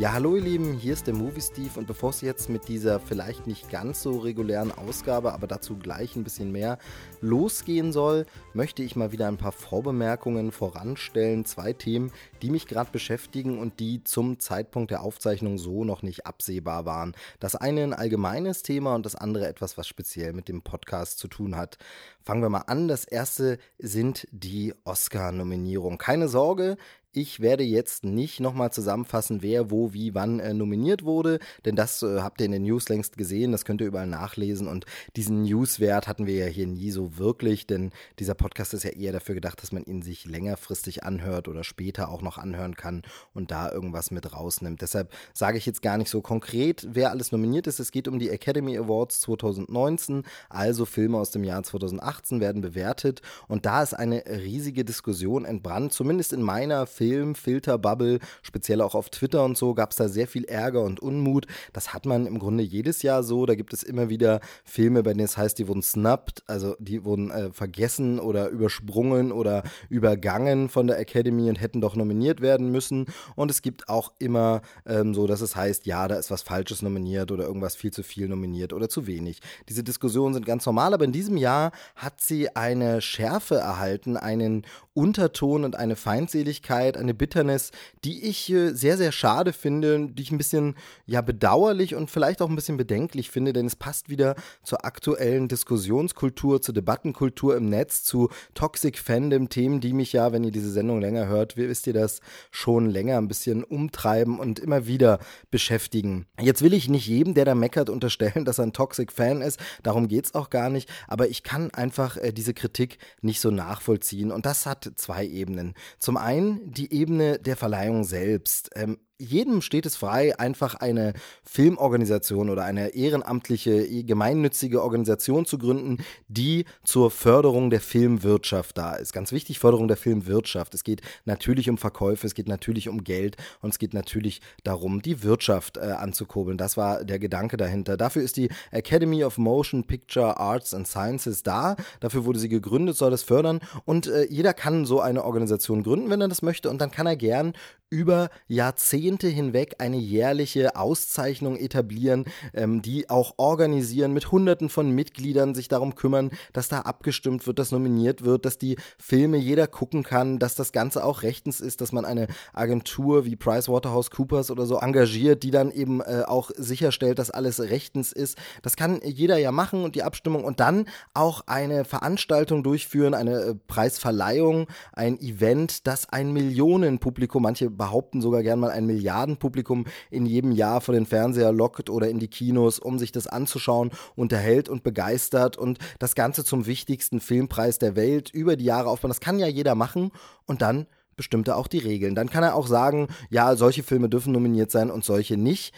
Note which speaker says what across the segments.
Speaker 1: Ja, hallo ihr Lieben, hier ist der Movie Steve und bevor es jetzt mit dieser vielleicht nicht ganz so regulären Ausgabe, aber dazu gleich ein bisschen mehr losgehen soll, möchte ich mal wieder ein paar Vorbemerkungen voranstellen. Zwei Themen, die mich gerade beschäftigen und die zum Zeitpunkt der Aufzeichnung so noch nicht absehbar waren. Das eine ein allgemeines Thema und das andere etwas, was speziell mit dem Podcast zu tun hat. Fangen wir mal an. Das erste sind die Oscar-Nominierungen. Keine Sorge, ich werde jetzt nicht nochmal zusammenfassen, wer, wo, wie, wann äh, nominiert wurde, denn das äh, habt ihr in den News längst gesehen, das könnt ihr überall nachlesen und diesen Newswert hatten wir ja hier nie so wirklich, denn dieser Podcast ist ja eher dafür gedacht, dass man ihn sich längerfristig anhört oder später auch noch anhören kann und da irgendwas mit rausnimmt. Deshalb sage ich jetzt gar nicht so konkret, wer alles nominiert ist. Es geht um die Academy Awards 2019, also Filme aus dem Jahr 2018 werden bewertet und da ist eine riesige Diskussion entbrannt, zumindest in meiner Film, Filterbubble, speziell auch auf Twitter und so, gab es da sehr viel Ärger und Unmut. Das hat man im Grunde jedes Jahr so. Da gibt es immer wieder Filme, bei denen es heißt, die wurden snubbed, also die wurden äh, vergessen oder übersprungen oder übergangen von der Academy und hätten doch nominiert werden müssen. Und es gibt auch immer ähm, so, dass es heißt, ja, da ist was Falsches nominiert oder irgendwas viel zu viel nominiert oder zu wenig. Diese Diskussionen sind ganz normal, aber in diesem Jahr hat sie eine Schärfe erhalten, einen Unterton und eine Feindseligkeit, eine Bitterness, die ich äh, sehr, sehr schade finde, die ich ein bisschen ja bedauerlich und vielleicht auch ein bisschen bedenklich finde, denn es passt wieder zur aktuellen Diskussionskultur, zur Debattenkultur im Netz, zu Toxic Fandom, Themen, die mich ja, wenn ihr diese Sendung länger hört, wisst ihr das, schon länger ein bisschen umtreiben und immer wieder beschäftigen. Jetzt will ich nicht jedem, der da meckert, unterstellen, dass er ein Toxic Fan ist, darum geht es auch gar nicht, aber ich kann einfach äh, diese Kritik nicht so nachvollziehen und das hat hat zwei Ebenen. Zum einen die Ebene der Verleihung selbst. Ähm, jedem steht es frei, einfach eine Filmorganisation oder eine ehrenamtliche, gemeinnützige Organisation zu gründen, die zur Förderung der Filmwirtschaft da ist. Ganz wichtig, Förderung der Filmwirtschaft. Es geht natürlich um Verkäufe, es geht natürlich um Geld und es geht natürlich darum, die Wirtschaft äh, anzukurbeln. Das war der Gedanke dahinter. Dafür ist die Academy of Motion Picture Arts and Sciences da. Dafür wurde sie gegründet, soll das fördern und äh, jeder kann so eine Organisation gründen, wenn er das möchte und dann kann er gern über Jahrzehnte hinweg eine jährliche Auszeichnung etablieren, ähm, die auch organisieren, mit Hunderten von Mitgliedern sich darum kümmern, dass da abgestimmt wird, dass nominiert wird, dass die Filme jeder gucken kann, dass das Ganze auch rechtens ist, dass man eine Agentur wie PricewaterhouseCoopers oder so engagiert, die dann eben äh, auch sicherstellt, dass alles rechtens ist. Das kann jeder ja machen und die Abstimmung und dann auch eine Veranstaltung durchführen, eine äh, Preisverleihung, ein Event, das ein Millionenpublikum, manche behaupten sogar gern mal ein Milliardenpublikum in jedem Jahr vor den Fernseher lockt oder in die Kinos, um sich das anzuschauen, unterhält und begeistert und das Ganze zum wichtigsten Filmpreis der Welt über die Jahre aufbauen. Das kann ja jeder machen und dann bestimmt er auch die Regeln. Dann kann er auch sagen, ja, solche Filme dürfen nominiert sein und solche nicht.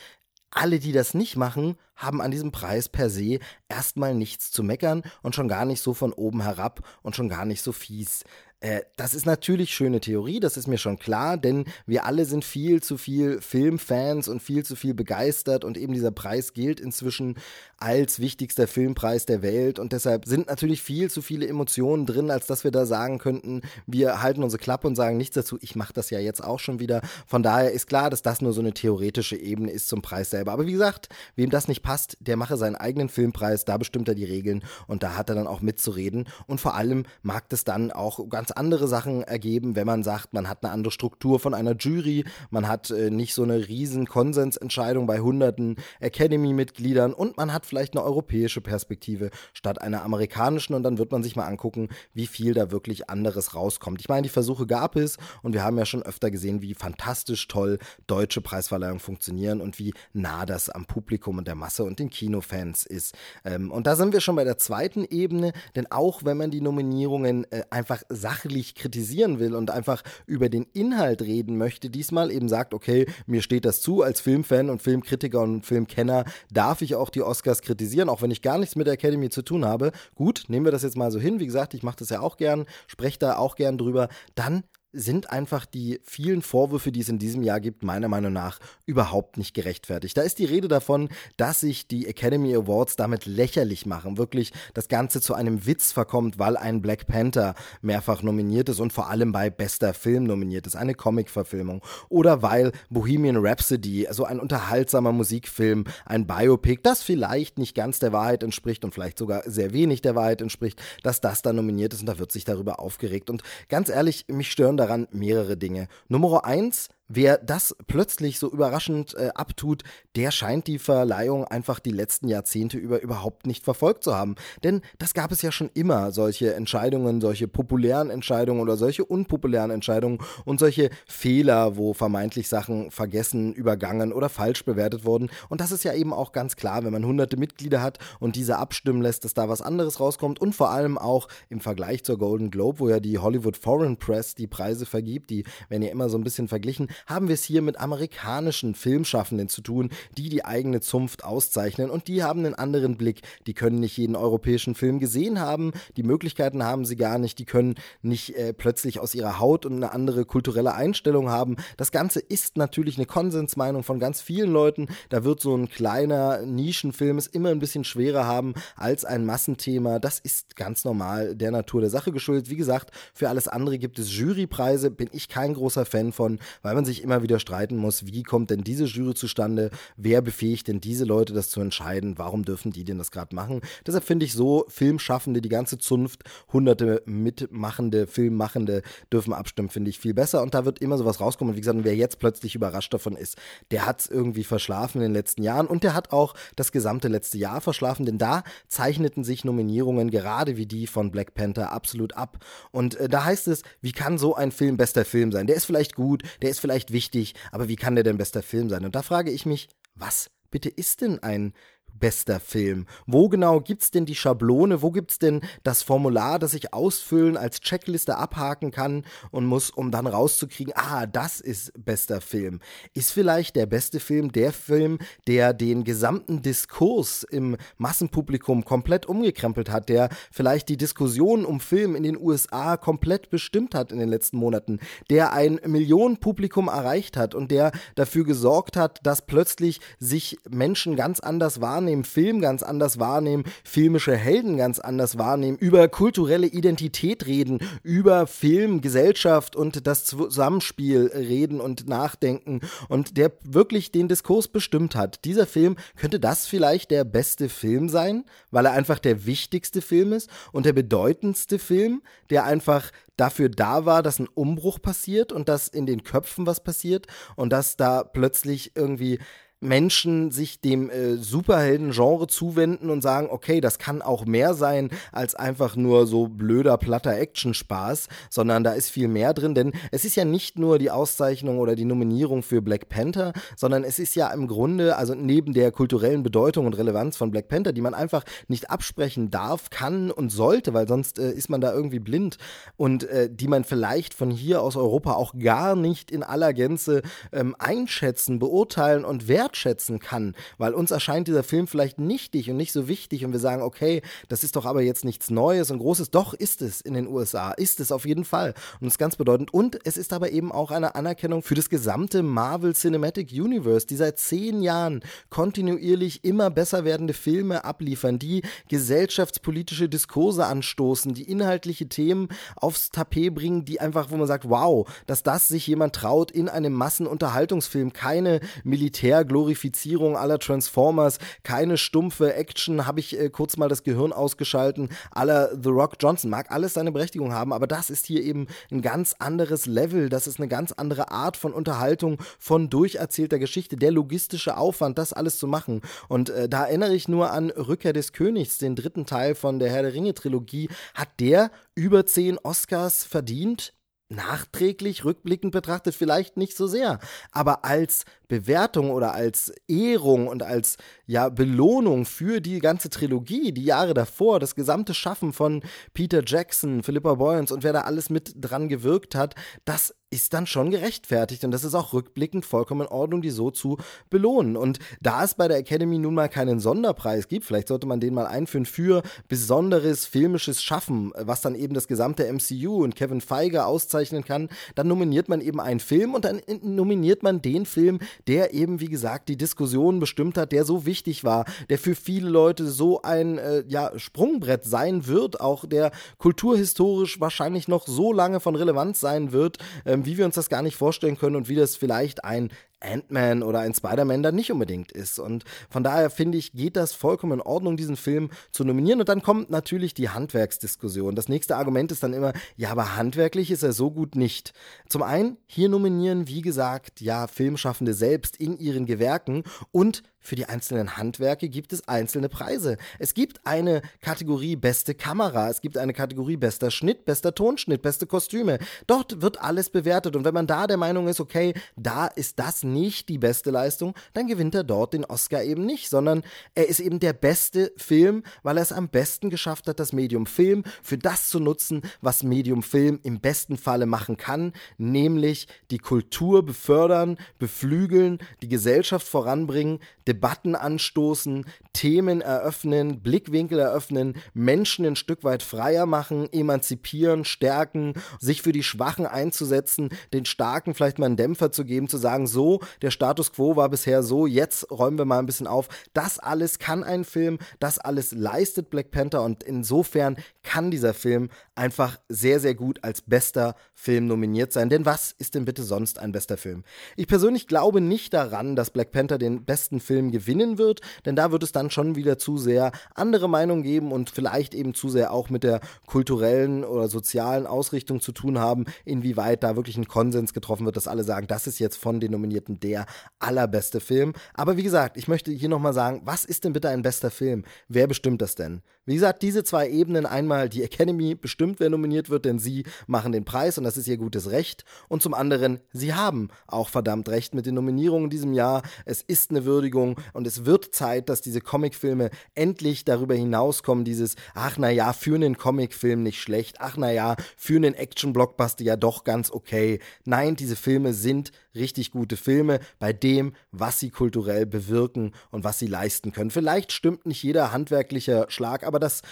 Speaker 1: Alle, die das nicht machen, haben an diesem Preis per se erstmal nichts zu meckern und schon gar nicht so von oben herab und schon gar nicht so fies. Äh, das ist natürlich schöne Theorie, das ist mir schon klar, denn wir alle sind viel zu viel Filmfans und viel zu viel begeistert und eben dieser Preis gilt inzwischen als wichtigster Filmpreis der Welt und deshalb sind natürlich viel zu viele Emotionen drin, als dass wir da sagen könnten, wir halten unsere Klappe und sagen nichts dazu. Ich mache das ja jetzt auch schon wieder. Von daher ist klar, dass das nur so eine theoretische Ebene ist zum Preis selber. Aber wie gesagt, wem das nicht passt, der mache seinen eigenen Filmpreis, da bestimmt er die Regeln und da hat er dann auch mitzureden und vor allem mag das dann auch ganz andere Sachen ergeben, wenn man sagt, man hat eine andere Struktur von einer Jury, man hat äh, nicht so eine riesen Konsensentscheidung bei hunderten Academy-Mitgliedern und man hat vielleicht eine europäische Perspektive statt einer amerikanischen und dann wird man sich mal angucken, wie viel da wirklich anderes rauskommt. Ich meine, die Versuche gab es und wir haben ja schon öfter gesehen, wie fantastisch toll deutsche Preisverleihungen funktionieren und wie nah das am Publikum und der Masse und den Kinofans ist. Ähm, und da sind wir schon bei der zweiten Ebene, denn auch wenn man die Nominierungen äh, einfach sachlich kritisieren will und einfach über den Inhalt reden möchte, diesmal eben sagt, okay, mir steht das zu, als Filmfan und Filmkritiker und Filmkenner darf ich auch die Oscars kritisieren, auch wenn ich gar nichts mit der Academy zu tun habe. Gut, nehmen wir das jetzt mal so hin. Wie gesagt, ich mache das ja auch gern, spreche da auch gern drüber. Dann sind einfach die vielen Vorwürfe, die es in diesem Jahr gibt, meiner Meinung nach überhaupt nicht gerechtfertigt. Da ist die Rede davon, dass sich die Academy Awards damit lächerlich machen, wirklich das Ganze zu einem Witz verkommt, weil ein Black Panther mehrfach nominiert ist und vor allem bei bester Film nominiert ist, eine Comic-Verfilmung. Oder weil Bohemian Rhapsody, so ein unterhaltsamer Musikfilm, ein Biopic, das vielleicht nicht ganz der Wahrheit entspricht und vielleicht sogar sehr wenig der Wahrheit entspricht, dass das da nominiert ist und da wird sich darüber aufgeregt. Und ganz ehrlich, mich stören daran mehrere Dinge. Nummer eins, Wer das plötzlich so überraschend äh, abtut, der scheint die Verleihung einfach die letzten Jahrzehnte über überhaupt nicht verfolgt zu haben. Denn das gab es ja schon immer, solche Entscheidungen, solche populären Entscheidungen oder solche unpopulären Entscheidungen und solche Fehler, wo vermeintlich Sachen vergessen, übergangen oder falsch bewertet wurden. Und das ist ja eben auch ganz klar, wenn man hunderte Mitglieder hat und diese abstimmen lässt, dass da was anderes rauskommt und vor allem auch im Vergleich zur Golden Globe, wo ja die Hollywood Foreign Press die Preise vergibt, die werden ja immer so ein bisschen verglichen, haben wir es hier mit amerikanischen Filmschaffenden zu tun, die die eigene Zunft auszeichnen und die haben einen anderen Blick. Die können nicht jeden europäischen Film gesehen haben, die Möglichkeiten haben sie gar nicht, die können nicht äh, plötzlich aus ihrer Haut und eine andere kulturelle Einstellung haben. Das Ganze ist natürlich eine Konsensmeinung von ganz vielen Leuten. Da wird so ein kleiner Nischenfilm es immer ein bisschen schwerer haben als ein Massenthema. Das ist ganz normal der Natur der Sache geschuldet. Wie gesagt, für alles andere gibt es Jurypreise, bin ich kein großer Fan von, weil man sich immer wieder streiten muss, wie kommt denn diese Jury zustande, wer befähigt denn diese Leute, das zu entscheiden, warum dürfen die denn das gerade machen. Deshalb finde ich so, Filmschaffende, die ganze Zunft, hunderte mitmachende, Filmmachende dürfen abstimmen, finde ich viel besser. Und da wird immer sowas rauskommen. Und wie gesagt, wer jetzt plötzlich überrascht davon ist, der hat es irgendwie verschlafen in den letzten Jahren. Und der hat auch das gesamte letzte Jahr verschlafen, denn da zeichneten sich Nominierungen gerade wie die von Black Panther absolut ab. Und äh, da heißt es, wie kann so ein Film bester Film sein? Der ist vielleicht gut, der ist vielleicht wichtig, aber wie kann der denn bester Film sein? Und da frage ich mich, was bitte ist denn ein bester Film? Wo genau gibt es denn die Schablone? Wo gibt es denn das Formular, das ich ausfüllen als Checkliste abhaken kann und muss, um dann rauszukriegen, ah, das ist bester Film? Ist vielleicht der beste Film der Film, der den gesamten Diskurs im Massenpublikum komplett umgekrempelt hat, der vielleicht die Diskussion um Film in den USA komplett bestimmt hat in den letzten Monaten, der ein Millionenpublikum erreicht hat und der dafür gesorgt hat, dass plötzlich sich Menschen ganz anders wahrnehmen, wahrnehmen, Film ganz anders wahrnehmen, filmische Helden ganz anders wahrnehmen, über kulturelle Identität reden, über Film, Gesellschaft und das Zusammenspiel reden und nachdenken und der wirklich den Diskurs bestimmt hat. Dieser Film könnte das vielleicht der beste Film sein, weil er einfach der wichtigste Film ist und der bedeutendste Film, der einfach dafür da war, dass ein Umbruch passiert und dass in den Köpfen was passiert und dass da plötzlich irgendwie Menschen sich dem äh, Superhelden-Genre zuwenden und sagen, okay, das kann auch mehr sein als einfach nur so blöder, platter Action-Spaß, sondern da ist viel mehr drin, denn es ist ja nicht nur die Auszeichnung oder die Nominierung für Black Panther, sondern es ist ja im Grunde, also neben der kulturellen Bedeutung und Relevanz von Black Panther, die man einfach nicht absprechen darf, kann und sollte, weil sonst äh, ist man da irgendwie blind und äh, die man vielleicht von hier aus Europa auch gar nicht in aller Gänze ähm, einschätzen, beurteilen und werten wertschätzen kann, weil uns erscheint dieser Film vielleicht nichtig und nicht so wichtig und wir sagen, okay, das ist doch aber jetzt nichts Neues und Großes. Doch ist es in den USA, ist es auf jeden Fall und ist ganz bedeutend. Und es ist aber eben auch eine Anerkennung für das gesamte Marvel Cinematic Universe, die seit zehn Jahren kontinuierlich immer besser werdende Filme abliefern, die gesellschaftspolitische Diskurse anstoßen, die inhaltliche Themen aufs Tapet bringen, die einfach, wo man sagt, wow, dass das sich jemand traut, in einem Massenunterhaltungsfilm keine Militärglorifizierung Glorifizierung aller Transformers, keine stumpfe Action, habe ich äh, kurz mal das Gehirn ausgeschalten, aller The Rock Johnson. Mag alles seine Berechtigung haben, aber das ist hier eben ein ganz anderes Level, das ist eine ganz andere Art von Unterhaltung, von durcherzählter Geschichte, der logistische Aufwand, das alles zu machen. Und äh, da erinnere ich nur an Rückkehr des Königs, den dritten Teil von der Herr der Ringe Trilogie. Hat der über zehn Oscars verdient? Nachträglich, rückblickend betrachtet vielleicht nicht so sehr, aber als Bewertung oder als Ehrung und als ja Belohnung für die ganze Trilogie, die Jahre davor, das gesamte Schaffen von Peter Jackson, Philippa Boyens und wer da alles mit dran gewirkt hat, das ist dann schon gerechtfertigt und das ist auch rückblickend vollkommen in Ordnung, die so zu belohnen. Und da es bei der Academy nun mal keinen Sonderpreis gibt, vielleicht sollte man den mal einführen für besonderes filmisches Schaffen, was dann eben das gesamte MCU und Kevin Feige auszeichnen kann, dann nominiert man eben einen Film und dann nominiert man den Film, der eben, wie gesagt, die Diskussion bestimmt hat, der so wichtig war, der für viele Leute so ein äh, ja, Sprungbrett sein wird, auch der kulturhistorisch wahrscheinlich noch so lange von Relevanz sein wird, ähm, wie wir uns das gar nicht vorstellen können und wie das vielleicht ein Ant-Man oder ein Spider-Man dann nicht unbedingt ist. Und von daher finde ich, geht das vollkommen in Ordnung, diesen Film zu nominieren. Und dann kommt natürlich die Handwerksdiskussion. Das nächste Argument ist dann immer, ja, aber handwerklich ist er so gut nicht. Zum einen, hier nominieren, wie gesagt, ja, Filmschaffende selbst in ihren Gewerken und für die einzelnen Handwerke gibt es einzelne Preise. Es gibt eine Kategorie beste Kamera, es gibt eine Kategorie bester Schnitt, bester Tonschnitt, beste Kostüme. Dort wird alles bewertet und wenn man da der Meinung ist, okay, da ist das nicht die beste Leistung, dann gewinnt er dort den Oscar eben nicht, sondern er ist eben der beste Film, weil er es am besten geschafft hat, das Medium Film für das zu nutzen, was Medium Film im besten Falle machen kann, nämlich die Kultur befördern, beflügeln, die Gesellschaft voranbringen, Debatten anstoßen, Themen eröffnen, Blickwinkel eröffnen, Menschen ein Stück weit freier machen, emanzipieren, stärken, sich für die Schwachen einzusetzen, den Starken vielleicht mal einen Dämpfer zu geben, zu sagen, so, der Status quo war bisher so, jetzt räumen wir mal ein bisschen auf. Das alles kann ein Film, das alles leistet Black Panther und insofern kann dieser Film einfach sehr, sehr gut als bester Film nominiert sein. Denn was ist denn bitte sonst ein bester Film? Ich persönlich glaube nicht daran, dass Black Panther den besten Film gewinnen wird, denn da wird es dann schon wieder zu sehr andere Meinungen geben und vielleicht eben zu sehr auch mit der kulturellen oder sozialen Ausrichtung zu tun haben, inwieweit da wirklich ein Konsens getroffen wird, dass alle sagen, das ist jetzt von den Nominierten der allerbeste Film. Aber wie gesagt, ich möchte hier nochmal sagen, was ist denn bitte ein bester Film? Wer bestimmt das denn? Wie gesagt, diese zwei Ebenen, einmal die Academy bestimmt, wer nominiert wird, denn sie machen den Preis und das ist ihr gutes Recht. Und zum anderen, sie haben auch verdammt recht mit den Nominierungen in diesem Jahr. Es ist eine Würdigung und es wird Zeit, dass diese Comicfilme endlich darüber hinauskommen, dieses, ach naja, für einen Comicfilm nicht schlecht, ach naja, für einen Action-Blockbuster ja doch ganz okay. Nein, diese Filme sind richtig gute Filme bei dem, was sie kulturell bewirken und was sie leisten können. Vielleicht stimmt nicht jeder handwerkliche Schlag, aber das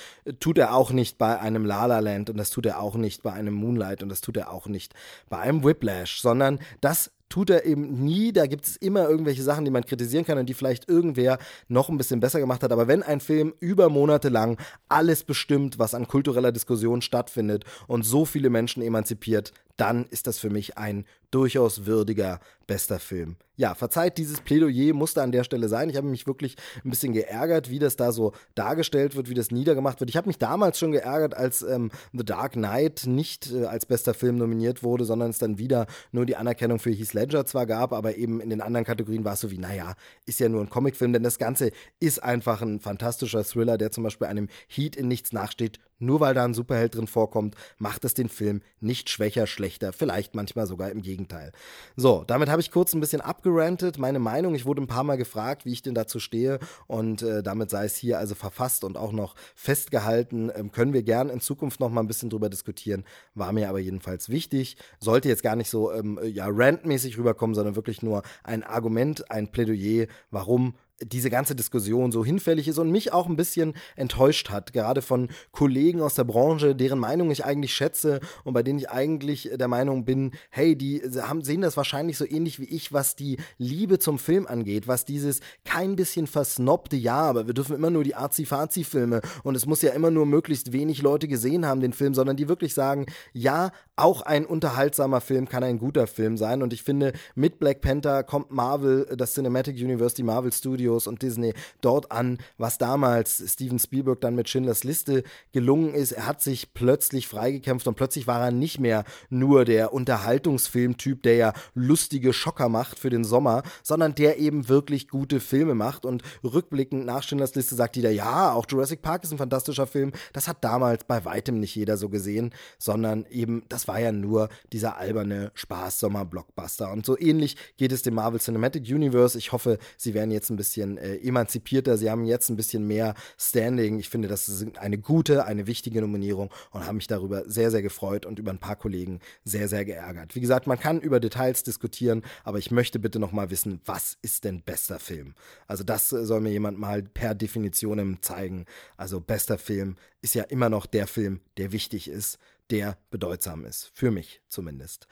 Speaker 1: tut er auch nicht bei einem La La Land und das tut er auch nicht bei einem Moonlight und das tut er auch nicht bei einem Whiplash, sondern das tut er eben nie. Da gibt es immer irgendwelche Sachen, die man kritisieren kann und die vielleicht irgendwer noch ein bisschen besser gemacht hat. Aber wenn ein Film über Monate lang alles bestimmt, was an kultureller Diskussion stattfindet und so viele Menschen emanzipiert, dann ist das für mich ein durchaus würdiger bester Film. Ja, verzeiht, dieses Plädoyer musste an der Stelle sein. Ich habe mich wirklich ein bisschen geärgert, wie das da so dargestellt wird, wie das niedergemacht wird. Ich habe mich damals schon geärgert, als ähm, The Dark Knight nicht äh, als bester Film nominiert wurde, sondern es dann wieder nur die Anerkennung für Heath Ledger zwar gab, aber eben in den anderen Kategorien war es so wie, naja, ist ja nur ein Comicfilm, denn das Ganze ist einfach ein fantastischer Thriller, der zum Beispiel einem Heat in nichts nachsteht, nur weil da ein Superheld drin vorkommt, macht es den Film nicht schwächer, schlechter, vielleicht manchmal sogar im Gegenteil. So, damit habe ich kurz ein bisschen abgerantet, meine Meinung. Ich wurde ein paar Mal gefragt, wie ich denn dazu stehe und äh, damit sei es hier also verfasst und auch noch festgehalten. Ähm, können wir gern in Zukunft noch mal ein bisschen drüber diskutieren. War mir aber jedenfalls wichtig. Sollte jetzt gar nicht so ähm, ja, rantmäßig rüberkommen, sondern wirklich nur ein Argument, ein Plädoyer, warum diese ganze Diskussion so hinfällig ist und mich auch ein bisschen enttäuscht hat, gerade von Kollegen aus der Branche, deren Meinung ich eigentlich schätze und bei denen ich eigentlich der Meinung bin, hey, die haben, sehen das wahrscheinlich so ähnlich wie ich, was die Liebe zum Film angeht, was dieses kein bisschen versnobte, ja, aber wir dürfen immer nur die Azi-Fazi-Filme und es muss ja immer nur möglichst wenig Leute gesehen haben, den Film, sondern die wirklich sagen, ja, auch ein unterhaltsamer Film kann ein guter Film sein und ich finde, mit Black Panther kommt Marvel, das Cinematic Universe, die Marvel Studios, Studios und Disney dort an, was damals Steven Spielberg dann mit Schindlers Liste gelungen ist. Er hat sich plötzlich freigekämpft und plötzlich war er nicht mehr nur der Unterhaltungsfilmtyp, der ja lustige Schocker macht für den Sommer, sondern der eben wirklich gute Filme macht. Und rückblickend nach Schindlers Liste sagt jeder, ja, auch Jurassic Park ist ein fantastischer Film. Das hat damals bei weitem nicht jeder so gesehen, sondern eben, das war ja nur dieser alberne Spaß-Sommer-Blockbuster. Und so ähnlich geht es dem Marvel Cinematic Universe. Ich hoffe, sie werden jetzt ein bisschen bisschen äh, emanzipierter, sie haben jetzt ein bisschen mehr Standing. Ich finde, das ist eine gute, eine wichtige Nominierung und habe mich darüber sehr, sehr gefreut und über ein paar Kollegen sehr, sehr geärgert. Wie gesagt, man kann über Details diskutieren, aber ich möchte bitte noch mal wissen, was ist denn bester Film? Also das soll mir jemand mal per Definition zeigen. Also bester Film ist ja immer noch der Film, der wichtig ist, der bedeutsam ist. Für mich zumindest.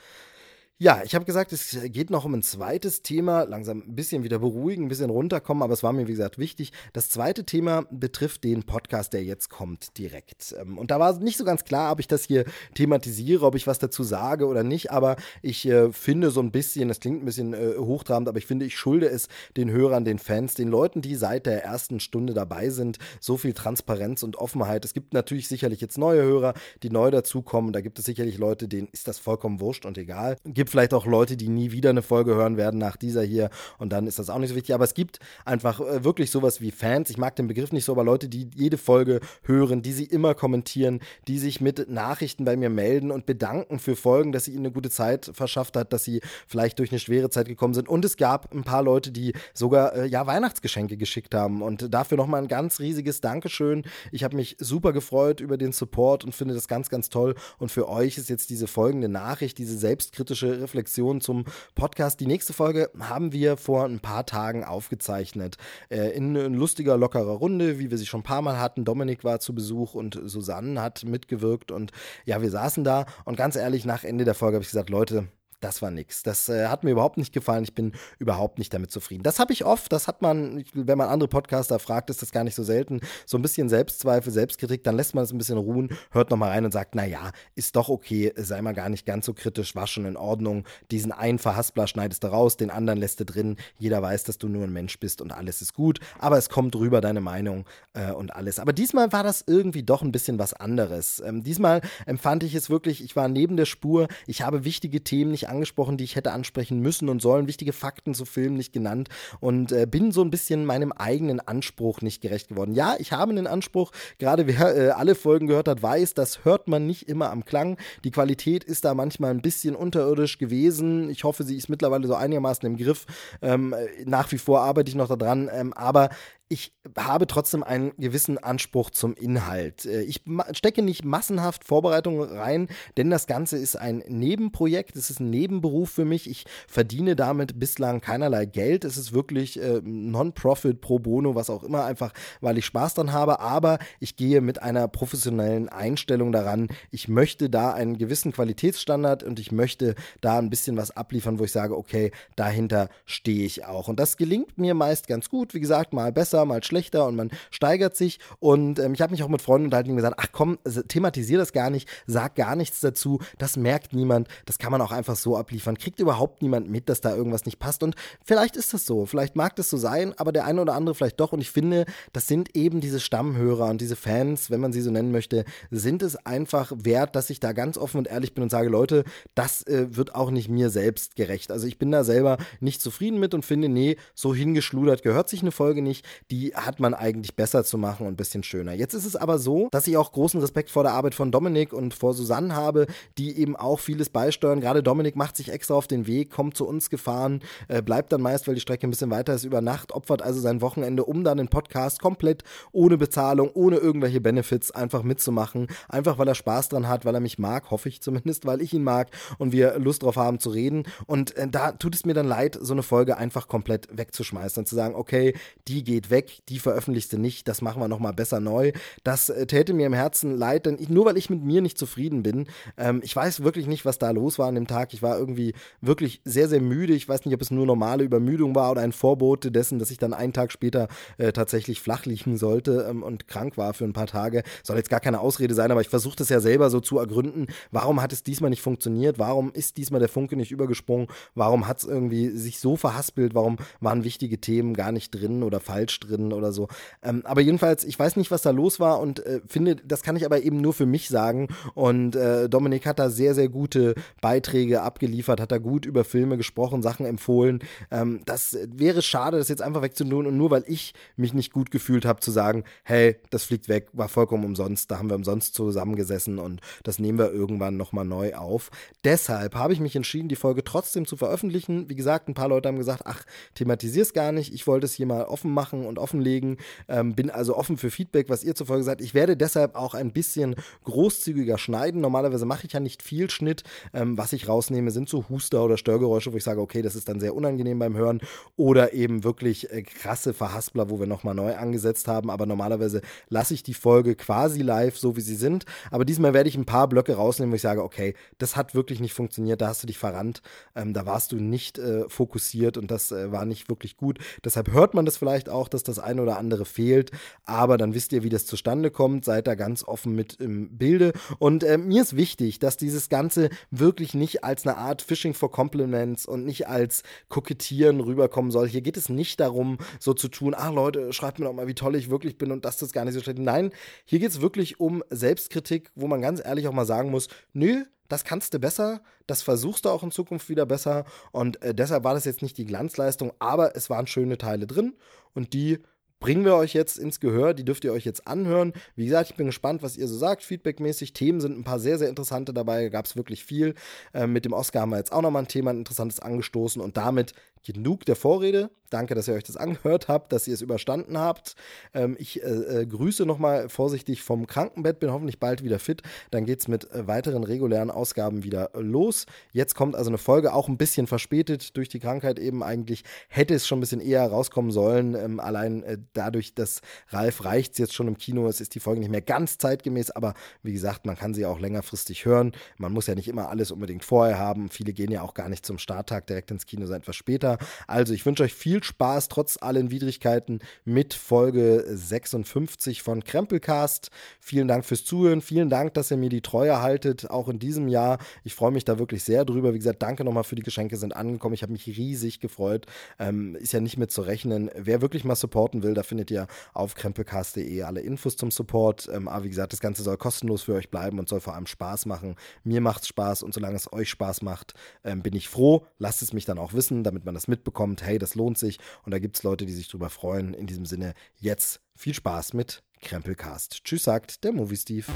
Speaker 1: Ja, ich habe gesagt, es geht noch um ein zweites Thema. Langsam ein bisschen wieder beruhigen, ein bisschen runterkommen, aber es war mir, wie gesagt, wichtig. Das zweite Thema betrifft den Podcast, der jetzt kommt, direkt. Ähm, und da war nicht so ganz klar, ob ich das hier thematisiere, ob ich was dazu sage oder nicht, aber ich äh, finde so ein bisschen, das klingt ein bisschen äh, hochtrabend, aber ich finde, ich schulde es den Hörern, den Fans, den Leuten, die seit der ersten Stunde dabei sind, so viel Transparenz und Offenheit. Es gibt natürlich sicherlich jetzt neue Hörer, die neu dazukommen. Da gibt es sicherlich Leute, denen ist das vollkommen wurscht und egal. Gibt gibt vielleicht auch Leute, die nie wieder eine Folge hören werden nach dieser hier und dann ist das auch nicht so wichtig. Aber es gibt einfach äh, wirklich sowas wie Fans. Ich mag den Begriff nicht so, aber Leute, die jede Folge hören, die sie immer kommentieren, die sich mit Nachrichten bei mir melden und bedanken für Folgen, dass sie ihnen eine gute Zeit verschafft hat, dass sie vielleicht durch eine schwere Zeit gekommen sind. Und es gab ein paar Leute, die sogar äh, ja Weihnachtsgeschenke geschickt haben und dafür nochmal ein ganz riesiges Dankeschön. Ich habe mich super gefreut über den Support und finde das ganz, ganz toll. Und für euch ist jetzt diese folgende Nachricht, diese selbstkritische Reflexion zum Podcast. Die nächste Folge haben wir vor ein paar Tagen aufgezeichnet. Äh, in, in lustiger, lockerer Runde, wie wir sie schon ein paar Mal hatten. Dominik war zu Besuch und Susanne hat mitgewirkt und ja, wir saßen da und ganz ehrlich, nach Ende der Folge habe ich gesagt, Leute, das war nix. Das äh, hat mir überhaupt nicht gefallen. Ich bin überhaupt nicht damit zufrieden. Das habe ich oft. Das hat man, wenn man andere Podcaster fragt, ist das gar nicht so selten. So ein bisschen Selbstzweifel, Selbstkritik, dann lässt man es ein bisschen ruhen, hört nochmal rein und sagt, naja, ist doch okay, sei mal gar nicht ganz so kritisch, war schon in Ordnung. Diesen einen Verhaspler schneidest du raus, den anderen lässt du drin. Jeder weiß, dass du nur ein Mensch bist und alles ist gut. Aber es kommt rüber, deine Meinung äh, und alles. Aber diesmal war das irgendwie doch ein bisschen was anderes. Ähm, diesmal empfand ich es wirklich, ich war neben der Spur. Ich habe wichtige Themen nicht angesprochen, die ich hätte ansprechen müssen und sollen, wichtige Fakten zu Filmen nicht genannt und äh, bin so ein bisschen meinem eigenen Anspruch nicht gerecht geworden. Ja, ich habe einen Anspruch, gerade wer äh, alle Folgen gehört hat, weiß, das hört man nicht immer am Klang. Die Qualität ist da manchmal ein bisschen unterirdisch gewesen. Ich hoffe, sie ist mittlerweile so einigermaßen im Griff. Ähm, nach wie vor arbeite ich noch daran, ähm, aber ich habe trotzdem einen gewissen Anspruch zum Inhalt. Äh, ich stecke nicht massenhaft Vorbereitungen rein, denn das Ganze ist ein Nebenprojekt, es ist ein Nebenberuf für mich. Ich verdiene damit bislang keinerlei Geld. Es ist wirklich äh, Non-Profit, pro bono, was auch immer, einfach weil ich Spaß dran habe. Aber ich gehe mit einer professionellen Einstellung daran. Ich möchte da einen gewissen Qualitätsstandard und ich möchte da ein bisschen was abliefern, wo ich sage, okay, dahinter stehe ich auch. Und das gelingt mir meist ganz gut. Wie gesagt, mal besser besser, mal schlechter und man steigert sich. Und ähm, ich habe mich auch mit Freunden unterhalten und gesagt, ach komm, thematisier das gar nicht, sag gar nichts dazu, das merkt niemand, das kann man auch einfach so abliefern. Kriegt überhaupt niemand mit, dass da irgendwas nicht passt. Und vielleicht ist das so, vielleicht mag das so sein, aber der eine oder andere vielleicht doch. Und ich finde, das sind eben diese Stammhörer und diese Fans, wenn man sie so nennen möchte, sind es einfach wert, dass ich da ganz offen und ehrlich bin und sage, Leute, das äh, wird auch nicht mir selbst gerecht. Also ich bin da selber nicht zufrieden mit und finde, nee, so hingeschludert gehört sich eine Folge nicht die hat man eigentlich besser zu machen und ein bisschen schöner. Jetzt ist es aber so, dass ich auch großen Respekt vor der Arbeit von Dominik und vor Susanne habe, die eben auch vieles beisteuern. Gerade Dominik macht sich extra auf den Weg, kommt zu uns gefahren, äh, bleibt dann meist, weil die Strecke ein bisschen weiter ist, über Nacht, opfert also sein Wochenende, um dann den Podcast komplett ohne Bezahlung, ohne irgendwelche Benefits einfach mitzumachen. Einfach weil er Spaß dran hat, weil er mich mag, hoffe ich zumindest, weil ich ihn mag und wir Lust drauf haben zu reden. Und äh, da tut es mir dann leid, so eine Folge einfach komplett wegzuschmeißen und zu sagen, okay, die geht weg weg, die veröffentlichst du nicht, das machen wir nochmal besser neu. Das äh, täte mir im Herzen leid, denn ich, nur weil ich mit mir nicht zufrieden bin, ähm, ich weiß wirklich nicht, was da los war an dem Tag. Ich war irgendwie wirklich sehr, sehr müde. Ich weiß nicht, ob es nur normale Übermüdung war oder ein Vorbote dessen, dass ich dann einen Tag später äh, tatsächlich flach liegen sollte ähm, und krank war für ein paar Tage. Soll jetzt gar keine Ausrede sein, aber ich versuche das ja selber so zu ergründen. Warum hat es diesmal nicht funktioniert? Warum ist diesmal der Funke nicht übergesprungen? Warum hat es irgendwie sich so verhaspelt? Warum waren wichtige Themen gar nicht drin oder falsch drin? Drin oder so. Ähm, aber jedenfalls, ich weiß nicht, was da los war und äh, finde, das kann ich aber eben nur für mich sagen. Und äh, Dominik hat da sehr, sehr gute Beiträge abgeliefert, hat da gut über Filme gesprochen, Sachen empfohlen. Ähm, das wäre schade, das jetzt einfach wegzutun und nur weil ich mich nicht gut gefühlt habe, zu sagen, hey, das fliegt weg, war vollkommen umsonst, da haben wir umsonst zusammengesessen und das nehmen wir irgendwann nochmal neu auf. Deshalb habe ich mich entschieden, die Folge trotzdem zu veröffentlichen. Wie gesagt, ein paar Leute haben gesagt, ach, thematisier es gar nicht. Ich wollte es hier mal offen machen und offenlegen. Ähm, bin also offen für Feedback, was ihr zur Folge sagt. Ich werde deshalb auch ein bisschen großzügiger schneiden. Normalerweise mache ich ja nicht viel Schnitt. Ähm, was ich rausnehme, sind so Huster oder Störgeräusche, wo ich sage, okay, das ist dann sehr unangenehm beim Hören. Oder eben wirklich äh, krasse Verhaspler, wo wir nochmal neu angesetzt haben. Aber normalerweise lasse ich die Folge quasi live, so wie sie sind. Aber diesmal werde ich ein paar Blöcke rausnehmen, wo ich sage, okay, das hat wirklich nicht funktioniert, da hast du dich verrannt, ähm, da warst du nicht äh, fokussiert und das äh, war nicht wirklich gut. Deshalb hört man das vielleicht auch, dass das eine oder andere fehlt, aber dann wisst ihr, wie das zustande kommt, seid da ganz offen mit im Bilde. Und äh, mir ist wichtig, dass dieses Ganze wirklich nicht als eine Art Fishing for Compliments und nicht als Kokettieren rüberkommen soll. Hier geht es nicht darum, so zu tun, ah Leute, schreibt mir doch mal, wie toll ich wirklich bin und dass das gar nicht so schlecht. Nein, hier geht es wirklich um Selbstkritik, wo man ganz ehrlich auch mal sagen muss, nö, das kannst du besser, das versuchst du auch in Zukunft wieder besser und äh, deshalb war das jetzt nicht die Glanzleistung, aber es waren schöne Teile drin und die bringen wir euch jetzt ins Gehör, die dürft ihr euch jetzt anhören. Wie gesagt, ich bin gespannt, was ihr so sagt, feedbackmäßig. Themen sind ein paar sehr, sehr interessante dabei, gab es wirklich viel. Äh, mit dem Oscar haben wir jetzt auch nochmal ein Thema, ein interessantes angestoßen und damit genug der Vorrede. Danke, dass ihr euch das angehört habt, dass ihr es überstanden habt. Ähm, ich äh, äh, grüße nochmal vorsichtig vom Krankenbett, bin hoffentlich bald wieder fit. Dann geht es mit äh, weiteren regulären Ausgaben wieder los. Jetzt kommt also eine Folge, auch ein bisschen verspätet durch die Krankheit eben eigentlich. Hätte es schon ein bisschen eher rauskommen sollen. Ähm, allein äh, dadurch, dass Ralf reicht jetzt schon im Kino. Es ist die Folge nicht mehr ganz zeitgemäß, aber wie gesagt, man kann sie auch längerfristig hören. Man muss ja nicht immer alles unbedingt vorher haben. Viele gehen ja auch gar nicht zum Starttag direkt ins Kino, sondern etwas später. Also ich wünsche euch viel Spaß trotz allen Widrigkeiten mit Folge 56 von Krempelcast. Vielen Dank fürs Zuhören. Vielen Dank, dass ihr mir die Treue haltet, auch in diesem Jahr. Ich freue mich da wirklich sehr drüber. Wie gesagt, danke nochmal für die Geschenke, sind angekommen. Ich habe mich riesig gefreut. Ähm, ist ja nicht mit zu rechnen. Wer wirklich mal supporten will, da findet ihr auf krempelcast.de alle Infos zum Support. Ähm, aber wie gesagt, das Ganze soll kostenlos für euch bleiben und soll vor allem Spaß machen. Mir macht es Spaß und solange es euch Spaß macht, ähm, bin ich froh. Lasst es mich dann auch wissen, damit man das mitbekommt. Hey, das lohnt sich und da gibt es Leute, die sich drüber freuen. In diesem Sinne, jetzt viel Spaß mit Krempelcast. Tschüss, sagt der Movie Steve.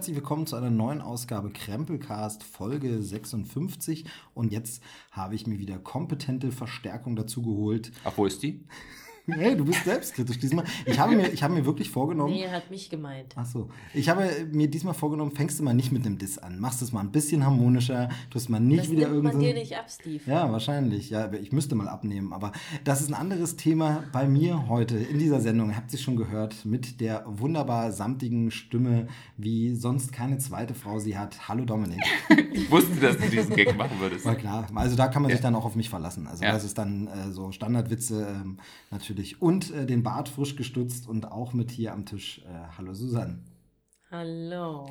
Speaker 1: Herzlich willkommen zu einer neuen Ausgabe Krempelcast Folge 56. Und jetzt habe ich mir wieder kompetente Verstärkung dazu geholt.
Speaker 2: Ach, wo ist die?
Speaker 1: Hey, du bist selbstkritisch diesmal. Ich habe mir, ich habe mir wirklich vorgenommen.
Speaker 3: Nee, er hat mich gemeint.
Speaker 1: Ach so. Ich habe mir diesmal vorgenommen, fängst du mal nicht mit dem Diss an. Machst es mal ein bisschen harmonischer. Tust mal nicht
Speaker 3: das
Speaker 1: wieder
Speaker 3: nimmt
Speaker 1: irgendwie.
Speaker 3: man dir nicht ab, Steve.
Speaker 1: Ja, wahrscheinlich. Ja, ich müsste mal abnehmen. Aber das ist ein anderes Thema bei mir heute in dieser Sendung. Ihr habt sie schon gehört mit der wunderbar samtigen Stimme, wie sonst keine zweite Frau sie hat. Hallo Dominik.
Speaker 2: Ich wusste, dass du diesen Gag machen würdest.
Speaker 1: War klar. Also da kann man sich
Speaker 2: Ja.
Speaker 1: dann auch auf mich verlassen. Also
Speaker 2: Ja.
Speaker 1: das ist dann äh, so Standardwitze ähm, natürlich. Und äh, den Bart frisch gestutzt und auch mit hier am Tisch. Äh, hallo Susanne.
Speaker 3: Hallo.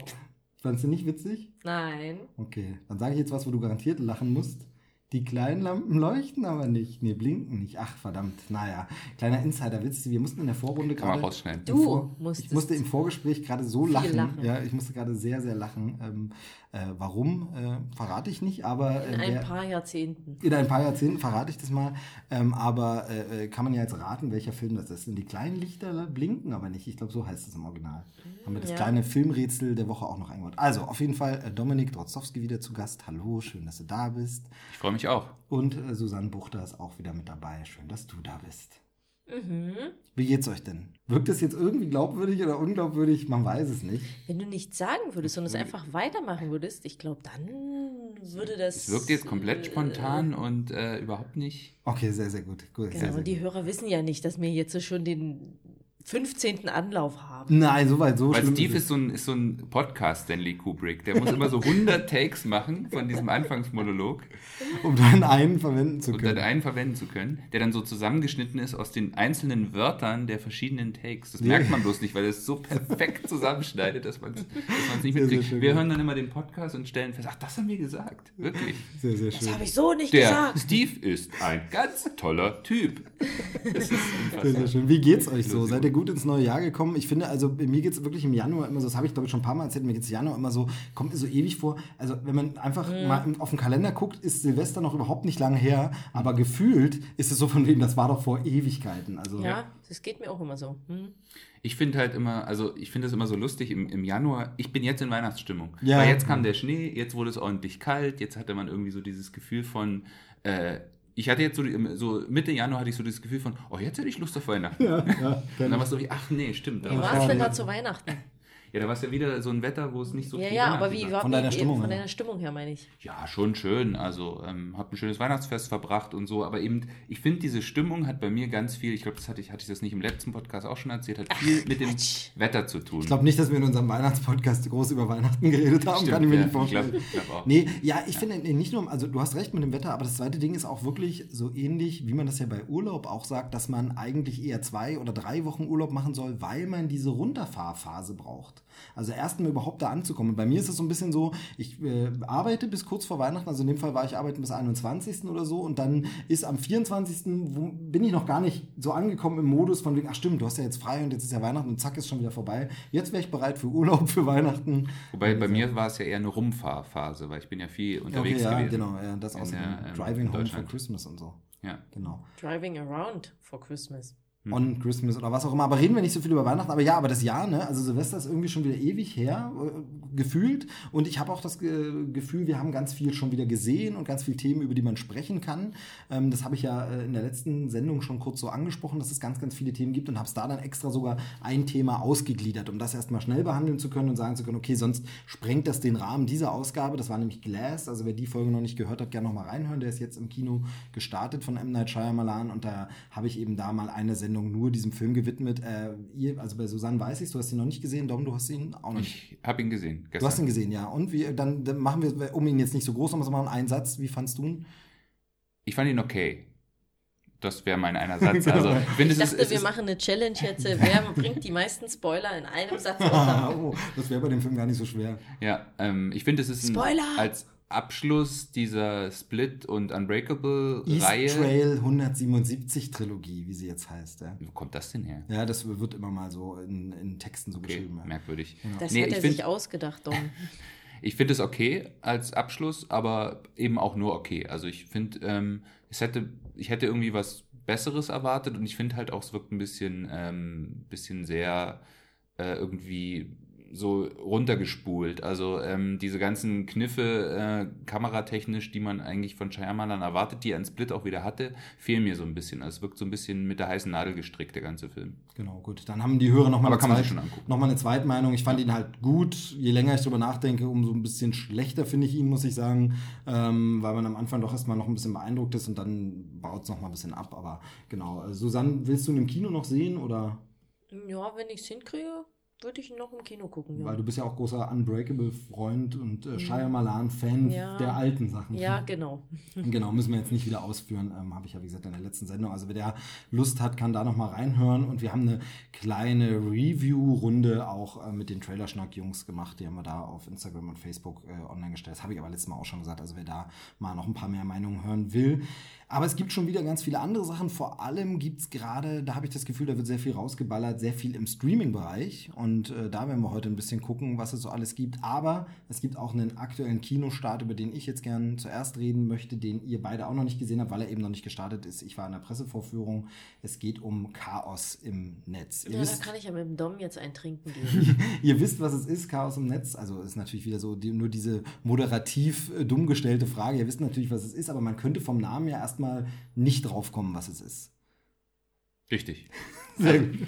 Speaker 1: Fandst du nicht witzig?
Speaker 3: Nein.
Speaker 1: Okay, dann sage ich jetzt was, wo du garantiert lachen musst. Die kleinen Lampen leuchten aber nicht. Nee, blinken nicht. Ach, verdammt. Naja, kleiner Insider-Witz. Wir mussten in der Vorrunde gerade...
Speaker 2: rausschneiden.
Speaker 3: Du musstest.
Speaker 1: Ich musste im Vorgespräch gerade so lachen.
Speaker 3: lachen.
Speaker 1: Ja, ich musste gerade sehr, sehr lachen. Ähm, äh, warum, äh, verrate ich nicht, aber... Äh,
Speaker 3: In ein
Speaker 1: wer-
Speaker 3: paar Jahrzehnten.
Speaker 1: in ein paar Jahrzehnten verrate ich das mal. Ähm, aber äh, äh, kann man ja jetzt raten, welcher Film das ist. Und die kleinen Lichter blinken aber nicht. Ich glaube, so heißt es im Original. Haben wir das
Speaker 3: Ja.
Speaker 1: kleine Filmrätsel der Woche auch noch eingebaut. Also, auf jeden Fall äh, Dominik Drozdowski wieder zu Gast. Hallo, schön, dass du da bist.
Speaker 2: Ich freue mich auch.
Speaker 1: Und äh, Susanne Buchter ist auch wieder mit dabei. Schön, dass du da bist.
Speaker 3: Mhm.
Speaker 1: Wie geht's euch denn? Wirkt das jetzt irgendwie glaubwürdig oder unglaubwürdig? Man weiß es nicht.
Speaker 3: Wenn du nichts sagen würdest und es einfach weitermachen würdest, ich glaube, dann würde das.
Speaker 2: Es wirkt jetzt komplett
Speaker 3: äh,
Speaker 2: spontan und äh, überhaupt nicht.
Speaker 1: Okay, sehr, sehr gut. gut sehr,
Speaker 3: Genau,
Speaker 1: sehr
Speaker 3: und die
Speaker 1: gut.
Speaker 3: Hörer wissen ja nicht, dass wir jetzt so schon den 15. Anlauf haben.
Speaker 1: Nein, so weit, so
Speaker 2: Weil Steve
Speaker 1: ist
Speaker 2: so ein, ist so ein Podcast, Stanley Kubrick. Der muss immer so 100 Takes machen von diesem Anfangsmonolog
Speaker 1: um dann einen verwenden zu
Speaker 2: und dann
Speaker 1: können.
Speaker 2: einen verwenden zu können, der dann so zusammengeschnitten ist aus den einzelnen Wörtern der verschiedenen Takes. Das
Speaker 1: Ja.
Speaker 2: merkt man bloß nicht, weil es so perfekt zusammenschneidet, dass man es nicht
Speaker 1: Sehr, sehr
Speaker 2: mitkriegt. Wir hören dann immer den Podcast und stellen fest, ach, das haben wir gesagt. Wirklich.
Speaker 1: Sehr, sehr
Speaker 3: Das
Speaker 1: schön.
Speaker 3: habe ich so nicht
Speaker 2: Der
Speaker 3: gesagt.
Speaker 2: Steve ist ein ganz toller Typ. Das ist
Speaker 1: Sehr,
Speaker 2: unfassbar.
Speaker 1: sehr schön. Wie geht's euch so? Seid ihr gut ins neue Jahr gekommen? Ich finde, also mir geht's wirklich im Januar immer so, das habe ich glaube ich schon ein paar Mal erzählt, mir geht's im Januar immer so, kommt mir so ewig vor. Also wenn man einfach mal im- auf den Kalender guckt, ist Silvester noch überhaupt nicht lange her, aber gefühlt ist es so von wegen, das war doch vor Ewigkeiten. Also
Speaker 3: Ja, das geht mir auch immer so. Hm?
Speaker 2: Ich finde halt immer, also ich finde es immer so lustig im, im Januar. Ich bin jetzt in Weihnachtsstimmung.
Speaker 1: Ja.
Speaker 2: Weil jetzt kam der Schnee, jetzt wurde es ordentlich kalt, jetzt hatte man irgendwie so dieses Gefühl von, äh, ich hatte jetzt so, die- so Mitte Januar hatte ich so dieses Gefühl von, oh, jetzt hätte ich Lust auf Weihnachten.
Speaker 1: ja, ja,
Speaker 2: Und dann
Speaker 1: kenn
Speaker 2: war es so wie, ach nee, stimmt. Da
Speaker 3: Wie
Speaker 2: war
Speaker 3: es denn da zu Weihnachten?
Speaker 2: Ja, da war es ja wieder so ein Wetter, wo es nicht so
Speaker 3: Ja,
Speaker 2: viel
Speaker 3: ja,
Speaker 2: Weihnachten
Speaker 3: aber wie war
Speaker 1: Von deiner Stimmung
Speaker 3: Von
Speaker 1: her.
Speaker 3: deiner Stimmung her, meine ich.
Speaker 2: Ja, schon schön. Also ähm, habe ein schönes Weihnachtsfest verbracht und so. Aber eben, ich finde, diese Stimmung hat bei mir ganz viel, ich glaube, das hatte ich, hatte ich das nicht im letzten Podcast auch schon erzählt, hat viel mit dem
Speaker 3: Quatsch.
Speaker 2: Wetter zu tun.
Speaker 1: Ich glaube nicht, dass wir in unserem Weihnachtspodcast groß über Weihnachten geredet haben, kann ich mir
Speaker 2: ja,
Speaker 1: nicht vorstellen.
Speaker 2: Ich glaube glaub auch.
Speaker 1: Nee, ja, ich finde nee, nicht nur, also du hast recht mit dem Wetter, aber das zweite Ding ist auch wirklich so ähnlich, wie man das ja bei Urlaub auch sagt, dass man eigentlich eher zwei oder drei Wochen Urlaub machen soll, weil man diese Runterfahrphase braucht. Also erst mal überhaupt da anzukommen. Und bei mir ist es so ein bisschen so, ich äh, arbeite bis kurz vor Weihnachten, also in dem Fall war ich arbeiten bis 21. oder so und dann ist am 24. Wo, bin ich noch gar nicht so angekommen im Modus von wegen, ach stimmt, du hast ja jetzt frei und jetzt ist ja Weihnachten und zack, ist schon wieder vorbei. Jetzt wäre ich bereit für Urlaub, für Weihnachten.
Speaker 2: Wobei bei mir war es ja eher eine Rumfahrphase, weil ich bin ja viel unterwegs
Speaker 1: okay, ja,
Speaker 2: gewesen.
Speaker 1: genau, ja, das
Speaker 2: In
Speaker 1: aus
Speaker 2: der, ähm,
Speaker 1: Driving Home for. Christmas und so.
Speaker 2: Ja.
Speaker 1: Genau.
Speaker 3: Driving around for Christmas.
Speaker 2: Hm.
Speaker 1: On Christmas oder was auch immer. Aber reden wir nicht so viel über Weihnachten. Aber ja, aber das Jahr, ne? Also Silvester ist irgendwie schon wieder ewig her, äh, gefühlt. Und ich habe auch das Ge Gefühl, wir haben ganz viel schon wieder gesehen und ganz viele Themen, über die man sprechen kann. Ähm, das habe ich ja äh, in der letzten Sendung schon kurz so angesprochen, dass es ganz, ganz viele Themen gibt und habe es da dann extra sogar ein Thema ausgegliedert, um das erstmal schnell behandeln zu können und sagen zu können, okay, sonst sprengt das den Rahmen dieser Ausgabe. Das war nämlich Glass. Also wer die Folge noch nicht gehört hat, gerne noch mal reinhören. Der ist jetzt im Kino gestartet von M. Night Shyamalan und da habe ich eben da mal eine Sendung nur diesem Film gewidmet. Äh, ihr, also bei Susanne weiß ich, du hast ihn noch nicht gesehen. Dom, du hast ihn auch noch nicht.
Speaker 2: Ich habe ihn gesehen. Gestern.
Speaker 1: Du hast ihn gesehen, ja. Und wie, dann, dann machen wir, um ihn jetzt nicht so groß nochmal zu machen, einen Satz. Wie fandst du ihn?
Speaker 2: Ich fand ihn okay. Das wäre mein einer Satz.
Speaker 1: Genau.
Speaker 2: Also, ich finde,
Speaker 3: Ich
Speaker 2: es
Speaker 3: dachte,
Speaker 2: ist,
Speaker 3: wir
Speaker 2: ist,
Speaker 3: machen eine Challenge jetzt. Wer bringt die meisten Spoiler in einem Satz
Speaker 1: oh, das wäre bei dem Film gar nicht so schwer.
Speaker 2: Ja, ähm, ich finde, es ist ein,
Speaker 3: Spoiler!
Speaker 2: als Abschluss dieser Split- und
Speaker 1: East
Speaker 2: Unbreakable-Reihe.
Speaker 1: Trail 177 Trilogie, wie sie jetzt heißt. Ja,
Speaker 2: Wo kommt das denn her?
Speaker 1: ja das wird immer mal so in, in Texten so
Speaker 2: Okay,
Speaker 1: beschrieben. Ja.
Speaker 2: merkwürdig.
Speaker 3: Das
Speaker 2: Nee,
Speaker 3: hat
Speaker 2: ich
Speaker 3: er
Speaker 2: find-
Speaker 3: sich ausgedacht, Dom.
Speaker 2: Ich finde es okay als Abschluss, aber eben auch nur okay. Also ich finde, ähm, es hätte, ich hätte irgendwie was Besseres erwartet und ich finde halt auch, es wirkt ein bisschen, ähm, bisschen sehr äh, irgendwie so runtergespult. Also ähm, diese ganzen Kniffe äh, kameratechnisch, die man eigentlich von Shyamalan erwartet, die er in Split auch wieder hatte, fehlen mir so ein bisschen. Also es wirkt so ein bisschen mit der heißen Nadel gestrickt, der ganze Film.
Speaker 1: Genau, gut. Dann haben die Hörer nochmal eine, zweit, noch mal eine Zweitmeinung. Ich fand ihn halt gut. Je länger ich drüber nachdenke, umso ein bisschen schlechter finde ich ihn, muss ich sagen. Ähm, weil man am Anfang doch erstmal noch ein bisschen beeindruckt ist und dann baut es nochmal ein bisschen ab. Aber genau. Susanne, willst du ihn im Kino noch sehen? Oder?
Speaker 3: Ja, wenn ich es hinkriege, würde ich noch im Kino gucken.
Speaker 1: Weil
Speaker 3: Ja,
Speaker 1: du bist ja auch großer Unbreakable-Freund und äh, Shyamalan-Fan
Speaker 3: Ja.
Speaker 1: der alten Sachen.
Speaker 3: ja genau.
Speaker 1: Genau, müssen wir jetzt nicht wieder ausführen, ähm, habe ich ja wie gesagt in der letzten Sendung. Also wer der Lust hat, kann da noch mal reinhören und wir haben eine kleine Review-Runde auch äh, mit den Trailerschnack-Jungs gemacht. Die haben wir da auf Instagram und Facebook äh, online gestellt. Das habe ich aber letztes Mal auch schon gesagt. Also wer da mal noch ein paar mehr Meinungen hören will. Aber es gibt schon wieder ganz viele andere Sachen. Vor allem gibt es gerade, da habe ich das Gefühl, da wird sehr viel rausgeballert, sehr viel im Streaming-Bereich. Und äh, da werden wir heute ein bisschen gucken, was es so alles gibt. Aber es gibt auch einen aktuellen Kinostart, über den ich jetzt gern zuerst reden möchte, den ihr beide auch noch nicht gesehen habt, weil er eben noch nicht gestartet ist. Ich war in der Pressevorführung. Es geht um Chaos im Netz. Ihr
Speaker 3: Ja, da
Speaker 1: wisst,
Speaker 3: kann ich ja mit dem Dom jetzt ein Trinken geben.
Speaker 1: Ihr wisst, was es ist, Chaos im Netz. Also ist natürlich wieder so die, nur diese moderativ äh, dumm gestellte Frage. Ihr wisst natürlich, was es ist, aber man könnte vom Namen ja erstmal nicht drauf kommen, was es ist.
Speaker 2: Richtig.
Speaker 1: Sehr gut.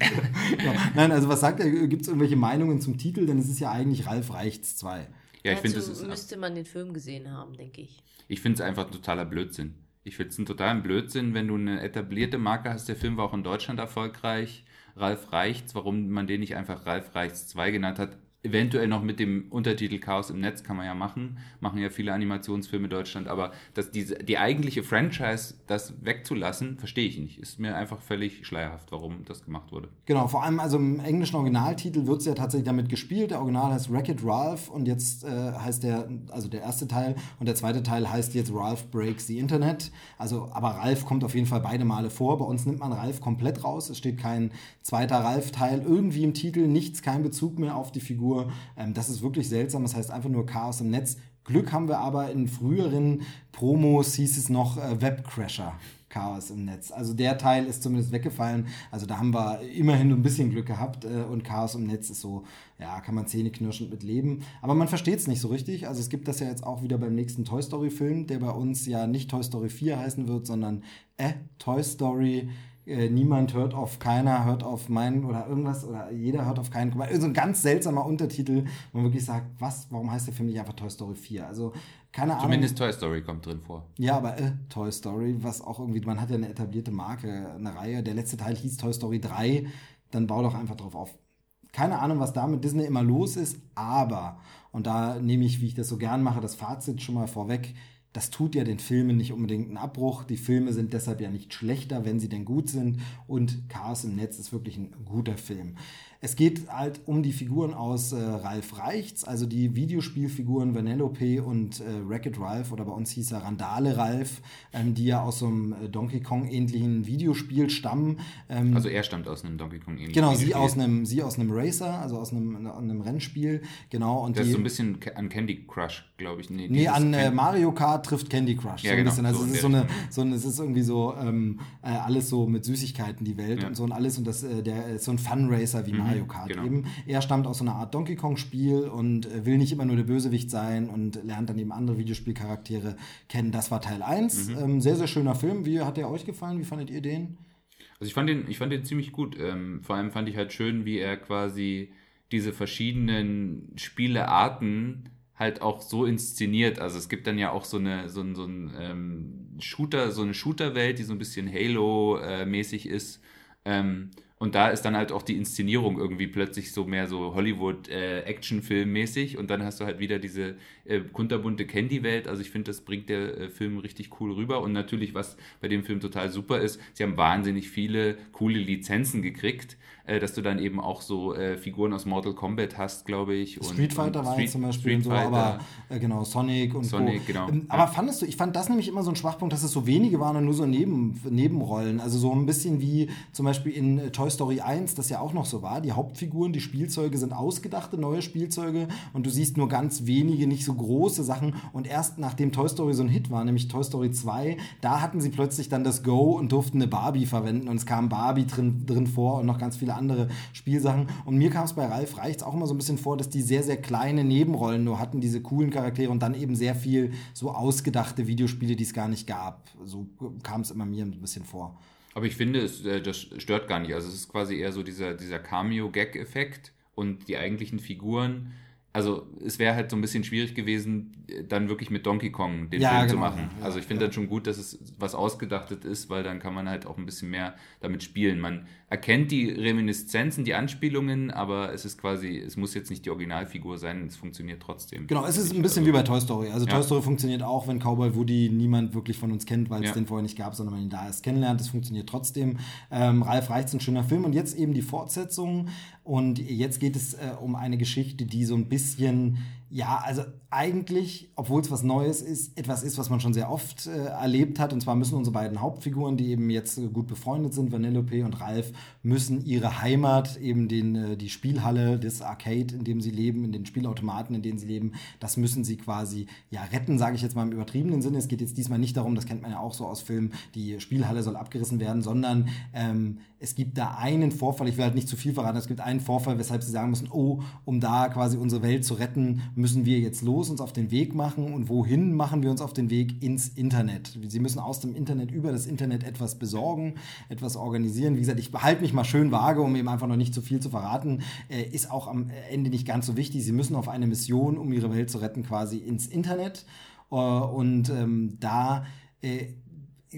Speaker 1: genau. Nein, also was sagt er? Gibt es irgendwelche Meinungen zum Titel? Denn es ist ja eigentlich Ralf Reichts 2.
Speaker 2: Ja, ich finde, das ist
Speaker 3: müsste man den Film gesehen haben, denke ich.
Speaker 2: Ich finde es einfach totaler Blödsinn. Ich finde es einen totalen Blödsinn, wenn du eine etablierte Marke hast. Der Film war auch in Deutschland erfolgreich. Ralf Reichts, warum man den nicht einfach Ralf Reichts 2 genannt hat, eventuell noch mit dem Untertitel Chaos im Netz kann man ja machen, machen ja viele Animationsfilme in Deutschland, aber dass diese, die eigentliche Franchise das wegzulassen, verstehe ich nicht. Ist mir einfach völlig schleierhaft, warum das gemacht wurde.
Speaker 1: Genau, vor allem also im englischen Originaltitel wird es ja tatsächlich damit gespielt. Der Original heißt Wreck-It Ralph und jetzt äh, heißt der, also der erste Teil und der zweite Teil heißt jetzt Ralph Breaks the Internet. Also, aber Ralph kommt auf jeden Fall beide Male vor. Bei uns nimmt man Ralph komplett raus. Es steht kein zweiter Ralph-Teil irgendwie im Titel, nichts, kein Bezug mehr auf die Figur Figur. Ähm, das ist wirklich seltsam. Das heißt einfach nur Chaos im Netz. Glück haben wir aber in früheren Promos hieß es noch äh, Webcrasher. Chaos im Netz. Also der Teil ist zumindest weggefallen. Also da haben wir immerhin ein bisschen Glück gehabt äh, und Chaos im Netz ist so, ja, kann man zähneknirschend mit leben. Aber man versteht es nicht so richtig. Also es gibt das ja jetzt auch wieder beim nächsten Toy Story Film, der bei uns ja nicht Toy Story 4 heißen wird, sondern äh, Toy Story äh, niemand hört auf keiner, hört auf meinen oder irgendwas oder jeder hört auf keinen. So ein ganz seltsamer Untertitel, wo man wirklich sagt, was, warum heißt der Film nicht einfach Toy Story 4? Also keine Ahnung.
Speaker 2: Zumindest Toy Story kommt drin vor.
Speaker 1: Ja, aber äh, Toy Story, was auch irgendwie, man hat ja eine etablierte Marke, eine Reihe. Der letzte Teil hieß Toy Story 3, dann bau doch einfach drauf auf. Keine Ahnung, was da mit Disney immer los ist, aber, und da nehme ich, wie ich das so gern mache, das Fazit schon mal vorweg, das tut ja den Filmen nicht unbedingt einen Abbruch. Die Filme sind deshalb ja nicht schlechter, wenn sie denn gut sind. Und Chaos im Netz ist wirklich ein guter Film. Es geht halt um die Figuren aus äh, Ralf Reichts, also die Videospielfiguren Vanellope und äh, Wreck-It Ralph oder bei uns hieß er Randale Ralph, ähm, die ja aus so einem äh, Donkey Kong ähnlichen Videospiel stammen.
Speaker 2: Ähm, also er stammt aus einem Donkey Kong ähnlichen
Speaker 1: Genau, sie aus einem, sie aus einem Racer, also aus einem, einem Rennspiel, genau.
Speaker 2: Und das die, ist so ein bisschen an Candy Crush, glaube ich.
Speaker 1: Nee, nee an äh, Mario Kart trifft Candy Crush. Ja, so genau. Bisschen. Also so es ist so eine, so eine, es ist irgendwie so ähm, äh, alles so mit Süßigkeiten die Welt ja. und so und alles und das, äh, der ist so ein Fun Racer wie mhm. Mario Mario Kart genau. eben. Er stammt aus so einer Art Donkey Kong-Spiel und äh, will nicht immer nur der Bösewicht sein und lernt dann eben andere Videospielcharaktere kennen. Das war Teil 1. Mhm. Ähm, sehr, sehr schöner Film. Wie hat der euch gefallen? Wie fandet ihr den?
Speaker 2: Also ich fand den, ich fand den ziemlich gut. Ähm, vor allem fand ich halt schön, wie er quasi diese verschiedenen Spielearten halt auch so inszeniert. Also es gibt dann ja auch so eine so ein, so ein ähm, Shooter, so eine Shooter-Welt, die so ein bisschen Halo-mäßig äh, ist. Ähm, und da ist dann halt auch die Inszenierung irgendwie plötzlich so mehr so Hollywood-Actionfilm-mäßig. Äh, und dann hast du halt wieder diese äh, kunterbunte Candy-Welt. Also ich finde, das bringt der äh, Film richtig cool rüber. Und natürlich, was bei dem Film total super ist, sie haben wahnsinnig viele coole Lizenzen gekriegt äh, dass du dann eben auch so äh, Figuren aus Mortal Kombat hast, glaube ich.
Speaker 1: Und, Street Fighter und war jetzt zum Beispiel Street so, aber äh, genau, Sonic und Sonic,
Speaker 2: Co. genau.
Speaker 1: Ähm, aber ja. fandest du, ich fand das nämlich immer so ein Schwachpunkt, dass es so wenige waren und nur so Neben, Nebenrollen. Also so ein bisschen wie zum Beispiel in äh, Toy Story 1, das ja auch noch so war. Die Hauptfiguren, die Spielzeuge sind ausgedachte neue Spielzeuge und du siehst nur ganz wenige, nicht so große Sachen. Und erst nachdem Toy Story so ein Hit war, nämlich Toy Story 2, da hatten sie plötzlich dann das Go und durften eine Barbie verwenden und es kam Barbie drin, drin vor und noch ganz viele andere Spielsachen. Und mir kam es bei Ralf Reichts auch immer so ein bisschen vor, dass die sehr, sehr kleine Nebenrollen nur hatten, diese coolen Charaktere und dann eben sehr viel so ausgedachte Videospiele, die es gar nicht gab. So kam es immer mir ein bisschen vor.
Speaker 2: Aber ich finde, es, äh, das stört gar nicht. Also es ist quasi eher so dieser, dieser Cameo-Gag-Effekt und die eigentlichen Figuren also es wäre halt so ein bisschen schwierig gewesen, dann wirklich mit Donkey Kong den ja, Film genau, zu machen. Also ich finde ja. dann schon gut, dass es was ausgedachtet ist, weil dann kann man halt auch ein bisschen mehr damit spielen. Man erkennt die Reminiszenzen, die Anspielungen, aber es ist quasi, es muss jetzt nicht die Originalfigur sein, es funktioniert trotzdem.
Speaker 1: Genau, es ist ein bisschen also, wie bei Toy Story. Also Toy Story funktioniert auch, wenn Cowboy Woody niemand wirklich von uns kennt, weil es den vorher nicht gab, sondern man ihn da erst kennenlernt. Das funktioniert trotzdem. Ähm, Ralf Reichts ein schöner Film und jetzt eben die Fortsetzung. Und jetzt geht es äh, um eine Geschichte, die so ein bisschen ja, also eigentlich, obwohl es was Neues ist, etwas ist, was man schon sehr oft äh, erlebt hat. Und zwar müssen unsere beiden Hauptfiguren, die eben jetzt äh, gut befreundet sind, Vanellope und Ralf, müssen ihre Heimat, eben den, äh, die Spielhalle, das Arcade, in dem sie leben, in den Spielautomaten, in denen sie leben, das müssen sie quasi ja retten, sage ich jetzt mal im übertriebenen Sinne. Es geht jetzt diesmal nicht darum, das kennt man ja auch so aus Filmen, die Spielhalle soll abgerissen werden, sondern ähm, es gibt da einen Vorfall, ich will halt nicht zu viel verraten, es gibt einen Vorfall, weshalb sie sagen müssen, oh, um da quasi unsere Welt zu retten, müssen wir jetzt los uns auf den Weg machen und wohin machen wir uns auf den Weg ins Internet. Sie müssen aus dem Internet über das Internet etwas besorgen, etwas organisieren. Wie gesagt, ich behalte mich mal schön vage, um eben einfach noch nicht zu viel zu verraten. Äh, ist auch am Ende nicht ganz so wichtig. Sie müssen auf eine Mission, um ihre Welt zu retten, quasi ins Internet. Äh, und ähm, da äh,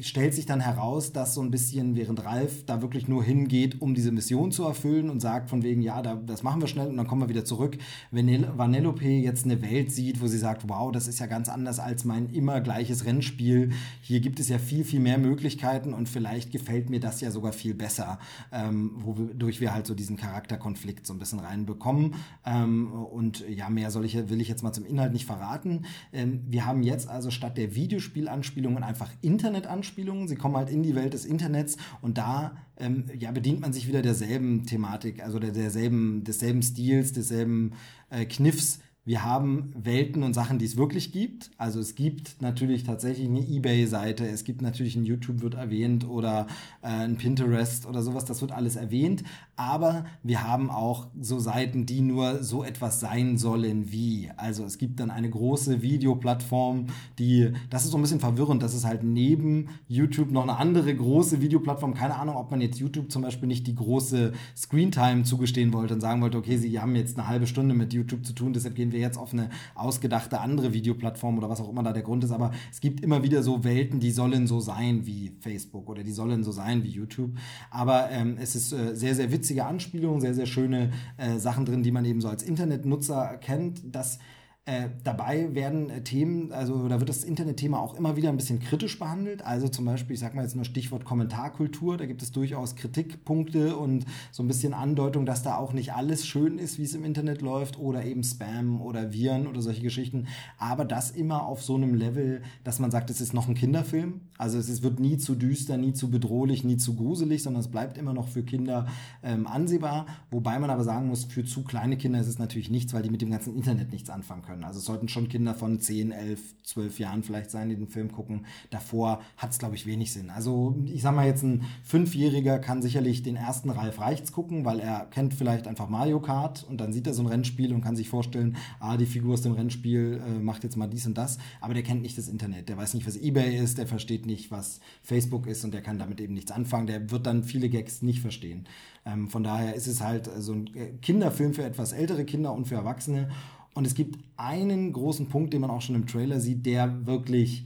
Speaker 1: stellt sich dann heraus, dass so ein bisschen, während Ralf da wirklich nur hingeht, um diese Mission zu erfüllen und sagt von wegen, ja, da, das machen wir schnell und dann kommen wir wieder zurück. Wenn Vanellope jetzt eine Welt sieht, wo sie sagt, wow, das ist ja ganz anders als mein immer gleiches Rennspiel. Hier gibt es ja viel, viel mehr Möglichkeiten und vielleicht gefällt mir das ja sogar viel besser, ähm, wodurch wir halt so diesen Charakterkonflikt so ein bisschen reinbekommen. Ähm, und ja, mehr soll ich, will ich jetzt mal zum Inhalt nicht verraten. Ähm, wir haben jetzt also statt der Videospielanspielungen einfach Internetanspielungen Anspielungen. Sie kommen halt in die Welt des Internets und da ähm, ja, bedient man sich wieder derselben Thematik, also der, derselben, desselben Stils, desselben äh, Kniffs, wir haben Welten und Sachen, die es wirklich gibt. Also es gibt natürlich tatsächlich eine Ebay-Seite, es gibt natürlich ein YouTube wird erwähnt oder äh, ein Pinterest oder sowas, das wird alles erwähnt. Aber wir haben auch so Seiten, die nur so etwas sein sollen wie. Also es gibt dann eine große Videoplattform, die, das ist so ein bisschen verwirrend, dass es halt neben YouTube noch eine andere große Videoplattform, keine Ahnung, ob man jetzt YouTube zum Beispiel nicht die große Screentime zugestehen wollte und sagen wollte, okay, sie haben jetzt eine halbe Stunde mit YouTube zu tun, deshalb gehen wir jetzt auf eine ausgedachte andere Videoplattform oder was auch immer da der Grund ist, aber es gibt immer wieder so Welten, die sollen so sein wie Facebook oder die sollen so sein wie YouTube. Aber ähm, es ist äh, sehr, sehr witzige Anspielungen, sehr, sehr schöne äh, Sachen drin, die man eben so als Internetnutzer kennt, dass äh, dabei werden äh, Themen, also da wird das Internetthema auch immer wieder ein bisschen kritisch behandelt. Also zum Beispiel, ich sage mal jetzt nur Stichwort Kommentarkultur, da gibt es durchaus Kritikpunkte und so ein bisschen Andeutung, dass da auch nicht alles schön ist, wie es im Internet läuft oder eben Spam oder Viren oder solche Geschichten. Aber das immer auf so einem Level, dass man sagt, es ist noch ein Kinderfilm. Also es wird nie zu düster, nie zu bedrohlich, nie zu gruselig, sondern es bleibt immer noch für Kinder ähm, ansehbar. Wobei man aber sagen muss, für zu kleine Kinder ist es natürlich nichts, weil die mit dem ganzen Internet nichts anfangen können. Also es sollten schon Kinder von 10, 11, 12 Jahren vielleicht sein, die den Film gucken. Davor hat es, glaube ich, wenig Sinn. Also ich sage mal jetzt, ein Fünfjähriger kann sicherlich den ersten Ralf Reichts gucken, weil er kennt vielleicht einfach Mario Kart und dann sieht er so ein Rennspiel und kann sich vorstellen, ah, die Figur aus dem Rennspiel äh, macht jetzt mal dies und das. Aber der kennt nicht das Internet. Der weiß nicht, was Ebay ist, der versteht nicht, was Facebook ist und der kann damit eben nichts anfangen. Der wird dann viele Gags nicht verstehen. Ähm, von daher ist es halt so ein Kinderfilm für etwas ältere Kinder und für Erwachsene. Und es gibt einen großen Punkt, den man auch schon im Trailer sieht, der wirklich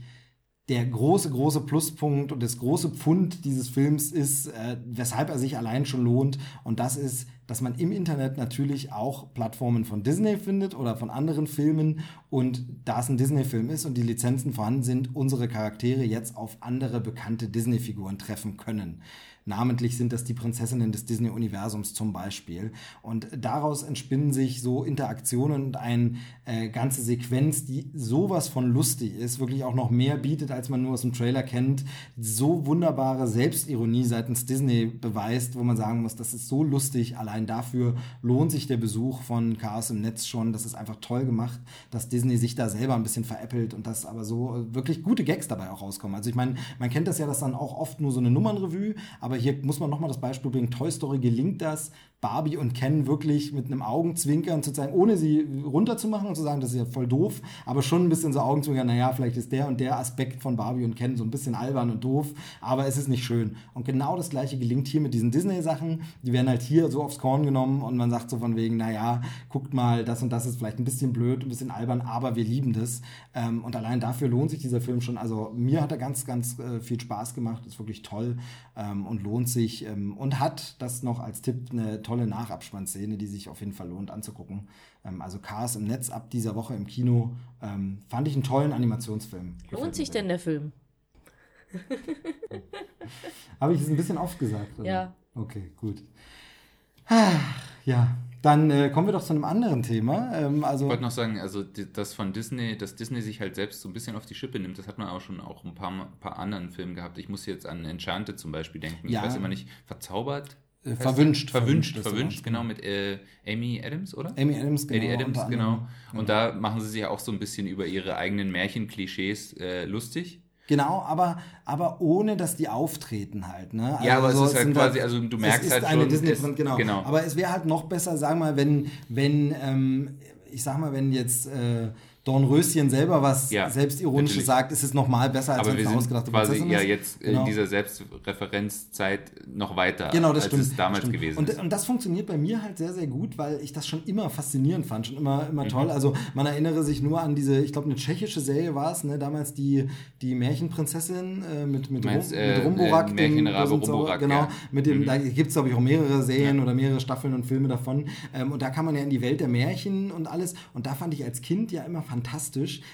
Speaker 1: der große, große Pluspunkt und das große Pfund dieses Films ist, äh, weshalb er sich allein schon lohnt. Und das ist, dass man im Internet natürlich auch Plattformen von Disney findet oder von anderen Filmen. Und da es ein Disney-Film ist und die Lizenzen vorhanden sind, unsere Charaktere jetzt auf andere bekannte Disney-Figuren treffen können. Namentlich sind das die Prinzessinnen des Disney-Universums zum Beispiel. Und daraus entspinnen sich so Interaktionen und eine äh, ganze Sequenz, die sowas von lustig ist, wirklich auch noch mehr bietet, als man nur aus dem Trailer kennt. So wunderbare Selbstironie seitens Disney beweist, wo man sagen muss, das ist so lustig. Allein dafür lohnt sich der Besuch von Chaos im Netz schon. Das ist einfach toll gemacht, dass Disney sich da selber ein bisschen veräppelt und dass aber so äh, wirklich gute Gags dabei auch rauskommen. Also ich meine, man kennt das ja, dass dann auch oft nur so eine Nummernrevue, aber hier muss man nochmal das Beispiel bringen, Toy Story gelingt das, Barbie und Ken wirklich mit einem Augenzwinkern zu zeigen, ohne sie runterzumachen und zu sagen, das ist ja voll doof, aber schon ein bisschen so Augenzwinkern, naja, vielleicht ist der und der Aspekt von Barbie und Ken so ein bisschen albern und doof, aber es ist nicht schön. Und genau das gleiche gelingt hier mit diesen Disney-Sachen. Die werden halt hier so aufs Korn genommen und man sagt so von wegen, naja, guckt mal, das und das ist vielleicht ein bisschen blöd, ein bisschen albern, aber wir lieben das. Ähm, und allein dafür lohnt sich dieser Film schon. Also mir hat er ganz, ganz äh, viel Spaß gemacht, ist wirklich toll ähm, und lohnt sich ähm, und hat das noch als Tipp eine tolle Nachabspannszene, die sich auf jeden Fall lohnt anzugucken. Ähm, also Cars im Netz ab dieser Woche im Kino. Ähm, fand ich einen tollen Animationsfilm.
Speaker 3: Lohnt sich denn der Film?
Speaker 1: Habe ich es ein bisschen oft gesagt?
Speaker 3: Oder? Ja.
Speaker 1: Okay, gut. Ja, dann äh, kommen wir doch zu einem anderen Thema. Ähm, also
Speaker 2: ich wollte noch sagen, also das von Disney, dass Disney sich halt selbst so ein bisschen auf die Schippe nimmt, das hat man auch schon auch ein paar, paar anderen Filmen gehabt. Ich muss jetzt an Enchanted zum Beispiel denken.
Speaker 1: Ja.
Speaker 2: Ich weiß immer nicht, verzaubert?
Speaker 1: Äh, verwünscht.
Speaker 2: Verwünscht, verwünscht,
Speaker 1: du
Speaker 2: genau, mit äh, Amy Adams, oder?
Speaker 1: Amy Adams, genau.
Speaker 2: Eddie Adams, genau. Und da machen sie sich auch so ein bisschen über ihre eigenen Märchenklischees äh, lustig.
Speaker 1: Genau, aber, aber ohne, dass die auftreten halt. Ne?
Speaker 2: Ja, aber es
Speaker 1: so,
Speaker 2: ist halt quasi, also du merkst
Speaker 1: es ist
Speaker 2: halt
Speaker 1: eine
Speaker 2: schon,
Speaker 1: Disney
Speaker 2: es-
Speaker 1: genau.
Speaker 2: genau.
Speaker 1: Aber es wäre halt noch besser, sag mal, wenn, wenn ähm, ich sag mal, wenn jetzt äh, Dornröschen selber was
Speaker 2: Ja,
Speaker 1: Selbstironisches
Speaker 2: natürlich.
Speaker 1: sagt, ist es nochmal besser, als wenn es ausgedachte
Speaker 2: quasi
Speaker 1: Prinzessin
Speaker 2: ja
Speaker 1: ist.
Speaker 2: jetzt
Speaker 1: Genau.
Speaker 2: in dieser Selbstreferenzzeit noch weiter,
Speaker 1: Genau, das
Speaker 2: als
Speaker 1: stimmt.
Speaker 2: es damals
Speaker 1: stimmt.
Speaker 2: gewesen
Speaker 1: und,
Speaker 2: ist.
Speaker 1: Und das funktioniert bei mir halt sehr, sehr gut, weil ich das schon immer faszinierend fand, schon immer, immer
Speaker 2: Mhm.
Speaker 1: toll. Also man erinnere sich nur an diese, ich glaube, eine tschechische Serie war es, ne? damals die, die Märchenprinzessin äh, mit, mit,
Speaker 2: meinst,
Speaker 1: Rum,
Speaker 2: äh,
Speaker 1: mit Rumborak.
Speaker 2: äh, Märchenrabe. Rumborak,
Speaker 1: Genau,
Speaker 2: ja.
Speaker 1: mit dem,
Speaker 2: Mhm.
Speaker 1: da gibt es, glaube ich, auch mehrere Serien
Speaker 2: Ja.
Speaker 1: oder mehrere Staffeln und Filme davon. Ähm, und da kann man ja in die Welt der Märchen und alles. Und da fand ich als Kind ja immer fantastisch.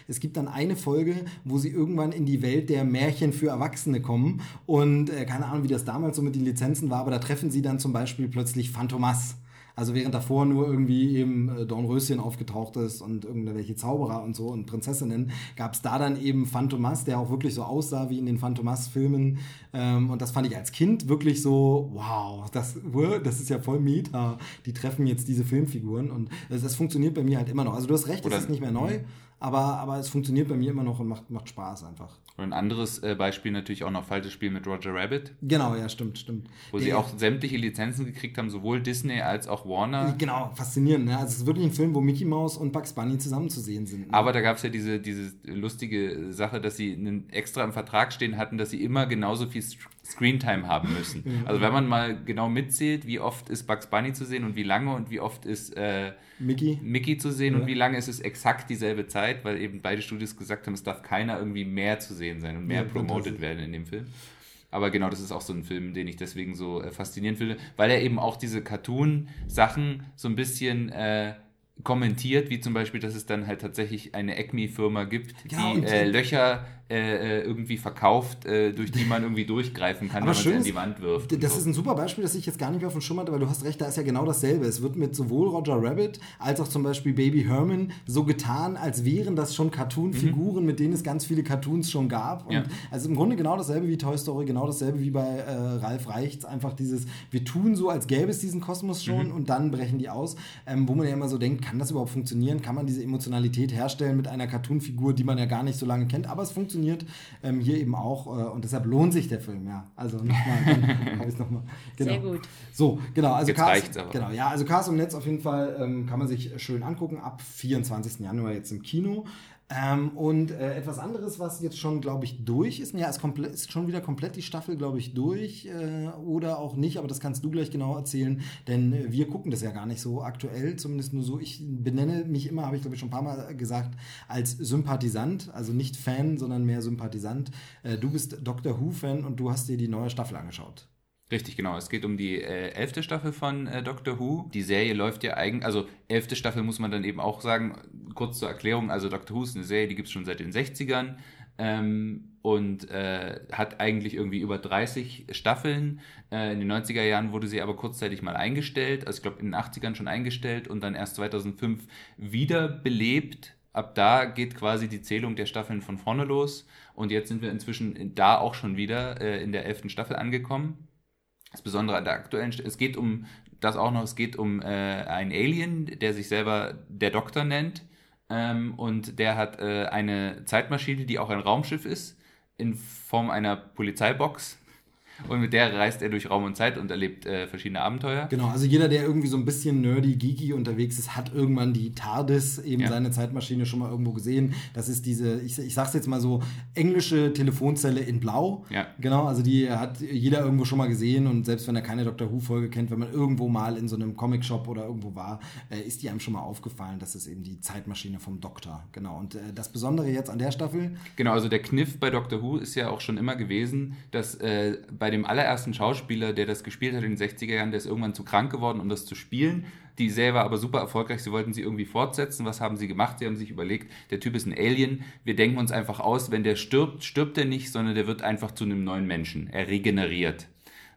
Speaker 1: Es gibt dann eine Folge, wo sie irgendwann in die Welt der Märchen für Erwachsene kommen. Und äh, keine Ahnung, wie das damals so mit den Lizenzen war, aber da treffen sie dann zum Beispiel plötzlich Phantomas. Also während davor nur irgendwie eben äh, Dornröschen aufgetaucht ist und irgendwelche Zauberer und so und Prinzessinnen, gab es da dann eben Phantomas, der auch wirklich so aussah wie in den Phantomas-Filmen. Ähm, und das fand ich als Kind wirklich so, wow, das, das ist ja voll Meta. Die treffen jetzt diese Filmfiguren und das, das funktioniert bei mir halt immer noch. Also du hast recht,
Speaker 2: Oder-
Speaker 1: es ist nicht mehr neu, aber, aber es funktioniert bei mir immer noch und macht, macht Spaß einfach.
Speaker 2: Und ein anderes äh, Beispiel natürlich auch noch falsches Spiel mit Roger Rabbit,
Speaker 1: Genau, ja, stimmt, stimmt.
Speaker 2: wo sie
Speaker 1: Der-
Speaker 2: auch sämtliche Lizenzen gekriegt haben, sowohl Disney als auch Warner.
Speaker 1: Genau, faszinierend. Ne? Also es ist wirklich ein Film, wo Mickey Mouse und Bugs Bunny zusammen zu sehen sind. Ne?
Speaker 2: Aber da gab es ja diese, diese lustige Sache, dass sie einen extra im Vertrag stehen hatten, dass sie immer genauso viel Screentime haben müssen. Also wenn man mal genau mitzählt, wie oft ist Bugs Bunny zu sehen und wie lange und wie oft ist äh,
Speaker 1: Mickey.
Speaker 2: Mickey zu sehen
Speaker 1: Ja.
Speaker 2: und wie lange ist es exakt dieselbe Zeit, weil eben beide Studios gesagt haben, es darf keiner irgendwie mehr zu sehen sein und mehr
Speaker 1: Ja,
Speaker 2: promoted werden in dem Film. Aber genau, das ist auch so ein Film, den ich deswegen so äh, faszinierend finde, weil er eben auch diese Cartoon-Sachen so ein bisschen äh, kommentiert, wie zum Beispiel, dass es dann halt tatsächlich eine Acme-Firma gibt,
Speaker 1: Ja,
Speaker 2: die
Speaker 1: und-
Speaker 2: äh, Löcher äh, äh, irgendwie verkauft, äh, durch die man irgendwie durchgreifen kann,
Speaker 1: Aber
Speaker 2: wenn man sie an die Wand wirft.
Speaker 1: Das
Speaker 2: so.
Speaker 1: ist ein super Beispiel, das ich jetzt gar nicht mehr auf dem Schirm hatte, weil du hast recht, da ist ja genau dasselbe. Es wird mit sowohl Roger Rabbit als auch zum Beispiel Baby Herman so getan, als wären das schon Cartoon-Figuren, mit denen es ganz viele Cartoons schon gab. Und
Speaker 2: Ja.
Speaker 1: Also im Grunde genau dasselbe wie Toy Story, genau dasselbe wie bei äh, Ralf Reichts. Einfach dieses, wir tun so, als gäbe es diesen Kosmos schon und dann brechen die aus. Ähm, wo man ja immer so denkt, kann das überhaupt funktionieren? Kann man diese Emotionalität herstellen mit einer Cartoon-Figur, die man ja gar nicht so lange kennt? Aber es funktioniert ähm, hier eben auch äh, und deshalb lohnt sich der Film, ja. Also nochmal, habe ich nochmal. Genau.
Speaker 3: Sehr gut.
Speaker 1: So, genau. Also
Speaker 2: aber.
Speaker 1: Genau, ja, also Cars im Netz auf jeden Fall ähm, kann man sich schön angucken, ab 24. Januar jetzt im Kino. Ähm, und äh, etwas anderes, was jetzt schon, glaube ich, durch ist, ja, ist, ist schon wieder komplett die Staffel, glaube ich, durch äh, oder auch nicht, aber das kannst du gleich genau erzählen, denn äh, wir gucken das ja gar nicht so aktuell, zumindest nur so. Ich benenne mich immer, habe ich glaube ich schon ein paar Mal gesagt, als Sympathisant, also nicht Fan, sondern mehr Sympathisant. Äh, du bist Doctor Who-Fan und du hast dir die neue Staffel angeschaut.
Speaker 2: Richtig, genau. Es geht um die äh, elfte Staffel von äh, Doctor Who. Die Serie läuft ja eigentlich, also elfte Staffel muss man dann eben auch sagen, kurz zur Erklärung, also Doctor Who ist eine Serie, die gibt es schon seit den 60ern ähm, und äh, hat eigentlich irgendwie über 30 Staffeln. Äh, in den 90er Jahren wurde sie aber kurzzeitig mal eingestellt, also ich glaube in den 80ern schon eingestellt und dann erst 2005 wiederbelebt. Ab da geht quasi die Zählung der Staffeln von vorne los und jetzt sind wir inzwischen da auch schon wieder äh, in der elften Staffel angekommen. Das Besondere an der aktuellen St es geht um das auch noch, es geht um äh, einen Alien, der sich selber der Doktor nennt. Ähm, und der hat äh, eine Zeitmaschine, die auch ein Raumschiff ist, in Form einer Polizeibox. Und mit der reist er durch Raum und Zeit und erlebt äh, verschiedene Abenteuer.
Speaker 1: Genau, also jeder, der irgendwie so ein bisschen nerdy, geeky unterwegs ist, hat irgendwann die TARDIS, eben
Speaker 2: Ja.
Speaker 1: seine Zeitmaschine, schon mal irgendwo gesehen. Das ist diese, ich, ich sag's jetzt mal so, englische Telefonzelle in Blau.
Speaker 2: Ja.
Speaker 1: Genau, also die hat jeder irgendwo schon mal gesehen und selbst wenn er keine Doctor Who-Folge kennt, wenn man irgendwo mal in so einem Comic-Shop oder irgendwo war, äh, ist die einem schon mal aufgefallen, das ist eben die Zeitmaschine vom Doktor. Genau, und äh, das Besondere jetzt an der Staffel,
Speaker 2: Genau, also der Kniff bei Doctor Who ist ja auch schon immer gewesen, dass äh, bei dem allerersten Schauspieler, der das gespielt hat in den 60er Jahren, der ist irgendwann zu krank geworden, um das zu spielen. Die Serie war aber super erfolgreich, sie wollten sie irgendwie fortsetzen. Was haben sie gemacht? Sie haben sich überlegt, der Typ ist ein Alien, wir denken uns einfach aus, wenn der stirbt, stirbt er nicht, sondern der wird einfach zu einem neuen Menschen. Er regeneriert.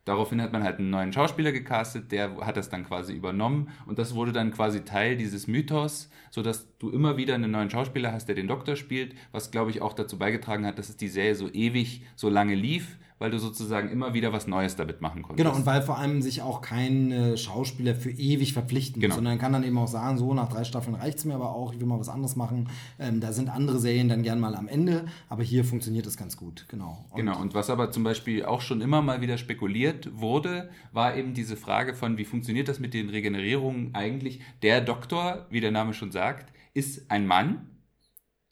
Speaker 2: Daraufhin hat man halt einen neuen Schauspieler gecastet, der hat das dann quasi übernommen und das wurde dann quasi Teil dieses Mythos, sodass du immer wieder einen neuen Schauspieler hast, der den Doktor spielt, was glaube ich auch dazu beigetragen hat, dass es die Serie so ewig so lange lief, weil du sozusagen immer wieder was Neues damit machen konntest.
Speaker 1: Genau, und weil vor allem sich auch kein äh, Schauspieler für ewig verpflichten
Speaker 2: Genau.
Speaker 1: muss, sondern kann dann eben auch sagen, so nach drei Staffeln reicht es mir aber auch, ich will mal was anderes machen. Ähm, da sind andere Serien dann gern mal am Ende, aber hier funktioniert das ganz gut, genau. Und
Speaker 2: Genau, und was aber zum Beispiel auch schon immer mal wieder spekuliert wurde, war eben diese Frage von, wie funktioniert das mit den Regenerierungen eigentlich? Der Doktor, wie der Name schon sagt, ist ein Mann,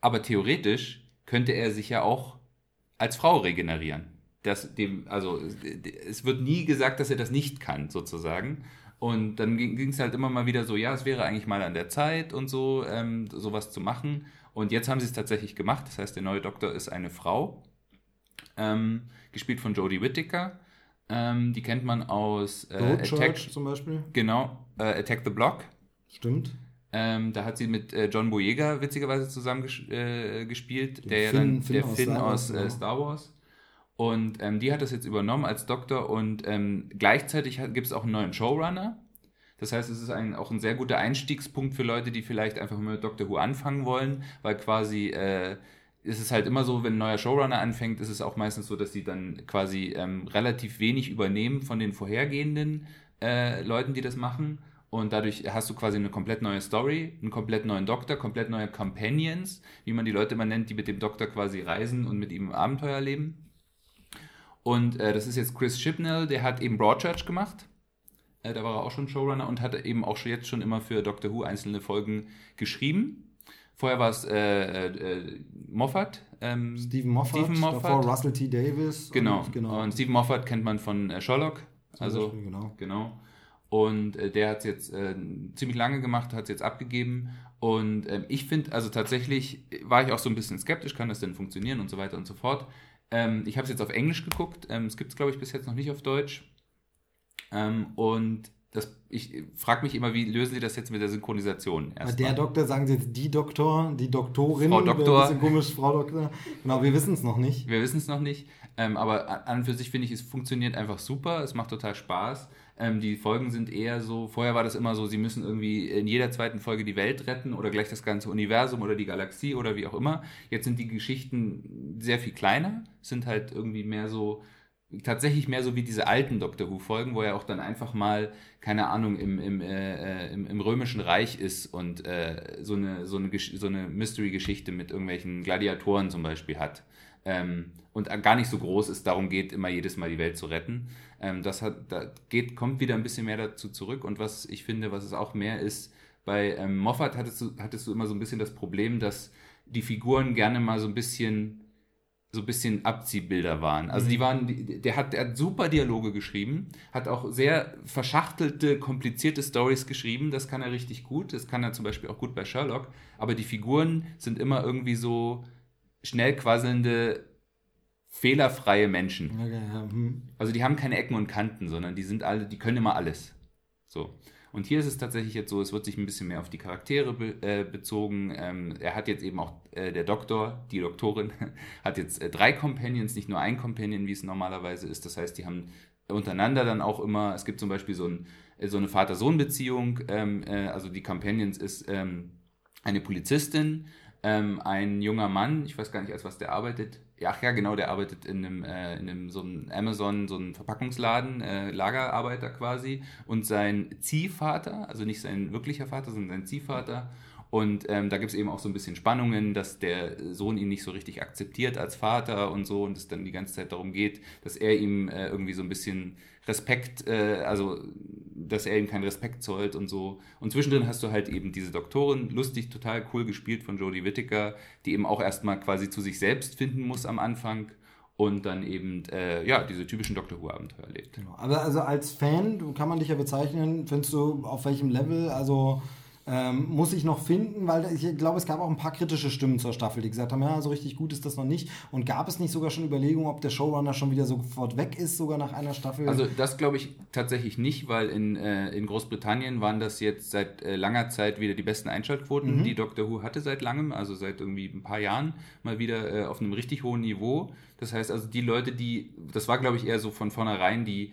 Speaker 2: aber theoretisch könnte er sich ja auch als Frau regenerieren. Das dem, also es wird nie gesagt, dass er das nicht kann, sozusagen. Und dann ging es halt immer mal wieder so, ja, es wäre eigentlich mal an der Zeit und so, ähm, sowas zu machen. Und jetzt haben sie es tatsächlich gemacht. Das heißt, der neue Doktor ist eine Frau, ähm, gespielt von Jodie Whittaker. Ähm, die kennt man aus äh, Attack,
Speaker 1: zum Beispiel.
Speaker 2: Genau, äh, Attack the Block.
Speaker 1: Stimmt.
Speaker 2: Ähm, da hat sie mit äh, John Boyega witzigerweise zusammen ges äh, gespielt, der
Speaker 1: Finn-
Speaker 2: ja dann
Speaker 1: Finn
Speaker 2: der
Speaker 1: aus
Speaker 2: Finn
Speaker 1: Star Wars,
Speaker 2: aus äh,
Speaker 1: genau.
Speaker 2: Star Wars. Und ähm, die hat das jetzt übernommen als Doktor und ähm, gleichzeitig gibt es auch einen neuen Showrunner. Das heißt, es ist ein, auch ein sehr guter Einstiegspunkt für Leute, die vielleicht einfach mit Doctor Who anfangen wollen, weil quasi äh, ist es halt immer so, wenn ein neuer Showrunner anfängt, ist es auch meistens so, dass sie dann quasi ähm, relativ wenig übernehmen von den vorhergehenden äh, Leuten, die das machen. Und dadurch hast du quasi eine komplett neue Story, einen komplett neuen Doktor, komplett neue Companions, wie man die Leute immer nennt, die mit dem Doktor quasi reisen und mit ihm Abenteuer leben. Und äh, das ist jetzt Chris Chibnall, der hat eben Broadchurch gemacht. Äh, da war er auch schon Showrunner und hat eben auch schon jetzt schon immer für Doctor Who einzelne Folgen geschrieben. Vorher war es äh, äh, Moffat. Ähm,
Speaker 1: Stephen Moffat,
Speaker 2: Stephen Moffat.
Speaker 1: davor Russell T. Davis.
Speaker 2: Genau.
Speaker 1: Und, genau.
Speaker 2: Und Stephen Moffat kennt man von äh, Sherlock. Also
Speaker 1: Beispiel, genau.
Speaker 2: Genau. Und äh, der hat es jetzt äh, ziemlich lange gemacht, hat es jetzt abgegeben. Und ähm, ich finde, also tatsächlich war ich auch so ein bisschen skeptisch, kann das denn funktionieren und so weiter und so fort. Ähm, ich habe es jetzt auf Englisch geguckt. Ähm, es gibt es, glaube ich, bis jetzt noch nicht auf Deutsch. Ähm, und das, ich frage mich immer, wie lösen sie das jetzt mit der Synchronisation? Erstmal?
Speaker 1: der Doktor sagen sie jetzt die Doktor, die Doktorin.
Speaker 2: Frau Doktor.
Speaker 1: Ein bisschen komisch, Frau Doktor. Genau, wir wissen es noch nicht.
Speaker 2: Wir wissen es noch nicht, ähm, aber an und für sich finde ich, es funktioniert einfach super, es macht total Spaß. Ähm, die Folgen sind eher so, vorher war das immer so, sie müssen irgendwie in jeder zweiten Folge die Welt retten oder gleich das ganze Universum oder die Galaxie oder wie auch immer. Jetzt sind die Geschichten sehr viel kleiner, sind halt irgendwie mehr so, tatsächlich mehr so wie diese alten Doctor Who-Folgen, wo er auch dann einfach mal, keine Ahnung, im, im, äh, äh, im, im Römischen Reich ist und äh, so eine, so eine, so eine Mystery-Geschichte mit irgendwelchen Gladiatoren zum Beispiel hat. Ähm, und gar nicht so groß ist, darum geht, immer jedes Mal die Welt zu retten. Ähm, das hat, da geht, kommt wieder ein bisschen mehr dazu zurück. Und was ich finde, was es auch mehr ist, bei ähm, Moffat hattest du, hattest du immer so ein bisschen das Problem, dass die Figuren gerne mal so ein bisschen so ein bisschen Abziehbilder waren. Also die waren, der hat, der hat super Dialoge geschrieben, hat auch sehr verschachtelte, komplizierte Stories geschrieben. Das kann er richtig gut. Das kann er zum Beispiel auch gut bei Sherlock. Aber die Figuren sind immer irgendwie so schnell quasselnde, fehlerfreie Menschen.
Speaker 1: Okay, ja, hm.
Speaker 2: Also die haben keine Ecken und Kanten, sondern die sind alle, die können immer alles. So. Und hier ist es tatsächlich jetzt so, es wird sich ein bisschen mehr auf die Charaktere be äh, bezogen. Ähm, er hat jetzt eben auch, äh, der Doktor, die Doktorin, hat jetzt äh, drei Companions, nicht nur ein Companion, wie es normalerweise ist. Das heißt, die haben untereinander dann auch immer, es gibt zum Beispiel so, ein, äh, so eine Vater-Sohn-Beziehung. Ähm, äh, also die Companions ist ähm, eine Polizistin, ähm, ein junger Mann, ich weiß gar nicht, als was der arbeitet. Ach ja, genau, der arbeitet in einem, äh, in einem so einem Amazon, so einem Verpackungsladen, äh, Lagerarbeiter quasi. Und sein Ziehvater, also nicht sein wirklicher Vater, sondern sein Ziehvater. Und ähm, da gibt es eben auch so ein bisschen Spannungen, dass der Sohn ihn nicht so richtig akzeptiert als Vater und so und es dann die ganze Zeit darum geht, dass er ihm äh, irgendwie so ein bisschen Respekt, äh, also dass er ihm keinen Respekt zollt und so. Und zwischendrin hast du halt eben diese Doktorin, lustig, total cool gespielt von Jodie Whittaker, die eben auch erstmal quasi zu sich selbst finden muss am Anfang und dann eben, äh, ja, diese typischen Doctor Who-Abenteuer lebt.
Speaker 1: Genau. Aber also als Fan kann man dich ja bezeichnen, findest du auf welchem Level, also ähm, muss ich noch finden, weil ich glaube, es gab auch ein paar kritische Stimmen zur Staffel, die gesagt haben, ja, so richtig gut ist das noch nicht. Und gab es nicht sogar schon Überlegungen, ob der Showrunner schon wieder sofort weg ist, sogar nach einer Staffel?
Speaker 2: Also das glaube ich tatsächlich nicht, weil in, äh, in Großbritannien waren das jetzt seit äh, langer Zeit wieder die besten Einschaltquoten, die Doctor Who hatte seit langem, also seit irgendwie ein paar Jahren mal wieder äh, auf einem richtig hohen Niveau. Das heißt also die Leute, die, das war glaube ich eher so von vornherein, die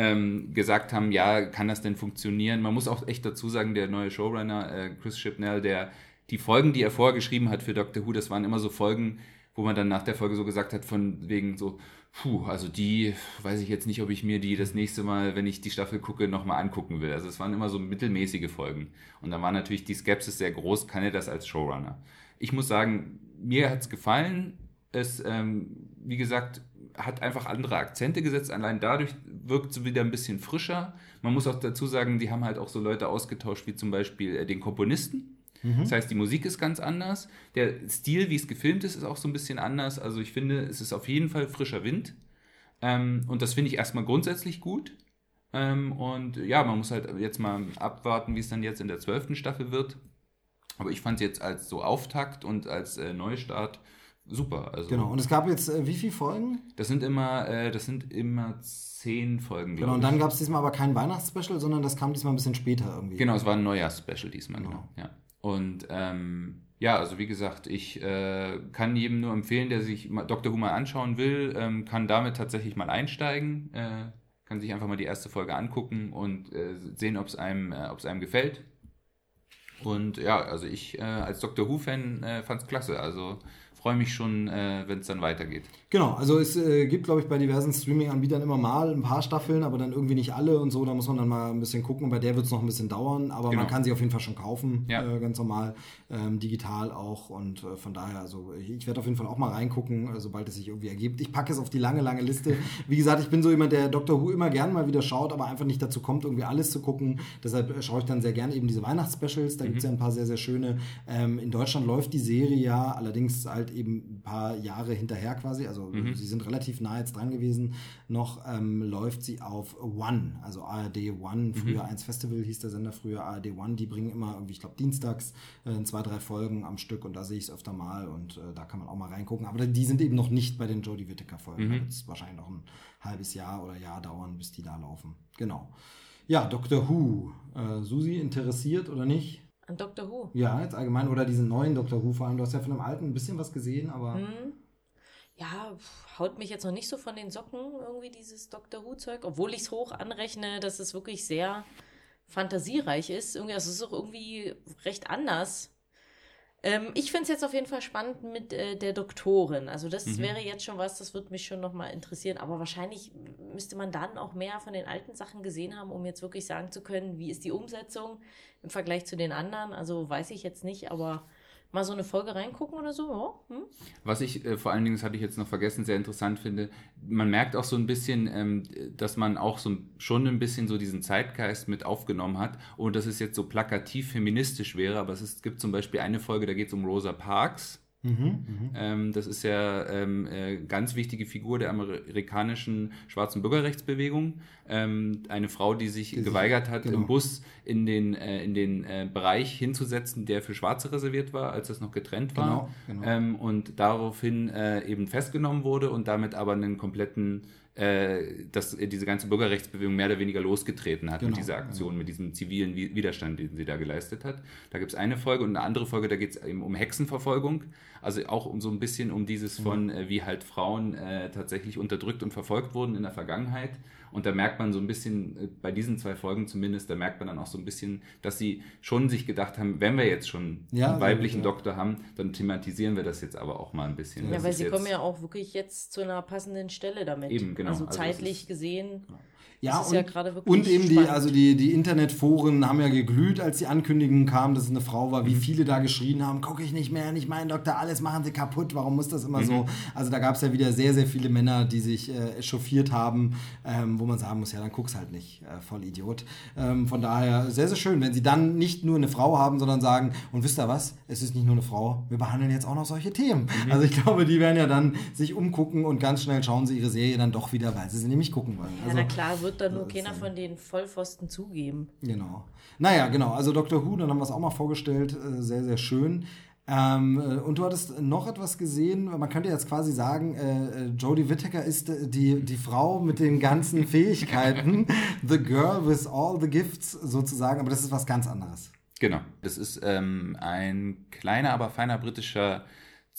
Speaker 2: ähm, gesagt haben, ja, kann das denn funktionieren? Man muss auch echt dazu sagen, der neue Showrunner äh, Chris Chibnall, der die Folgen, die er vorher geschrieben hat für Doctor Who, das waren immer so Folgen, wo man dann nach der Folge so gesagt hat, von wegen so, puh, also die weiß ich jetzt nicht, ob ich mir die das nächste Mal, wenn ich die Staffel gucke, nochmal angucken will. Also es waren immer so mittelmäßige Folgen. Und dann war natürlich die Skepsis sehr groß, kann er das als Showrunner? Ich muss sagen, mir hat es gefallen. Es, ähm, wie gesagt, hat einfach andere Akzente gesetzt. Allein dadurch wirkt es wieder ein bisschen frischer. Man muss auch dazu sagen, die haben halt auch so Leute ausgetauscht, wie zum Beispiel äh, den Komponisten. Das heißt, die Musik ist ganz anders. Der Stil, wie es gefilmt ist, ist auch so ein bisschen anders. Also ich finde, es ist auf jeden Fall frischer Wind. Ähm, und das finde ich erstmal grundsätzlich gut. Ähm, und ja, man muss halt jetzt mal abwarten, wie es dann jetzt in der zwölften Staffel wird. Aber ich fand es jetzt als so Auftakt und als äh, Neustart super. Also
Speaker 1: Genau. Und es gab jetzt äh, wie viele Folgen?
Speaker 2: das sind immer, äh, das sind immer zehn Folgen,
Speaker 1: Genau.
Speaker 2: glaube
Speaker 1: Und
Speaker 2: ich.
Speaker 1: dann gab es diesmal aber kein Weihnachtsspecial, sondern das kam diesmal ein bisschen später irgendwie.
Speaker 2: Genau, es war ein Neujahrs-Special diesmal,
Speaker 1: Genau.
Speaker 2: genau. Ja. Und ähm, ja, also wie gesagt, ich äh, kann jedem nur empfehlen, der sich Dr. Who mal anschauen will, ähm, kann damit tatsächlich mal einsteigen, äh, kann sich einfach mal die erste Folge angucken und äh, sehen, ob es einem, äh, ob's einem gefällt. Und ja, also ich äh, als Dr. Who-Fan äh, fand es klasse. Also freue mich schon, äh, wenn es dann weitergeht.
Speaker 1: Genau, also es äh, gibt, glaube ich, bei diversen Streaming-Anbietern immer mal ein paar Staffeln, aber dann irgendwie nicht alle und so. Da muss man dann mal ein bisschen gucken. Bei der wird es noch ein bisschen dauern, aber
Speaker 2: Genau.
Speaker 1: man kann sie auf jeden Fall schon kaufen,
Speaker 2: Ja.
Speaker 1: äh, ganz normal, ähm, digital auch. Und äh, von daher, also ich, ich werde auf jeden Fall auch mal reingucken, äh, sobald es sich irgendwie ergibt. Ich packe es auf die lange, lange Liste. Wie gesagt, ich bin so jemand, der Doctor Who immer gern mal wieder schaut, aber einfach nicht dazu kommt, irgendwie alles zu gucken. Deshalb äh, schaue ich dann sehr gern eben diese Weihnachtsspecials. Da gibt es ja ein paar sehr, sehr schöne. Ähm, in Deutschland läuft die Serie ja, allerdings halt eben ein paar Jahre hinterher quasi. Also sie sind relativ nah jetzt dran gewesen. Noch ähm, läuft sie auf One, also ARD One. Früher 1 Festival hieß der Sender, früher ARD One. Die bringen immer irgendwie, ich glaube, dienstags äh, zwei, drei Folgen am Stück und da sehe ich es öfter mal und äh, da kann man auch mal reingucken. Aber die sind eben noch nicht bei den Jodie Whittaker-Folgen. Da wird es wahrscheinlich noch ein halbes Jahr oder Jahr dauern, bis die da laufen. Genau. Ja, Doctor Who. Äh, Susi, interessiert oder nicht?
Speaker 3: An Dr. Who.
Speaker 1: Ja, jetzt allgemein oder diesen neuen Doctor Who vor allem. Du hast ja von dem alten ein bisschen was gesehen, aber
Speaker 3: Hm. Ja, haut mich jetzt noch nicht so von den Socken, irgendwie dieses Dr. Who-Zeug, obwohl ich es hoch anrechne, dass es wirklich sehr fantasiereich ist. Irgendwie, also es ist auch irgendwie recht anders. Ähm, ich finde es jetzt auf jeden Fall spannend mit äh, der Doktorin. Also das wäre jetzt schon was, das würde mich schon nochmal interessieren. Aber wahrscheinlich müsste man dann auch mehr von den alten Sachen gesehen haben, um jetzt wirklich sagen zu können, wie ist die Umsetzung im Vergleich zu den anderen. Also weiß ich jetzt nicht, aber mal so eine Folge reingucken oder so. Hm?
Speaker 2: Was ich äh, vor allen Dingen, das hatte ich jetzt noch vergessen, sehr interessant finde, man merkt auch so ein bisschen, ähm, dass man auch so schon ein bisschen so diesen Zeitgeist mit aufgenommen hat und dass es jetzt so plakativ feministisch wäre, aber es ist, gibt zum Beispiel eine Folge, da geht es um Rosa Parks. Ähm, das ist ja ähm, äh, ganz wichtige Figur der amerikanischen schwarzen Bürgerrechtsbewegung. Ähm, eine Frau, die sich
Speaker 1: sich-
Speaker 2: geweigert hat,
Speaker 1: genau.
Speaker 2: im Bus in den, äh, in den äh, Bereich hinzusetzen, der für Schwarze reserviert war, als das noch getrennt war.
Speaker 1: Genau, genau.
Speaker 2: Ähm, und daraufhin äh, eben festgenommen wurde und damit aber einen kompletten, äh, dass diese ganze Bürgerrechtsbewegung mehr oder weniger losgetreten hat
Speaker 1: Genau,
Speaker 2: mit dieser Aktion, mit diesem zivilen Wi- Widerstand, den sie da geleistet hat. Da gibt es eine Folge und eine andere Folge, da geht es eben um Hexenverfolgung. Also auch um so ein bisschen um dieses
Speaker 1: Mhm.
Speaker 2: von, äh, wie halt Frauen äh, tatsächlich unterdrückt und verfolgt wurden in der Vergangenheit. Und da merkt man so ein bisschen, äh, bei diesen zwei Folgen zumindest, da merkt man dann auch so ein bisschen, dass sie schon sich gedacht haben, wenn wir jetzt schon
Speaker 1: Ja,
Speaker 2: einen weiblichen
Speaker 1: ja.
Speaker 2: Doktor haben, dann thematisieren wir das jetzt aber auch mal ein bisschen.
Speaker 3: Ja,
Speaker 2: Das
Speaker 3: weil
Speaker 2: ist
Speaker 3: sie kommen ja auch wirklich jetzt zu einer passenden Stelle damit.
Speaker 2: Eben, genau.
Speaker 3: Also
Speaker 2: Also
Speaker 3: zeitlich
Speaker 2: das
Speaker 3: gesehen.
Speaker 1: Ja,
Speaker 3: Das ist
Speaker 1: und,
Speaker 3: ja gerade wirklich
Speaker 1: und eben die, also die, die Internetforen haben ja geglüht, als die Ankündigung kam, dass es eine Frau war, wie
Speaker 2: Mhm.
Speaker 1: viele da geschrien haben, gucke ich nicht mehr, nicht mein Doktor, alles machen sie kaputt, warum muss das
Speaker 2: Mhm.
Speaker 1: immer so? Also da gab es ja wieder sehr, sehr viele Männer, die sich äh, echauffiert haben, ähm, wo man sagen muss, ja, dann guck's halt nicht, äh, voll Idiot. Ähm, von daher sehr, sehr schön, wenn sie dann nicht nur eine Frau haben, sondern sagen, und wisst ihr was, es ist nicht nur eine Frau, wir behandeln jetzt auch noch solche Themen.
Speaker 2: Mhm.
Speaker 1: Also ich glaube, die werden ja dann sich umgucken und ganz schnell schauen sie ihre Serie dann doch wieder, weil sie sie nämlich gucken wollen.
Speaker 3: Ja,
Speaker 1: Also,
Speaker 3: na klar, wird da nur keiner
Speaker 1: ja-
Speaker 3: von den Vollpfosten zugeben.
Speaker 1: Genau. Naja, genau. Also Dr. Who, dann haben wir es auch mal vorgestellt. Äh, sehr, sehr schön. Ähm, äh, und du hattest noch etwas gesehen. Man könnte jetzt quasi sagen, äh, äh, Jodie Whittaker ist die, die Frau mit den ganzen Fähigkeiten. the girl with all the gifts sozusagen. Aber das ist was ganz anderes.
Speaker 2: Genau. Das ist ähm, ein kleiner, aber feiner britischer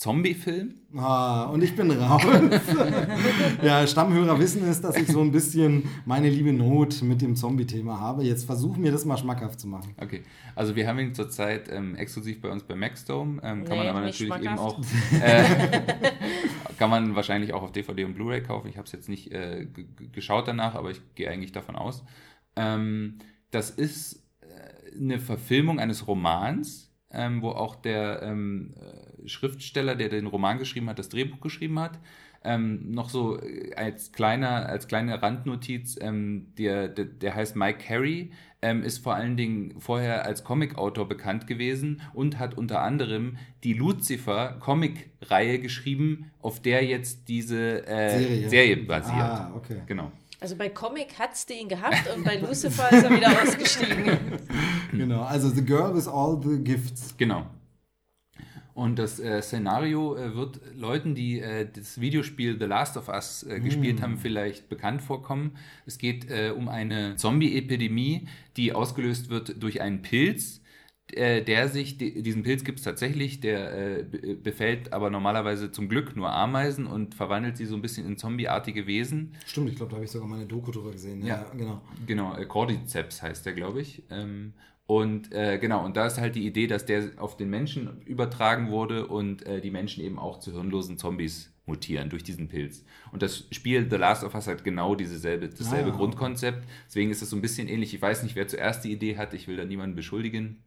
Speaker 2: Zombie-Film.
Speaker 1: Ah, und ich bin raus. ja, Stammhörer wissen es, dass ich so ein bisschen meine liebe Not mit dem Zombie-Thema habe. Jetzt versuch mir das mal schmackhaft zu machen.
Speaker 2: Okay, also wir haben ihn zurzeit ähm, exklusiv bei uns bei Maxdome. Ähm, kann
Speaker 3: Nee,
Speaker 2: man aber natürlich eben auch, äh, kann man wahrscheinlich auch auf DVD und Blu-ray kaufen. Ich habe es jetzt nicht äh, geschaut danach, aber ich gehe eigentlich davon aus. Ähm, das ist äh, eine Verfilmung eines Romans ähm, wo auch der ähm, äh, Schriftsteller, der den Roman geschrieben hat, das Drehbuch geschrieben hat. Ähm, noch so äh, als kleiner, als kleine Randnotiz, ähm, der, der, der heißt Mike Carey, ähm, ist vor allen Dingen vorher als Comicautor bekannt gewesen und hat unter anderem die Lucifer Comic-Reihe geschrieben, auf der jetzt diese äh, Serie. Serie basiert. Ah,
Speaker 1: okay.
Speaker 2: Genau.
Speaker 3: Also bei Comic hat's den gehabt und bei Lucifer ist er wieder ausgestiegen.
Speaker 1: Genau, also The Girl with All the Gifts.
Speaker 2: Genau. Und das äh, Szenario äh, wird Leuten, die äh, das Videospiel The Last of Us äh, gespielt mm. haben, vielleicht bekannt vorkommen. Es geht äh, um eine Zombie-Epidemie, die ausgelöst wird durch einen Pilz. Äh, der sich, diesen Pilz gibt es tatsächlich, der befällt aber normalerweise zum Glück nur Ameisen und verwandelt sie so ein bisschen in zombieartige Wesen.
Speaker 1: Stimmt, ich glaube, da habe ich sogar mal eine Doku drüber gesehen. Ja, ja genau.
Speaker 2: Genau, Cordyceps heißt der, glaube ich. Ähm, und äh, genau, und da ist halt die Idee, dass der auf den Menschen übertragen wurde und äh, die Menschen eben auch zu hirnlosen Zombies mutieren durch diesen Pilz. Und das Spiel The Last of Us hat genau dieselbe, dasselbe ah, Grundkonzept. Deswegen ist es so ein bisschen ähnlich. Ich weiß nicht, wer zuerst die Idee hat. Ich will da niemanden beschuldigen.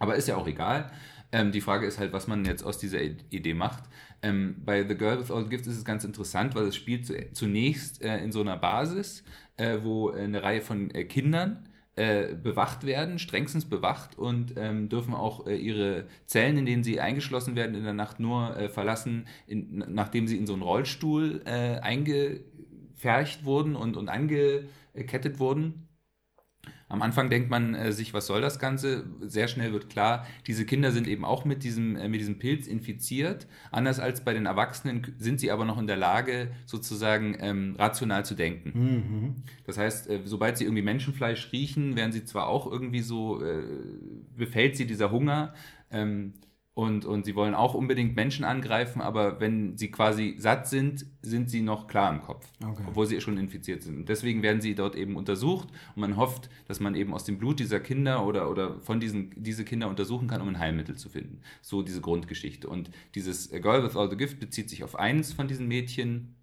Speaker 2: Aber ist ja auch egal. Ähm, die Frage ist halt, was man jetzt aus dieser Idee macht. Ähm, bei The Girl with All the Gifts ist es ganz interessant, weil es spielt zu, zunächst äh, in so einer Basis, äh, wo eine Reihe von äh, Kindern äh, bewacht werden, strengstens bewacht und ähm, dürfen auch äh, ihre Zellen, in denen sie eingeschlossen werden, in der Nacht nur äh, verlassen, in, nachdem sie in so einen Rollstuhl äh, eingefercht wurden und, und angekettet wurden. Am Anfang denkt man äh, sich, was soll das Ganze? Sehr schnell wird klar, diese Kinder sind eben auch mit diesem, äh, mit diesem Pilz infiziert. Anders als bei den Erwachsenen sind sie aber noch in der Lage, sozusagen ähm, rational zu denken. Mhm. Das heißt, äh, sobald sie irgendwie Menschenfleisch riechen, werden sie zwar auch irgendwie so, äh, befällt sie dieser Hunger. Ähm, und, und sie wollen auch unbedingt Menschen angreifen, aber wenn sie quasi satt sind, sind sie noch klar im Kopf, okay. obwohl sie schon infiziert sind. Und deswegen werden sie dort eben untersucht und man hofft, dass man eben aus dem Blut dieser Kinder oder, oder von diesen diese Kinder untersuchen kann, um ein Heilmittel zu finden. So diese Grundgeschichte. Und dieses Girl with All the Gift bezieht sich auf eins von diesen Mädchen.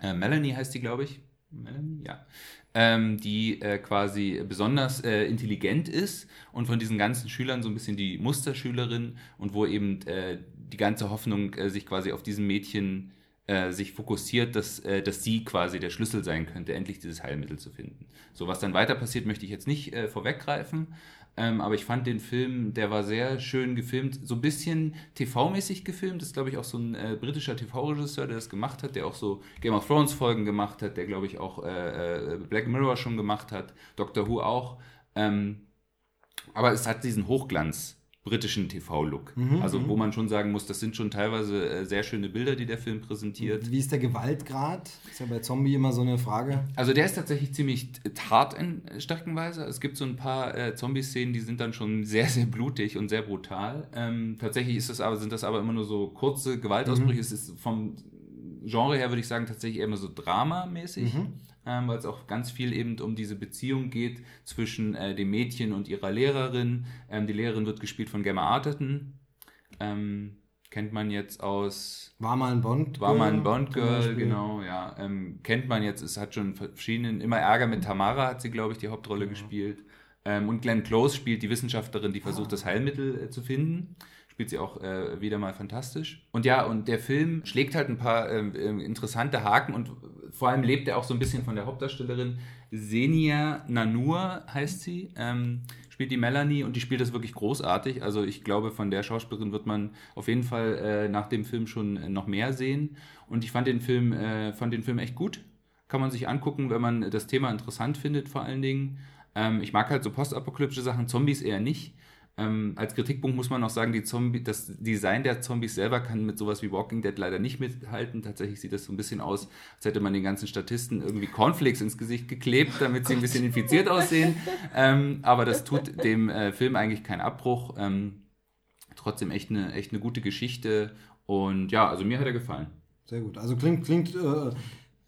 Speaker 2: Äh, Melanie heißt die, glaube ich. Melanie, ja ähm, die äh, quasi besonders äh, intelligent ist und von diesen ganzen Schülern so ein bisschen die Musterschülerin und wo eben äh, die ganze Hoffnung äh, sich quasi auf diesem Mädchen äh, sich fokussiert, dass, äh, dass sie quasi der Schlüssel sein könnte, endlich dieses Heilmittel zu finden. So, was dann weiter passiert, möchte ich jetzt nicht vorweggreifen, ähm, aber ich fand den Film, der war sehr schön gefilmt, so ein bisschen TV-mäßig gefilmt. Das ist, glaube ich, auch so ein äh, britischer TV-Regisseur, der das gemacht hat, der auch so Game of Thrones-Folgen gemacht hat, der, glaube ich, auch äh, äh, Black Mirror schon gemacht hat, Doctor Who auch. Ähm, aber es hat diesen Hochglanz britischen TV-Look. Mhm, also wo mhm. man schon sagen muss, das sind schon teilweise äh, sehr schöne Bilder, die der Film präsentiert.
Speaker 1: Wie ist der Gewaltgrad? Ist ja bei Zombie immer so eine Frage.
Speaker 2: Also der ist tatsächlich ziemlich hart in Streckenweise. Es gibt so ein paar äh, Zombie-Szenen, die sind dann schon sehr, sehr blutig und sehr brutal. Ähm, tatsächlich ist das aber, sind das aber immer nur so kurze Gewaltausbrüche. Mhm. Es ist vom Genre her, würde ich sagen, tatsächlich eher immer so dramamäßig. Mhm ähm, weil es auch ganz viel eben um diese Beziehung geht zwischen äh, dem Mädchen und ihrer Lehrerin. Ähm, die Lehrerin wird gespielt von Gemma Arterton. Ähm, kennt man jetzt aus.
Speaker 1: War mal ein Bond.
Speaker 2: War mal ein Bond Girl, genau, ja. Ähm, kennt man jetzt, es hat schon verschiedenen, immer Ärger mit Tamara hat sie, glaube ich, die Hauptrolle ja. gespielt. Ähm, und Glenn Close spielt die Wissenschaftlerin, die versucht, ah. das Heilmittel äh, zu finden spielt sie auch äh, wieder mal fantastisch. Und ja, und der Film schlägt halt ein paar äh, interessante Haken und vor allem lebt er auch so ein bisschen von der Hauptdarstellerin. Senia Nanur heißt sie, ähm, spielt die Melanie und die spielt das wirklich großartig. Also ich glaube, von der Schauspielerin wird man auf jeden Fall äh, nach dem Film schon äh, noch mehr sehen. Und ich fand den Film, äh, fand den Film echt gut. Kann man sich angucken, wenn man das Thema interessant findet, vor allen Dingen. Ähm, ich mag halt so postapokalyptische Sachen, Zombies eher nicht. Ähm, als Kritikpunkt muss man noch sagen, die Zombie, das Design der Zombies selber kann mit sowas wie Walking Dead leider nicht mithalten. Tatsächlich sieht das so ein bisschen aus, als hätte man den ganzen Statisten irgendwie Cornflakes ins Gesicht geklebt, damit sie ein bisschen infiziert aussehen. Ähm, aber das tut dem äh, Film eigentlich keinen Abbruch. Ähm, trotzdem echt eine, echt eine gute Geschichte. Und ja, also mir hat er gefallen.
Speaker 1: Sehr gut. Also klingt, klingt äh,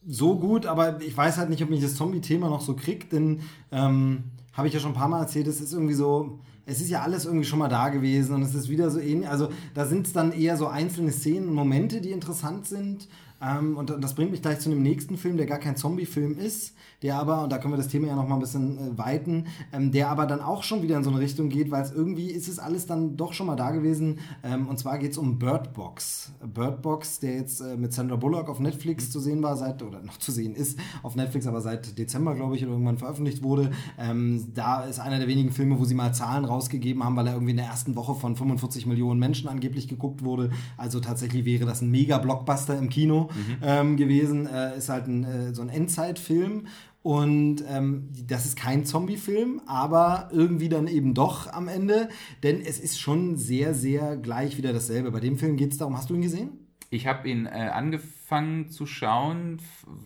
Speaker 1: so gut, aber ich weiß halt nicht, ob mich das Zombie-Thema noch so kriegt, denn ähm, habe ich ja schon ein paar Mal erzählt, es ist irgendwie so, es ist ja alles irgendwie schon mal da gewesen und es ist wieder so ähnlich, also da sind es dann eher so einzelne Szenen und Momente, die interessant sind. Ähm, und das bringt mich gleich zu einem nächsten Film, der gar kein Zombie-Film ist, der aber, und da können wir das Thema ja noch mal ein bisschen äh, weiten, ähm, der aber dann auch schon wieder in so eine Richtung geht, weil es irgendwie ist es alles dann doch schon mal da gewesen. Ähm, und zwar geht es um Bird Box. Bird Box, der jetzt äh, mit Sandra Bullock auf Netflix mhm. zu sehen war, seit, oder noch zu sehen ist, auf Netflix, aber seit Dezember, glaube ich, oder irgendwann veröffentlicht wurde. Ähm, da ist einer der wenigen Filme, wo sie mal Zahlen rausgegeben haben, weil er irgendwie in der ersten Woche von 45 Millionen Menschen angeblich geguckt wurde. Also tatsächlich wäre das ein Mega-Blockbuster im Kino mhm. ähm, gewesen. Äh, ist halt ein, äh, so ein Endzeitfilm und ähm, das ist kein Zombie-Film, aber irgendwie dann eben doch am Ende, denn es ist schon sehr, sehr gleich wieder dasselbe. Bei dem Film geht es darum, hast du ihn gesehen?
Speaker 2: Ich habe ihn äh, angefangen zu schauen,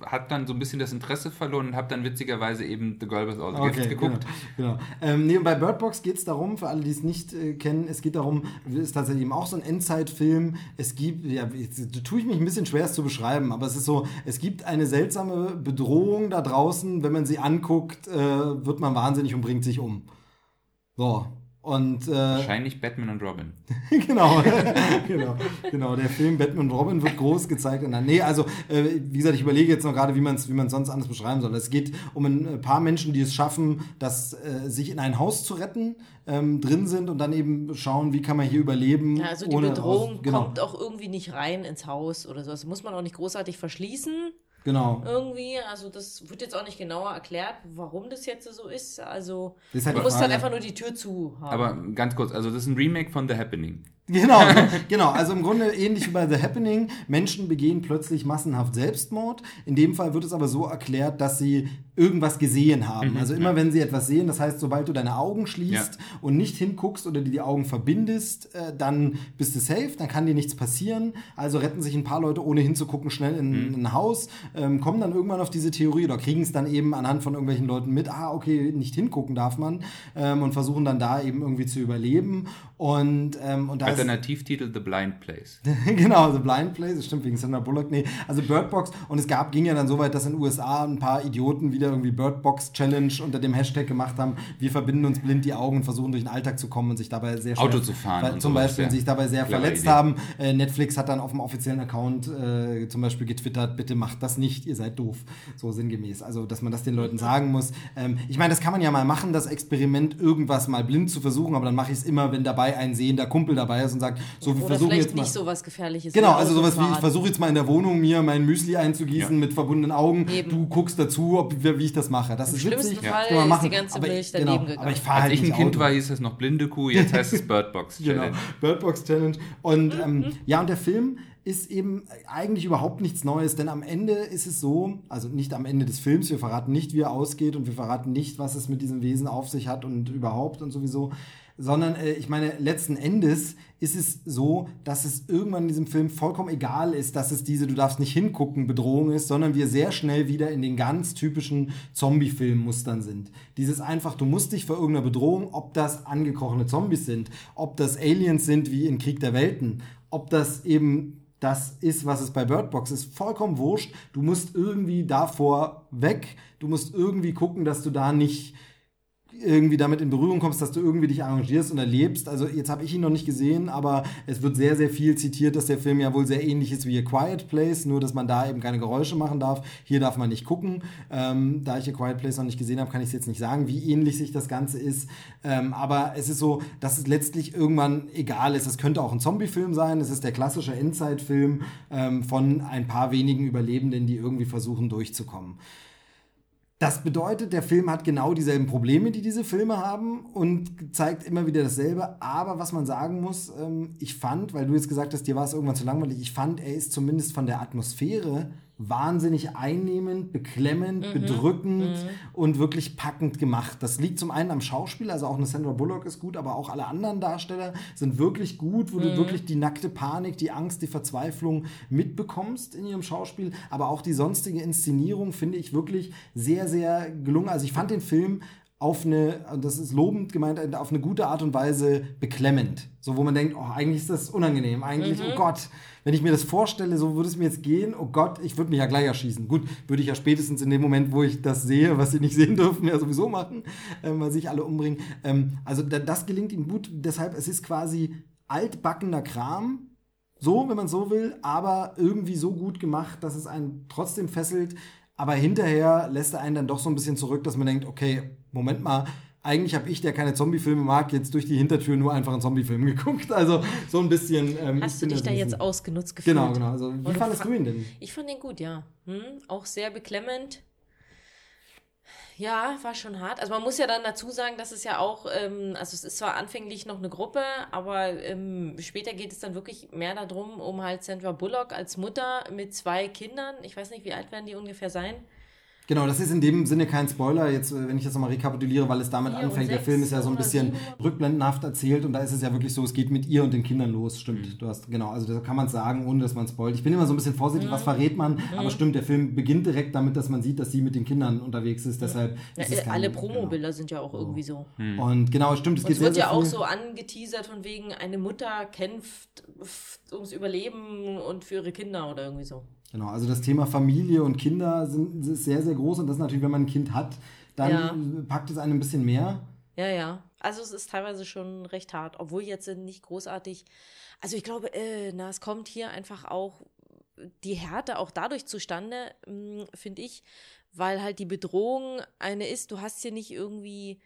Speaker 2: hat dann so ein bisschen das Interesse verloren und habe dann witzigerweise eben The Girl with All the okay, Gifts geguckt.
Speaker 1: Genau. genau. Ähm, nee, bei Bird Box geht es darum, für alle, die es nicht äh, kennen, es geht darum, es ist tatsächlich eben auch so ein Endzeitfilm. Es gibt, ja, jetzt tue ich mich ein bisschen schwer, es zu beschreiben, aber es ist so, es gibt eine seltsame Bedrohung da draußen, wenn man sie anguckt, äh, wird man wahnsinnig und bringt sich um. So, und, äh,
Speaker 2: Wahrscheinlich Batman und Robin.
Speaker 1: genau, genau, genau. Der Film Batman und Robin wird groß gezeigt. Und dann, nee, also, äh, wie gesagt, ich überlege jetzt noch gerade, wie man es wie sonst anders beschreiben soll. Es geht um ein paar Menschen, die es schaffen, das, äh, sich in ein Haus zu retten, ähm, drin sind und dann eben schauen, wie kann man hier überleben.
Speaker 3: Ja, also die Bedrohung raus, genau. kommt auch irgendwie nicht rein ins Haus oder so. Das muss man auch nicht großartig verschließen.
Speaker 1: Genau.
Speaker 3: Irgendwie, also das wird jetzt auch nicht genauer erklärt, warum das jetzt so ist. Also ist halt du musst halt einfach nur die Tür zu haben.
Speaker 2: Aber ganz kurz, also das ist ein Remake von The Happening.
Speaker 1: Genau, genau. Also im Grunde ähnlich wie bei The Happening. Menschen begehen plötzlich massenhaft Selbstmord. In dem Fall wird es aber so erklärt, dass sie irgendwas gesehen haben. Mhm, also immer ja. wenn sie etwas sehen, das heißt, sobald du deine Augen schließt ja. und nicht hinguckst oder dir die Augen verbindest, äh, dann bist du safe, dann kann dir nichts passieren. Also retten sich ein paar Leute, ohne hinzugucken, schnell in, mhm. in ein Haus, ähm, kommen dann irgendwann auf diese Theorie oder kriegen es dann eben anhand von irgendwelchen Leuten mit, ah, okay, nicht hingucken darf man ähm, und versuchen dann da eben irgendwie zu überleben. Und, ähm, und da
Speaker 2: Alternativtitel The Blind Place.
Speaker 1: genau, The Blind Place, das stimmt wegen Sandra Bullock. Nee, also Bird Box. Und es gab, ging ja dann so weit, dass in den USA ein paar Idioten wieder irgendwie Bird Box Challenge unter dem Hashtag gemacht haben. Wir verbinden uns blind die Augen und versuchen durch den Alltag zu kommen und sich dabei sehr
Speaker 2: Auto zu fahren.
Speaker 1: Weil, zum Beispiel sich dabei sehr verletzt Idee. haben. Äh, Netflix hat dann auf dem offiziellen Account äh, zum Beispiel getwittert, bitte macht das nicht, ihr seid doof. So sinngemäß. Also, dass man das den Leuten sagen muss. Ähm, ich meine, das kann man ja mal machen, das Experiment, irgendwas mal blind zu versuchen, aber dann mache ich es immer, wenn dabei ein sehender Kumpel dabei ist und sagt, so wir versuchen jetzt
Speaker 3: mal. nicht so was Gefährliches.
Speaker 1: Genau, also sowas wie, ich versuche jetzt mal in der Wohnung mir mein Müsli einzugießen ja. mit verbundenen Augen. Eben. Du guckst dazu, ob, wie ich das mache. Das Im ist witzig.
Speaker 3: Fall ja. ist die ganze aber Milch daneben genau, gegangen.
Speaker 2: Aber ich fahre halt Als ich ein Kind Auto. war, hieß es noch blinde Kuh, jetzt heißt es Birdbox genau, Challenge.
Speaker 1: genau, Birdbox Challenge. Und ähm, ja, und der Film ist eben eigentlich überhaupt nichts Neues, denn am Ende ist es so, also nicht am Ende des Films, wir verraten nicht, wie er ausgeht und wir verraten nicht, was es mit diesem Wesen auf sich hat und überhaupt und sowieso, sondern äh, ich meine, letzten Endes ist es so, dass es irgendwann in diesem Film vollkommen egal ist, dass es diese Du darfst nicht hingucken Bedrohung ist, sondern wir sehr schnell wieder in den ganz typischen Zombie-Film-Mustern sind. Dieses einfach, du musst dich vor irgendeiner Bedrohung, ob das angekrochene Zombies sind, ob das Aliens sind wie in Krieg der Welten, ob das eben das ist, was es bei Birdbox ist, vollkommen wurscht. Du musst irgendwie davor weg. Du musst irgendwie gucken, dass du da nicht irgendwie damit in Berührung kommst, dass du irgendwie dich arrangierst und erlebst. Also jetzt habe ich ihn noch nicht gesehen, aber es wird sehr, sehr viel zitiert, dass der Film ja wohl sehr ähnlich ist wie A Quiet Place, nur dass man da eben keine Geräusche machen darf. Hier darf man nicht gucken. Ähm, da ich A Quiet Place noch nicht gesehen habe, kann ich es jetzt nicht sagen, wie ähnlich sich das Ganze ist. Ähm, aber es ist so, dass es letztlich irgendwann egal ist. Es könnte auch ein Zombie-Film sein. Es ist der klassische Endzeit-Film ähm, von ein paar wenigen Überlebenden, die irgendwie versuchen durchzukommen. Das bedeutet, der Film hat genau dieselben Probleme, die diese Filme haben und zeigt immer wieder dasselbe. Aber was man sagen muss, ähm, ich fand, weil du jetzt gesagt hast, dir war es irgendwann zu langweilig, ich fand, er ist zumindest von der Atmosphäre wahnsinnig einnehmend, beklemmend, mhm. bedrückend mhm. und wirklich packend gemacht. Das liegt zum einen am Schauspiel, also auch eine Sandra Bullock ist gut, aber auch alle anderen Darsteller sind wirklich gut, wo mhm. du wirklich die nackte Panik, die Angst, die Verzweiflung mitbekommst in ihrem Schauspiel, aber auch die sonstige Inszenierung finde ich wirklich sehr, sehr gelungen. Also ich fand den Film auf eine, das ist lobend gemeint, auf eine gute Art und Weise beklemmend. So, wo man denkt, oh, eigentlich ist das unangenehm. Eigentlich, oh Gott, wenn ich mir das vorstelle, so würde es mir jetzt gehen, oh Gott, ich würde mich ja gleich erschießen. Gut, würde ich ja spätestens in dem Moment, wo ich das sehe, was sie nicht sehen dürfen, ja sowieso machen, ähm, weil sich alle umbringen. Ähm, also da, das gelingt ihm gut. Deshalb, es ist quasi altbackener Kram, so, wenn man so will, aber irgendwie so gut gemacht, dass es einen trotzdem fesselt. Aber hinterher lässt er einen dann doch so ein bisschen zurück, dass man denkt, okay, Moment mal, eigentlich habe ich, der keine Zombie-Filme mag, jetzt durch die Hintertür nur einfach einen Zombie-Film geguckt. Also so ein bisschen.
Speaker 3: Ähm, Hast du dich da jetzt ausgenutzt gefühlt?
Speaker 1: Genau, genau. Also, wie fandest du ihn denn?
Speaker 3: Ich fand ihn gut, ja. Hm? Auch sehr beklemmend. Ja, war schon hart. Also man muss ja dann dazu sagen, dass es ja auch, ähm, also es ist zwar anfänglich noch eine Gruppe, aber ähm, später geht es dann wirklich mehr darum, um halt Sandra Bullock als Mutter mit zwei Kindern. Ich weiß nicht, wie alt werden die ungefähr sein?
Speaker 1: Genau, das ist in dem Sinne kein Spoiler, jetzt, wenn ich das nochmal rekapituliere, weil es damit anfängt. Der Film ist ja so ein bisschen rückblendenhaft erzählt und da ist es ja wirklich so, es geht mit ihr und den Kindern los. Stimmt, mhm. du hast, genau, also da kann man es sagen, ohne dass man spoilt. Ich bin immer so ein bisschen vorsichtig, mhm. was verrät man, mhm. aber stimmt, der Film beginnt direkt damit, dass man sieht, dass sie mit den Kindern unterwegs ist. Deshalb
Speaker 3: ja,
Speaker 1: ist es
Speaker 3: Alle Promobilder genau. sind ja auch irgendwie so.
Speaker 1: Mhm. Und genau, stimmt,
Speaker 3: es geht es wird sehr ja auch so angeteasert von wegen, eine Mutter kämpft ums Überleben und für ihre Kinder oder irgendwie so.
Speaker 1: Genau, also das Thema Familie und Kinder sind, ist sehr, sehr groß und das natürlich, wenn man ein Kind hat, dann ja. packt es einen ein bisschen mehr.
Speaker 3: Ja, ja. Also es ist teilweise schon recht hart, obwohl jetzt nicht großartig. Also ich glaube, äh, na, es kommt hier einfach auch die Härte auch dadurch zustande, hm, finde ich, weil halt die Bedrohung eine ist, du hast hier nicht irgendwie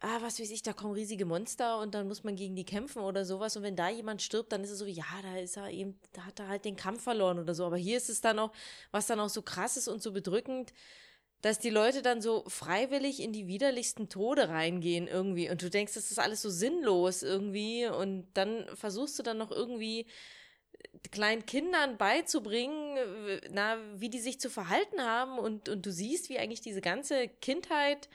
Speaker 3: ah, was weiß ich, da kommen riesige Monster und dann muss man gegen die kämpfen oder sowas. Und wenn da jemand stirbt, dann ist es so, ja, da ist er eben, da hat er halt den Kampf verloren oder so. Aber hier ist es dann auch, was dann auch so krass ist und so bedrückend, dass die Leute dann so freiwillig in die widerlichsten Tode reingehen irgendwie. Und du denkst, das ist alles so sinnlos irgendwie. Und dann versuchst du dann noch irgendwie kleinen Kindern beizubringen, na, wie die sich zu verhalten haben. Und, und du siehst, wie eigentlich diese ganze Kindheit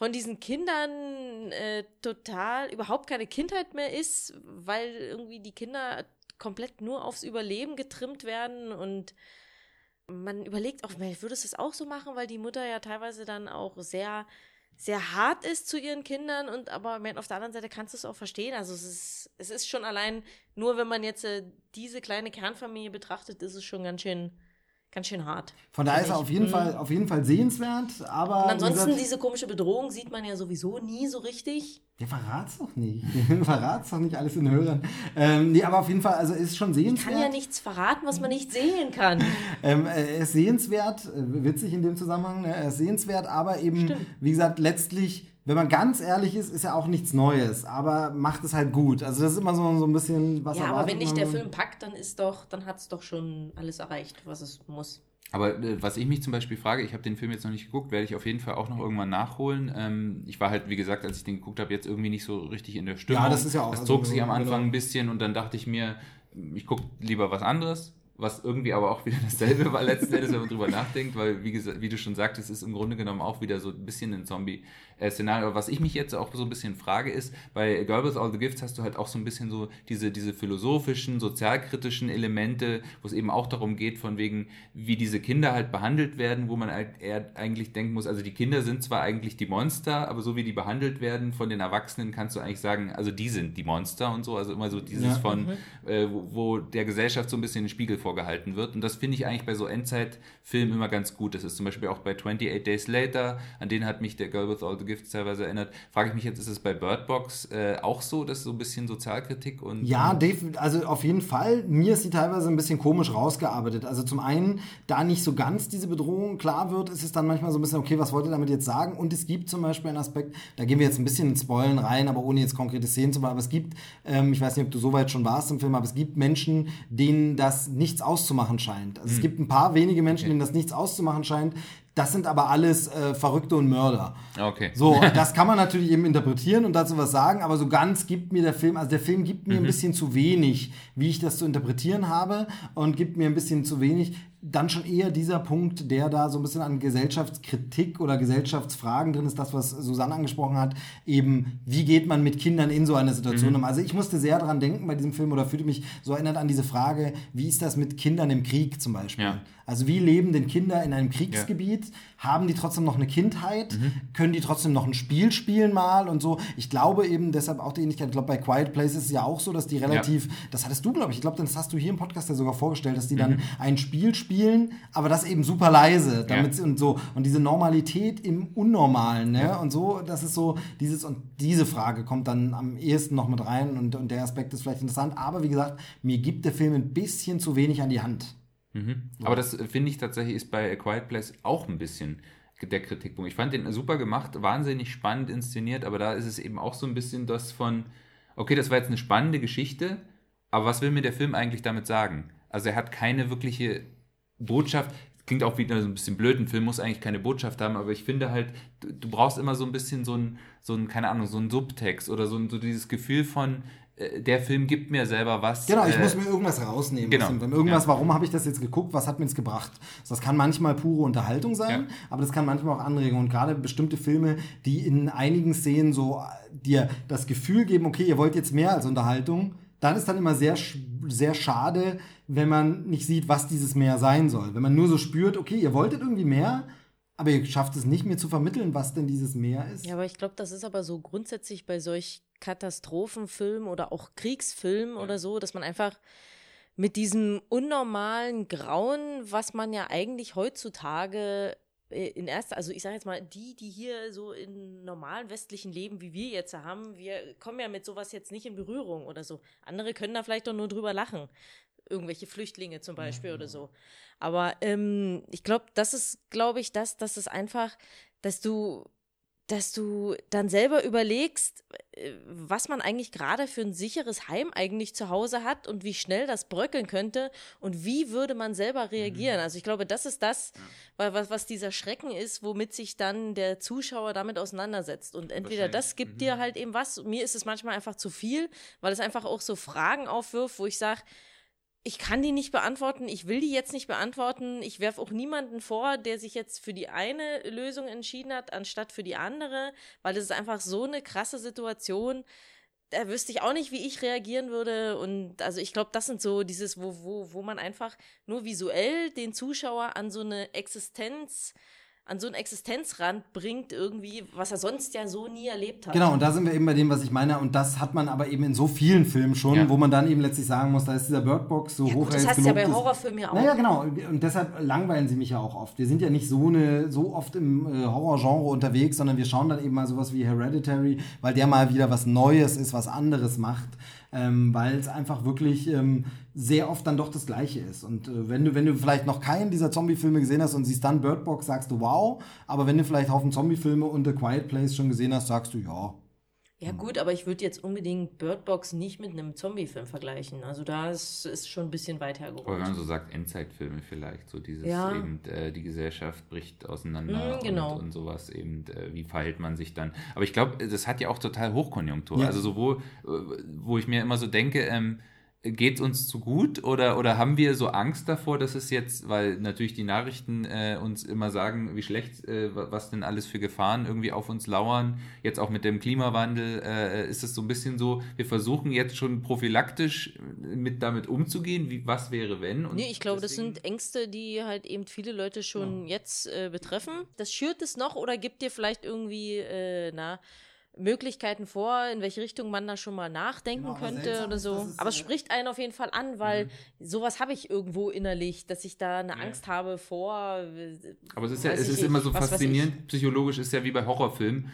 Speaker 3: von diesen Kindern äh, total überhaupt keine Kindheit mehr ist, weil irgendwie die Kinder komplett nur aufs Überleben getrimmt werden und man überlegt auch, würdest du es auch so machen, weil die Mutter ja teilweise dann auch sehr sehr hart ist zu ihren Kindern und aber auf der anderen Seite kannst du es auch verstehen. Also es ist, es ist schon allein, nur wenn man jetzt äh, diese kleine Kernfamilie betrachtet, ist es schon ganz schön ganz schön hart.
Speaker 1: Von daher ist er auf jeden, mhm. Fall, auf jeden Fall sehenswert, aber.
Speaker 3: Und ansonsten, gesagt, diese komische Bedrohung sieht man ja sowieso nie so richtig.
Speaker 1: Ja, verrat's doch nicht. verrat's doch nicht alles in Hörern. Ähm, nee, aber auf jeden Fall, also ist schon sehenswert.
Speaker 3: Ich kann ja nichts verraten, was man nicht sehen kann.
Speaker 1: ähm, er ist sehenswert, äh, witzig in dem Zusammenhang, ne? er ist sehenswert, aber eben, Stimmt. wie gesagt, letztlich wenn man ganz ehrlich ist, ist ja auch nichts Neues, aber macht es halt gut. Also das ist immer so, so ein bisschen
Speaker 3: was Ja, aber wenn nicht der Film packt, dann ist doch, dann hat es doch schon alles erreicht, was es muss.
Speaker 2: Aber äh, was ich mich zum Beispiel frage, ich habe den Film jetzt noch nicht geguckt, werde ich auf jeden Fall auch noch irgendwann nachholen. Ähm, ich war halt, wie gesagt, als ich den geguckt habe, jetzt irgendwie nicht so richtig in der Stimmung.
Speaker 1: Ja, das ist ja auch.
Speaker 2: Das zog also, sich am Anfang genau. ein bisschen und dann dachte ich mir, ich gucke lieber was anderes was irgendwie aber auch wieder dasselbe war letzten Endes, wenn man drüber nachdenkt, weil, wie, gesagt, wie du schon sagtest, ist im Grunde genommen auch wieder so ein bisschen ein Zombie-Szenario. Was ich mich jetzt auch so ein bisschen frage, ist, bei Girl with All the Gifts hast du halt auch so ein bisschen so diese, diese philosophischen, sozialkritischen Elemente, wo es eben auch darum geht, von wegen, wie diese Kinder halt behandelt werden, wo man halt eher eigentlich denken muss, also die Kinder sind zwar eigentlich die Monster, aber so wie die behandelt werden von den Erwachsenen, kannst du eigentlich sagen, also die sind die Monster und so, also immer so dieses ja. von, äh, wo, wo der Gesellschaft so ein bisschen den Spiegel vor vorgehalten wird. Und das finde ich eigentlich bei so Endzeitfilmen immer ganz gut. Das ist zum Beispiel auch bei 28 Days Later, an den hat mich der Girl with All the Gifts teilweise erinnert. Frage ich mich jetzt, ist es bei Bird Box äh, auch so, dass so ein bisschen Sozialkritik und.
Speaker 1: Ja, Dave, also auf jeden Fall. Mir ist sie teilweise ein bisschen komisch rausgearbeitet. Also zum einen, da nicht so ganz diese Bedrohung klar wird, ist es dann manchmal so ein bisschen, okay, was wollt ihr damit jetzt sagen? Und es gibt zum Beispiel einen Aspekt, da gehen wir jetzt ein bisschen ins Spoilen rein, aber ohne jetzt konkrete Szenen zu machen. Aber es gibt, ähm, ich weiß nicht, ob du so weit schon warst im Film, aber es gibt Menschen, denen das nichts nichts auszumachen scheint. Also mhm. es hm. gibt ein paar wenige Menschen, okay. denen das nichts auszumachen scheint. Das sind aber alles äh, Verrückte und Mörder.
Speaker 2: Okay.
Speaker 1: So, das kann man natürlich eben interpretieren und dazu was sagen, aber so ganz gibt mir der Film, also der Film gibt mir mhm. ein bisschen zu wenig, wie ich das zu interpretieren habe und gibt mir ein bisschen zu wenig dann schon eher dieser Punkt, der da so ein bisschen an Gesellschaftskritik oder Gesellschaftsfragen drin ist, das, was Susanne angesprochen hat, eben, wie geht man mit Kindern in so eine Situation mhm. um? Also ich musste sehr daran denken bei diesem Film oder fühlte mich so erinnert an diese Frage, wie ist das mit Kindern im Krieg zum Beispiel? Ja. Also wie leben denn Kinder in einem Kriegsgebiet? Haben die trotzdem noch eine Kindheit?
Speaker 2: Mhm.
Speaker 1: Können die trotzdem noch ein Spiel spielen mal und so? Ich glaube eben deshalb auch die Ähnlichkeit. Ich glaube, bei Quiet Place ist es ja auch so, dass die relativ, das hattest du, glaube ich, ich glaube, das hast du hier im Podcast ja sogar vorgestellt, dass die dann
Speaker 2: Mhm.
Speaker 1: ein Spiel spielen, aber das eben super leise, damit sie- und so und diese Normalität im Unnormalen, ne? Und so, das ist so dieses und diese Frage kommt dann am ehesten noch mit rein und, und der Aspekt ist vielleicht interessant, aber wie gesagt, mir gibt der Film ein bisschen zu wenig an die Hand.
Speaker 2: Aber das äh, finde ich tatsächlich ist bei A Quiet Place auch ein bisschen der Kritikpunkt. Ich fand den super gemacht, wahnsinnig spannend inszeniert, aber da ist es eben auch so ein bisschen das von, okay, das war jetzt eine spannende Geschichte, aber was will mir der Film eigentlich damit sagen? Also er hat keine wirkliche Botschaft. Klingt auch wieder so ein bisschen blöd, ein Film muss eigentlich keine Botschaft haben, aber ich finde halt, du, du brauchst immer so ein bisschen so ein, so ein, keine Ahnung, so ein Subtext oder so, ein, so dieses Gefühl von, der Film gibt mir selber was.
Speaker 1: Genau, ich
Speaker 2: äh,
Speaker 1: muss mir irgendwas rausnehmen.
Speaker 2: genau.
Speaker 1: Film. Irgendwas,
Speaker 2: Ja.
Speaker 1: warum habe ich das jetzt geguckt? Was hat mir jetzt gebracht? Das kann manchmal pure Unterhaltung sein,
Speaker 2: Ja.
Speaker 1: aber das kann manchmal auch Anregung. Und gerade bestimmte Filme, die in einigen Szenen so äh, dir das Gefühl geben, okay, ihr wollt jetzt mehr als Unterhaltung, dann ist dann immer sehr, sehr schade, wenn man nicht sieht, was dieses mehr sein soll. Wenn man nur so spürt, okay, ihr wolltet irgendwie mehr, aber ihr schafft es nicht mehr zu vermitteln, was denn dieses Meer ist.
Speaker 3: Ja, aber ich glaube, das ist aber so grundsätzlich bei solch Katastrophenfilmen oder auch Kriegsfilmen oder so, dass man einfach mit diesem unnormalen Grauen, was man ja eigentlich heutzutage äh, in erster, also ich sage jetzt mal, die, die hier so in normalen westlichen Leben, wie wir jetzt haben, wir kommen ja mit sowas jetzt nicht in Berührung oder so. Andere können da vielleicht doch nur drüber lachen. Irgendwelche Flüchtlinge zum Beispiel oder so. Aber ähm, ich glaube, das ist, glaube ich, das, dass es einfach, dass du dass du dann selber überlegst, äh, was man eigentlich gerade für ein sicheres Heim eigentlich zu Hause hat und wie schnell das bröckeln könnte und wie würde man selber reagieren. Also ich glaube, das ist das, wa- was, was dieser Schrecken ist, womit sich dann der Zuschauer damit auseinandersetzt. Und entweder das gibt dir halt eben was, mir ist es manchmal einfach zu viel, weil es einfach auch so Fragen aufwirft, wo ich sage, ich kann die nicht beantworten, ich will die jetzt nicht beantworten. Ich werfe auch niemanden vor, der sich jetzt für die eine Lösung entschieden hat, anstatt für die andere, weil es ist einfach so eine krasse Situation. Da wüsste ich auch nicht, wie ich reagieren würde. Und also ich glaube, das sind so dieses, wo, wo, wo man einfach nur visuell den Zuschauer an so eine Existenz, an so einen Existenzrand bringt, irgendwie, was er sonst ja so nie erlebt hat.
Speaker 1: Genau, und da sind wir eben bei dem, was ich meine. Und das hat man aber eben in so vielen Filmen schon,
Speaker 2: Ja.
Speaker 1: wo man dann eben letztlich sagen muss, da ist dieser Birdbox so
Speaker 3: Ja,
Speaker 1: hoch
Speaker 3: gut, das du ja bei. Horrorfilmen ja auch.
Speaker 1: Naja, genau. Und deshalb langweilen sie mich ja auch oft. Wir sind ja nicht so, eine, so oft im äh, Horrorgenre unterwegs, sondern wir schauen dann eben mal sowas wie Hereditary, weil der mal wieder was Neues ist, was anderes macht. Ähm, weil es einfach wirklich ähm, sehr oft dann doch das Gleiche ist. Und äh, wenn du, wenn du vielleicht noch keinen dieser Zombie-Filme gesehen hast und siehst dann Bird Box, sagst du wow. Aber wenn du vielleicht Haufen Zombie-Filme und The Quiet Place schon gesehen hast, sagst du ja.
Speaker 3: Ja gut, aber ich würde jetzt unbedingt Bird Box nicht mit einem Zombie-Film vergleichen. Also da ist, ist schon ein bisschen weit
Speaker 2: Oder wenn
Speaker 3: hergeholt.
Speaker 2: man so sagt, Endzeitfilme vielleicht, so dieses
Speaker 3: Ja.
Speaker 2: eben, äh, die Gesellschaft bricht auseinander
Speaker 3: Mm, genau.
Speaker 2: und, und sowas eben, äh, wie verhält man sich dann. Aber ich glaube, das hat ja auch total Hochkonjunktur.
Speaker 1: Ja.
Speaker 2: Also sowohl, äh, wo ich mir immer so denke, ähm, geht uns zu gut oder, oder haben wir so Angst davor, dass es jetzt, weil natürlich die Nachrichten äh, uns immer sagen, wie schlecht, äh, wa- was denn alles für Gefahren irgendwie auf uns lauern, jetzt auch mit dem Klimawandel, äh, ist es so ein bisschen so, wir versuchen jetzt schon prophylaktisch äh, mit damit umzugehen, wie was wäre wenn. Und
Speaker 3: Nee, ich glaube, das
Speaker 2: deswegen-
Speaker 3: sind Ängste, die halt eben viele Leute schon jetzt äh, betreffen. Das schürt es noch oder gibt dir vielleicht irgendwie, äh, na, Möglichkeiten vor, in welche Richtung man da schon mal nachdenken
Speaker 1: Genau,
Speaker 3: könnte
Speaker 1: seltsam
Speaker 3: oder
Speaker 1: ist,
Speaker 3: so.
Speaker 1: es,
Speaker 3: aber es
Speaker 1: äh,
Speaker 3: spricht einen auf jeden Fall an, weil sowas habe ich irgendwo innerlich, dass ich da eine
Speaker 2: Ja.
Speaker 3: Angst habe vor. äh,
Speaker 2: Aber es ist ja, es ist immer so
Speaker 3: was
Speaker 2: faszinierend, psychologisch ist ja wie bei Horrorfilmen.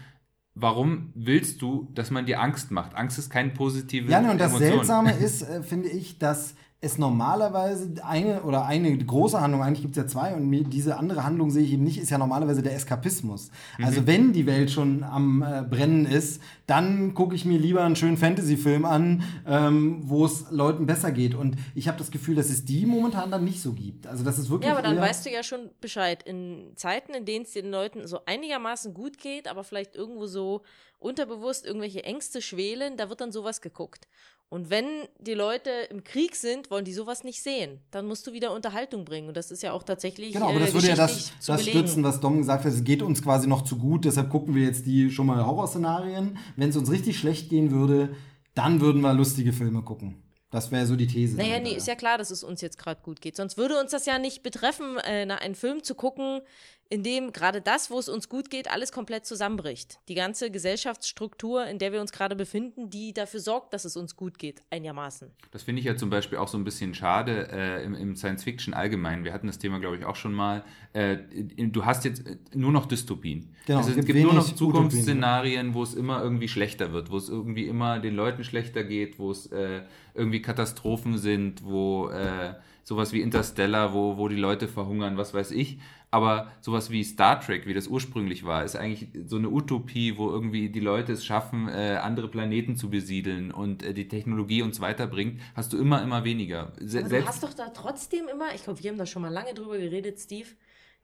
Speaker 2: Warum willst du, dass man dir Angst macht? Angst ist keine positive
Speaker 1: Ja, ne, und das
Speaker 2: Emotion.
Speaker 1: Seltsame ist, äh, finde ich, dass es normalerweise eine oder eine große Handlung, eigentlich gibt es ja zwei, und diese andere Handlung sehe ich eben nicht, ist ja normalerweise der Eskapismus. Also wenn die Welt schon am äh, Brennen ist, dann gucke ich mir lieber einen schönen Fantasy-Film an, ähm, wo es Leuten besser geht. Und ich habe das Gefühl, dass es die momentan dann nicht so gibt. Also das ist wirklich.
Speaker 3: Ja, aber dann weißt du ja schon Bescheid. In Zeiten, in denen es den Leuten so einigermaßen gut geht, aber vielleicht irgendwo so unterbewusst irgendwelche Ängste schwelen, da wird dann sowas geguckt. Und wenn die Leute im Krieg sind, wollen die sowas nicht sehen. Dann musst du wieder Unterhaltung bringen. Und das ist ja auch tatsächlich.
Speaker 1: Genau, aber
Speaker 3: äh,
Speaker 1: das würde ja das, das stützen, was Dom gesagt hat. Es geht uns quasi noch zu gut, deshalb gucken wir jetzt die schon mal Horrorszenarien. Wenn es uns richtig schlecht gehen würde, dann würden wir lustige Filme gucken. Das wäre so die These.
Speaker 3: Naja, nee, ist ja klar, dass es uns jetzt gerade gut geht. Sonst würde uns das ja nicht betreffen, äh, einen Film zu gucken, in dem gerade das, wo es uns gut geht, alles komplett zusammenbricht. Die ganze Gesellschaftsstruktur, in der wir uns gerade befinden, die dafür sorgt, dass es uns gut geht, einigermaßen.
Speaker 2: Das finde ich ja zum Beispiel auch so ein bisschen schade äh, im, im Science Fiction allgemein. Wir hatten das Thema, glaube ich, auch schon mal. Äh, du hast jetzt nur noch Dystopien.
Speaker 1: Genau,
Speaker 2: also,
Speaker 1: es gibt
Speaker 2: gibt nur noch Zukunftsszenarien, wo es immer irgendwie schlechter wird, wo es irgendwie immer den Leuten schlechter geht, wo es äh, irgendwie Katastrophen sind, wo äh, sowas wie Interstellar, wo, wo die Leute verhungern, was weiß ich. Aber sowas wie Star Trek, wie das ursprünglich war, ist eigentlich so eine Utopie, wo irgendwie die Leute es schaffen, äh, andere Planeten zu besiedeln und äh, die Technologie uns weiterbringt, hast du immer, immer weniger. Se
Speaker 3: Aber du hast doch da trotzdem immer, ich glaube, wir haben da schon mal lange drüber geredet, Steve.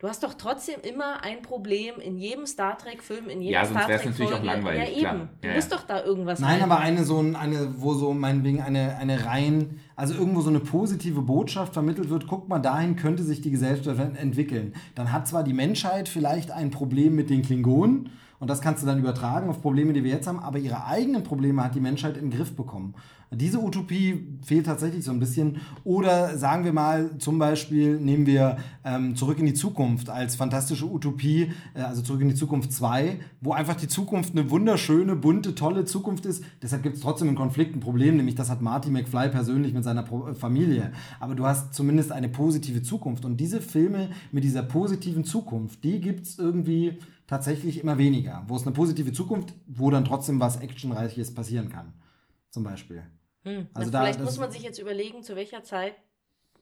Speaker 3: Du hast doch trotzdem immer ein Problem in jedem Star Trek-Film, in jeder
Speaker 2: Ja, sonst
Speaker 3: Star
Speaker 2: wär's natürlich auch langweilig,
Speaker 3: Ja, eben.
Speaker 2: klar.
Speaker 3: Du
Speaker 2: Ja,
Speaker 3: musst
Speaker 2: ja.
Speaker 3: doch da irgendwas
Speaker 1: Nein,
Speaker 3: rein-
Speaker 1: aber eine so ein, eine, wo so meinetwegen eine, eine rein, also irgendwo so eine positive Botschaft vermittelt wird, guck mal, dahin könnte sich die Gesellschaft ent- entwickeln. Dann hat zwar die Menschheit vielleicht ein Problem mit den Klingonen, und das kannst du dann übertragen auf Probleme, die wir jetzt haben, aber ihre eigenen Probleme hat die Menschheit in den Griff bekommen. Diese Utopie fehlt tatsächlich so ein bisschen. Oder sagen wir mal, zum Beispiel nehmen wir ähm, Zurück in die Zukunft als fantastische Utopie, äh, also Zurück in die Zukunft 2, wo einfach die Zukunft eine wunderschöne, bunte, tolle Zukunft ist. Deshalb gibt es trotzdem einen Konflikt, ein Problem, nämlich das hat Marty McFly persönlich mit seiner Pro äh, Familie. Aber du hast zumindest eine positive Zukunft. Und diese Filme mit dieser positiven Zukunft, die gibt es irgendwie tatsächlich immer weniger. Wo es eine positive Zukunft, wo dann trotzdem was Actionreiches passieren kann. Zum Beispiel.
Speaker 3: Hm.
Speaker 1: Also da-
Speaker 3: vielleicht muss man sich jetzt überlegen, zu welcher Zeit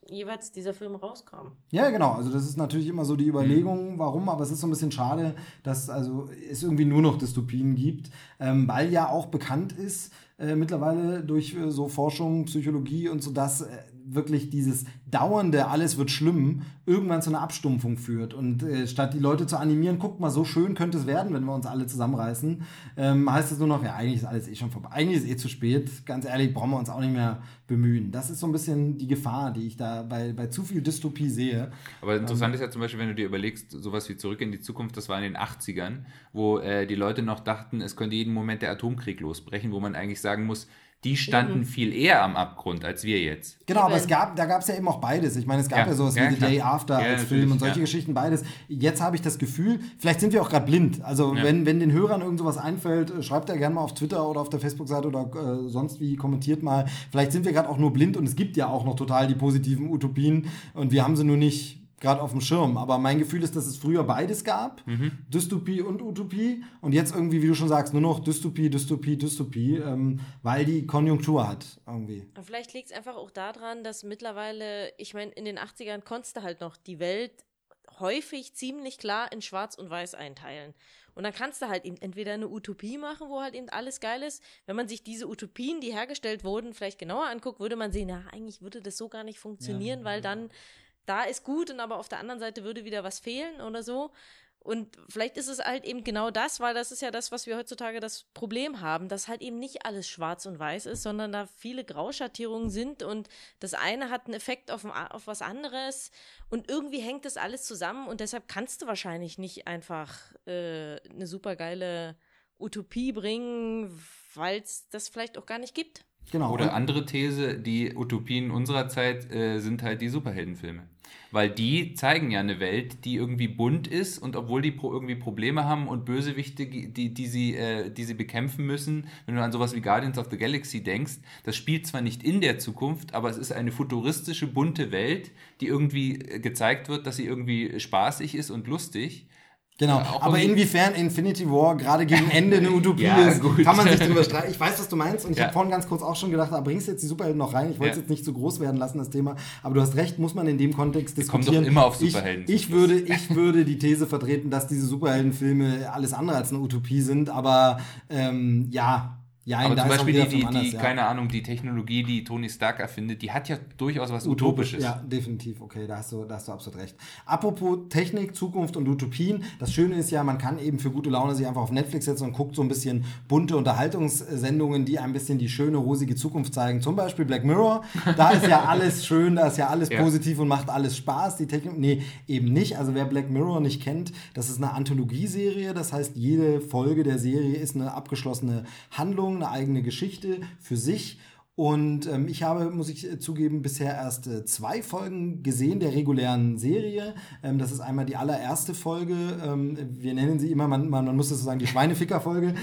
Speaker 3: jeweils dieser Film rauskam.
Speaker 1: Ja, genau. Also das ist natürlich immer so die Überlegung, warum, aber es ist so ein bisschen schade, dass also es irgendwie nur noch Dystopien gibt, ähm, weil ja auch bekannt ist äh, mittlerweile durch äh, so Forschung, Psychologie und so, dass äh, wirklich dieses dauernde alles wird schlimm irgendwann zu einer Abstumpfung führt und äh, statt die Leute zu animieren, guck mal, so schön könnte es werden, wenn wir uns alle zusammenreißen, ähm, heißt es nur noch, ja, eigentlich ist alles eh schon vorbei, eigentlich ist eh zu spät, ganz ehrlich, brauchen wir uns auch nicht mehr bemühen. Das ist so ein bisschen die Gefahr, die ich da bei, bei zu viel Dystopie sehe.
Speaker 2: Aber interessant ist ja zum Beispiel, wenn du dir überlegst, sowas wie Zurück in die Zukunft, das war in den 80ern, wo äh, die Leute noch dachten, es könnte jeden Moment der Atomkrieg losbrechen, wo man eigentlich sagen muss, die standen viel eher am Abgrund als wir jetzt.
Speaker 1: Genau, aber es gab, da gab es ja eben auch beides. Ich meine, es gab ja,
Speaker 2: Ja,
Speaker 1: sowas
Speaker 2: ja,
Speaker 1: wie The
Speaker 2: klar.
Speaker 1: Day After
Speaker 2: Ja,
Speaker 1: als Film und solche
Speaker 2: ja.
Speaker 1: Geschichten, beides. Jetzt habe ich das Gefühl, vielleicht sind wir auch gerade blind. Also
Speaker 2: Ja.
Speaker 1: wenn, wenn den Hörern irgend sowas einfällt, äh, schreibt ja gerne mal auf Twitter oder auf der Facebook-Seite oder äh, sonst wie, kommentiert mal. Vielleicht sind wir gerade auch nur blind und es gibt ja auch noch total die positiven Utopien und wir haben sie nur nicht gerade auf dem Schirm. Aber mein Gefühl ist, dass es früher beides gab,
Speaker 2: Mhm.
Speaker 1: Dystopie und Utopie. Und jetzt irgendwie, wie du schon sagst, nur noch Dystopie, Dystopie, Dystopie, ähm, weil die Konjunktur hat irgendwie.
Speaker 3: Aber vielleicht liegt es einfach auch daran, dass mittlerweile, ich meine, in den 80ern konntest du halt noch die Welt häufig ziemlich klar in Schwarz und Weiß einteilen. Und dann kannst du halt eben entweder eine Utopie machen, wo halt eben alles geil ist. Wenn man sich diese Utopien, die hergestellt wurden, vielleicht genauer anguckt, würde man sehen, na, eigentlich würde das so gar nicht funktionieren, weil dann da ist gut und aber auf der anderen Seite würde wieder was fehlen oder so. Und vielleicht ist es halt eben genau das, weil das ist ja das, was wir heutzutage das Problem haben, dass halt eben nicht alles schwarz und weiß ist, sondern da viele Grauschattierungen sind und das eine hat einen Effekt auf, auf was anderes und irgendwie hängt das alles zusammen und deshalb kannst du wahrscheinlich nicht einfach äh, eine super geile Utopie bringen, weil es das vielleicht auch gar nicht gibt.
Speaker 1: Genau.
Speaker 2: Oder andere These, die Utopien unserer Zeit äh, sind halt die Superheldenfilme. Weil die zeigen ja eine Welt, die irgendwie bunt ist und obwohl die pro irgendwie Probleme haben und Bösewichte, die, die, sie, äh, die sie bekämpfen müssen, wenn du an sowas wie Guardians of the Galaxy denkst, das spielt zwar nicht in der Zukunft, aber es ist eine futuristische, bunte Welt, die irgendwie äh, gezeigt wird, dass sie irgendwie spaßig ist und lustig.
Speaker 1: Genau,
Speaker 2: Ja,
Speaker 1: aber inwiefern Infinity War gerade gegen Ende eine Utopie
Speaker 2: Ja,
Speaker 1: ist,
Speaker 2: gut.
Speaker 1: kann man sich drüber streiten. Ich weiß, was du meinst und ich
Speaker 2: Ja.
Speaker 1: habe vorhin ganz kurz auch schon gedacht, da bringst du jetzt die Superhelden noch rein. Ich wollte es jetzt nicht zu groß werden lassen, das Thema. Aber du hast recht, muss man in dem Kontext diskutieren.
Speaker 2: doch immer auf Superhelden
Speaker 1: Ich, ich, würde, ich würde die These vertreten, dass diese Superheldenfilme alles andere als eine Utopie sind, aber ähm, ja, ja,
Speaker 2: Aber zum Beispiel die, die,
Speaker 1: Film
Speaker 2: die
Speaker 1: anders, ja.
Speaker 2: keine Ahnung, die Technologie, die Tony Stark erfindet, die hat ja durchaus was
Speaker 1: Utopisch,
Speaker 2: Utopisches.
Speaker 1: ja, definitiv. Okay, da hast, du, da hast du absolut recht. Apropos Technik, Zukunft und Utopien. Das Schöne ist ja, man kann eben für gute Laune sich einfach auf Netflix setzen und guckt so ein bisschen bunte Unterhaltungssendungen, die ein bisschen die schöne, rosige Zukunft zeigen. Zum Beispiel Black Mirror. Da ist ja alles schön, da ist ja alles
Speaker 2: Ja.
Speaker 1: positiv und macht alles Spaß. Die Technik, nee, eben nicht. Also wer Black Mirror nicht kennt, das ist eine Anthologieserie. Das heißt, jede Folge der Serie ist eine abgeschlossene Handlung, eine eigene Geschichte für sich. Und ähm, ich habe, muss ich zugeben, bisher erst äh, zwei Folgen gesehen der regulären Serie. Ähm, das ist einmal die allererste Folge. Ähm, wir nennen sie immer, man, man, man muss das so sagen, die Schweineficker-Folge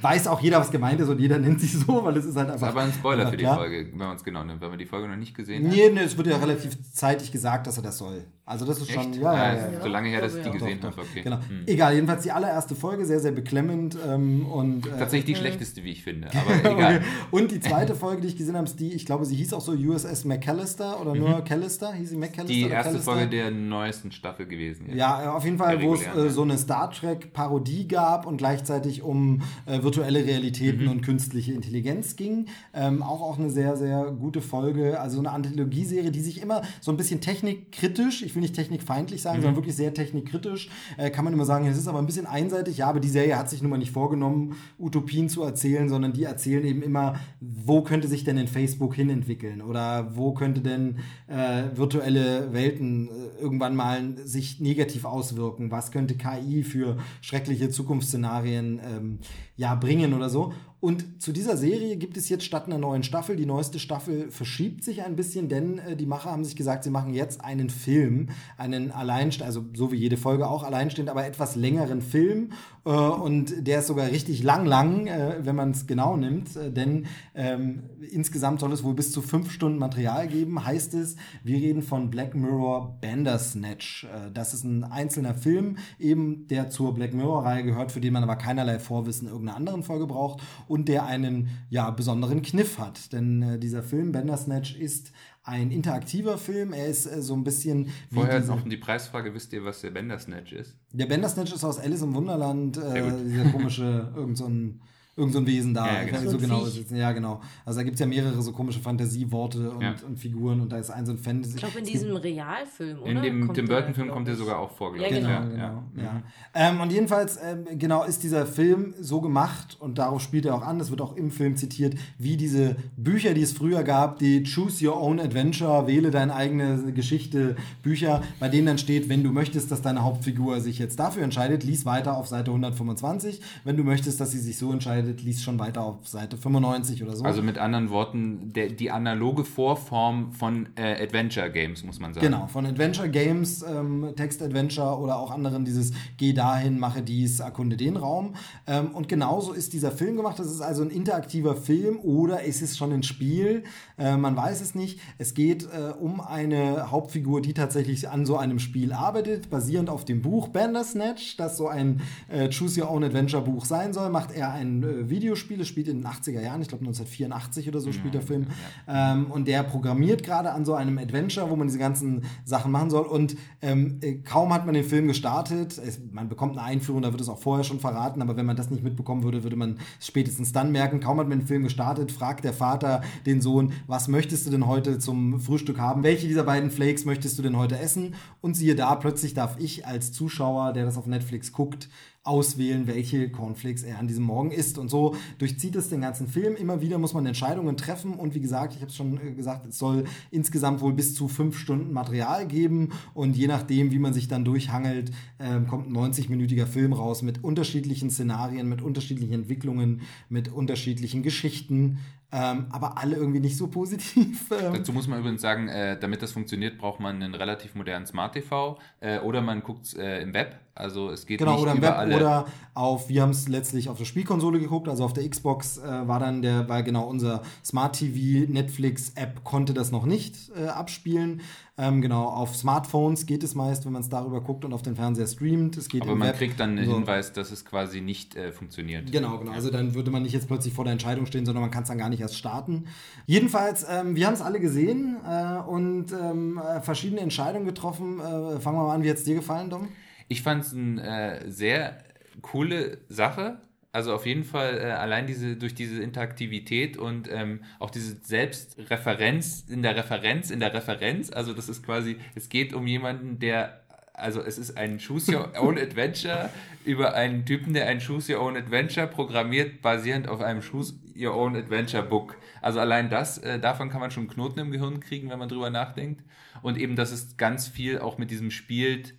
Speaker 1: weiß auch jeder, was gemeint ist und jeder nennt sich so, weil es ist halt einfach.
Speaker 2: Das ist aber ein Spoiler für die. Folge, wenn man es genau nimmt, wenn man die Folge noch nicht gesehen hat.
Speaker 1: Nee, nee, es wird ja relativ zeitig gesagt, dass er das soll. Also das ist schon,
Speaker 2: Echt?
Speaker 1: ja, ja,
Speaker 2: Ah,
Speaker 1: ja, ja.
Speaker 2: So lange her, dass ich die gesehen habe, okay.
Speaker 1: Genau.
Speaker 2: Hm.
Speaker 1: Egal, jedenfalls die allererste Folge, sehr, sehr beklemmend. Ähm, und, äh,
Speaker 2: Tatsächlich die schlechteste, wie ich finde, aber egal.
Speaker 1: und die zweite Folge, die ich gesehen habe, ist die, ich glaube, sie hieß auch so USS McAllister oder nur Callister? Hieß sie McAllister?
Speaker 2: Mhm. Die erste
Speaker 1: Callister?
Speaker 2: Folge der neuesten Staffel gewesen.
Speaker 1: Ja, äh, auf jeden Fall, wo es äh,
Speaker 2: ja.
Speaker 1: so eine Star Trek-Parodie gab und gleichzeitig um äh, virtuelle Realitäten
Speaker 2: Mhm.
Speaker 1: und künstliche Intelligenz ging. Ähm, auch, auch eine sehr, sehr gute Folge. Also eine Anthologieserie, die sich immer so ein bisschen technikkritisch, ich will nicht technikfeindlich sagen,
Speaker 2: Mhm.
Speaker 1: sondern wirklich sehr technikkritisch, äh, kann man immer sagen, es ist aber ein bisschen einseitig. Ja, aber die Serie hat sich nun mal nicht vorgenommen, Utopien zu erzählen, sondern die erzählen eben immer, wo könnte sich denn in Facebook hinentwickeln oder wo könnte denn äh, virtuelle Welten äh, irgendwann mal sich negativ auswirken? Was könnte KI für schreckliche Zukunftsszenarien ähm, ja, bringen oder so? Und zu dieser Serie gibt es jetzt statt einer neuen Staffel, die neueste Staffel verschiebt sich ein bisschen, denn äh, die Macher haben sich gesagt, sie machen jetzt einen Film, einen alleinstehend, also so wie jede Folge auch alleinstehend, aber etwas längeren Film. Äh, und der ist sogar richtig lang, lang, äh, wenn man es genau nimmt, äh, denn ähm, insgesamt soll es wohl bis zu fünf Stunden Material geben, heißt es, wir reden von Black Mirror Bandersnatch. Äh, das ist ein einzelner Film, eben der zur Black Mirror-Reihe gehört, für den man aber keinerlei Vorwissen irgendeiner anderen Folge braucht und der einen ja besonderen Kniff hat. Denn äh, dieser Film Bandersnatch ist ein interaktiver Film. Er ist äh, so ein bisschen wie
Speaker 2: Vorher
Speaker 1: diese-
Speaker 2: noch die Preisfrage, wisst ihr, was der Bandersnatch ist?
Speaker 1: der Bandersnatch ist aus Alice im Wunderland, äh, dieser komische, irgend so ein, irgend so ein Wesen da.
Speaker 2: Ja, genau.
Speaker 3: So
Speaker 1: genau, ist ja, genau. Also da gibt es ja mehrere so komische Fantasieworte und,
Speaker 2: Ja.
Speaker 1: und Figuren und da ist ein so ein Fantasy.
Speaker 3: Ich glaube, in diesem Realfilm, oder?
Speaker 2: In dem Tim Burton-Film kommt der sogar auch vor,
Speaker 3: Ja,
Speaker 2: glaube ich.
Speaker 3: genau,
Speaker 1: Genau, genau.
Speaker 2: ja.
Speaker 1: Ja. Ähm, und jedenfalls, ähm, genau, ist dieser Film so gemacht und darauf spielt er auch an, das wird auch im Film zitiert, wie diese Bücher, die es früher gab, die Choose Your Own Adventure, wähle deine eigene Geschichte, Bücher, bei denen dann steht, wenn du möchtest, dass deine Hauptfigur sich jetzt dafür entscheidet, lies weiter auf Seite 125. Wenn du möchtest, dass sie sich so entscheidet, lies schon weiter auf Seite 95 oder so.
Speaker 2: Also mit anderen Worten, der, die analoge Vorform von äh, Adventure Games, muss man sagen.
Speaker 1: Genau, von Adventure Games, ähm, Text Adventure oder auch anderen dieses Geh dahin, mache dies, erkunde den Raum. Ähm, und genauso ist dieser Film gemacht. Das ist also ein interaktiver Film oder ist es schon ein Spiel? Äh, man weiß es nicht. Es geht äh, um eine Hauptfigur, die tatsächlich an so einem Spiel arbeitet, basierend auf dem Buch Bandersnatch, das so ein äh, Choose Your Own Adventure Buch sein soll. Macht er ein äh, Videospiel, es spielt in den 80er Jahren, ich glaube 1984 oder so spielt der Film. Ähm, und der programmiert gerade an so einem Adventure, wo man diese ganzen Sachen machen soll. Und ähm, äh, kaum hat man den Film gestartet, es, man bekommt eine Einführung, da wird es auch vorher schon verraten, aber wenn man das nicht mitbekommen würde, würde man es spätestens dann merken. Kaum hat man den Film gestartet, fragt der Vater den Sohn, was möchtest du denn heute zum Frühstück haben? Welche dieser beiden Flakes möchtest du denn heute essen? Und siehe da, plötzlich darf ich als Zuschauer, der das auf Netflix guckt, auswählen, welche Cornflakes er an diesem Morgen isst. Und so durchzieht es den ganzen Film. Immer wieder muss man Entscheidungen treffen. Und wie gesagt, ich habe es schon äh, gesagt, es soll insgesamt wohl bis zu fünf Stunden Material geben. Und je nachdem, wie man sich dann durchhangelt, ähm, kommt ein 90-minütiger Film raus mit unterschiedlichen Szenarien, mit unterschiedlichen Entwicklungen, mit unterschiedlichen Geschichten. Ähm, aber alle irgendwie nicht so positiv. Ähm,
Speaker 2: Dazu muss man übrigens sagen, äh, damit das funktioniert, braucht man einen relativ modernen Smart TV äh, oder man guckt äh, im Web. Also es geht
Speaker 1: Genau,
Speaker 2: nicht
Speaker 1: oder im
Speaker 2: über
Speaker 1: Web
Speaker 2: alle.
Speaker 1: oder auf, wir haben es letztlich auf der Spielkonsole geguckt, also auf der Xbox äh, war dann der, weil genau unser Smart TV Netflix App konnte das noch nicht äh, abspielen. Ähm, genau, auf Smartphones geht es meist, wenn man es darüber guckt und auf den Fernseher streamt. Es geht
Speaker 2: aber man
Speaker 1: Web.
Speaker 2: kriegt dann einen
Speaker 1: So.
Speaker 2: Hinweis, dass es quasi nicht äh, funktioniert.
Speaker 1: Genau, genau. Also dann würde man nicht jetzt plötzlich vor der Entscheidung stehen, sondern man kann es dann gar nicht erst starten. Jedenfalls, ähm, wir haben es alle gesehen äh, und ähm, äh, verschiedene Entscheidungen getroffen. Äh, fangen wir mal an, wie hat es dir gefallen, Dom?
Speaker 2: Ich fand es eine äh, sehr coole Sache. Also auf jeden Fall äh, allein diese durch diese Interaktivität und ähm, auch diese Selbstreferenz in der Referenz in der Referenz. Also das ist quasi, es geht um jemanden, der also es ist ein Choose Your Own Adventure über einen Typen, der ein Choose Your Own Adventure programmiert, basierend auf einem Choose Your Own Adventure Book. Also allein das, äh, davon kann man schon einen Knoten im Gehirn kriegen, wenn man drüber nachdenkt. Und eben, dass es ganz viel auch mit diesem spielt,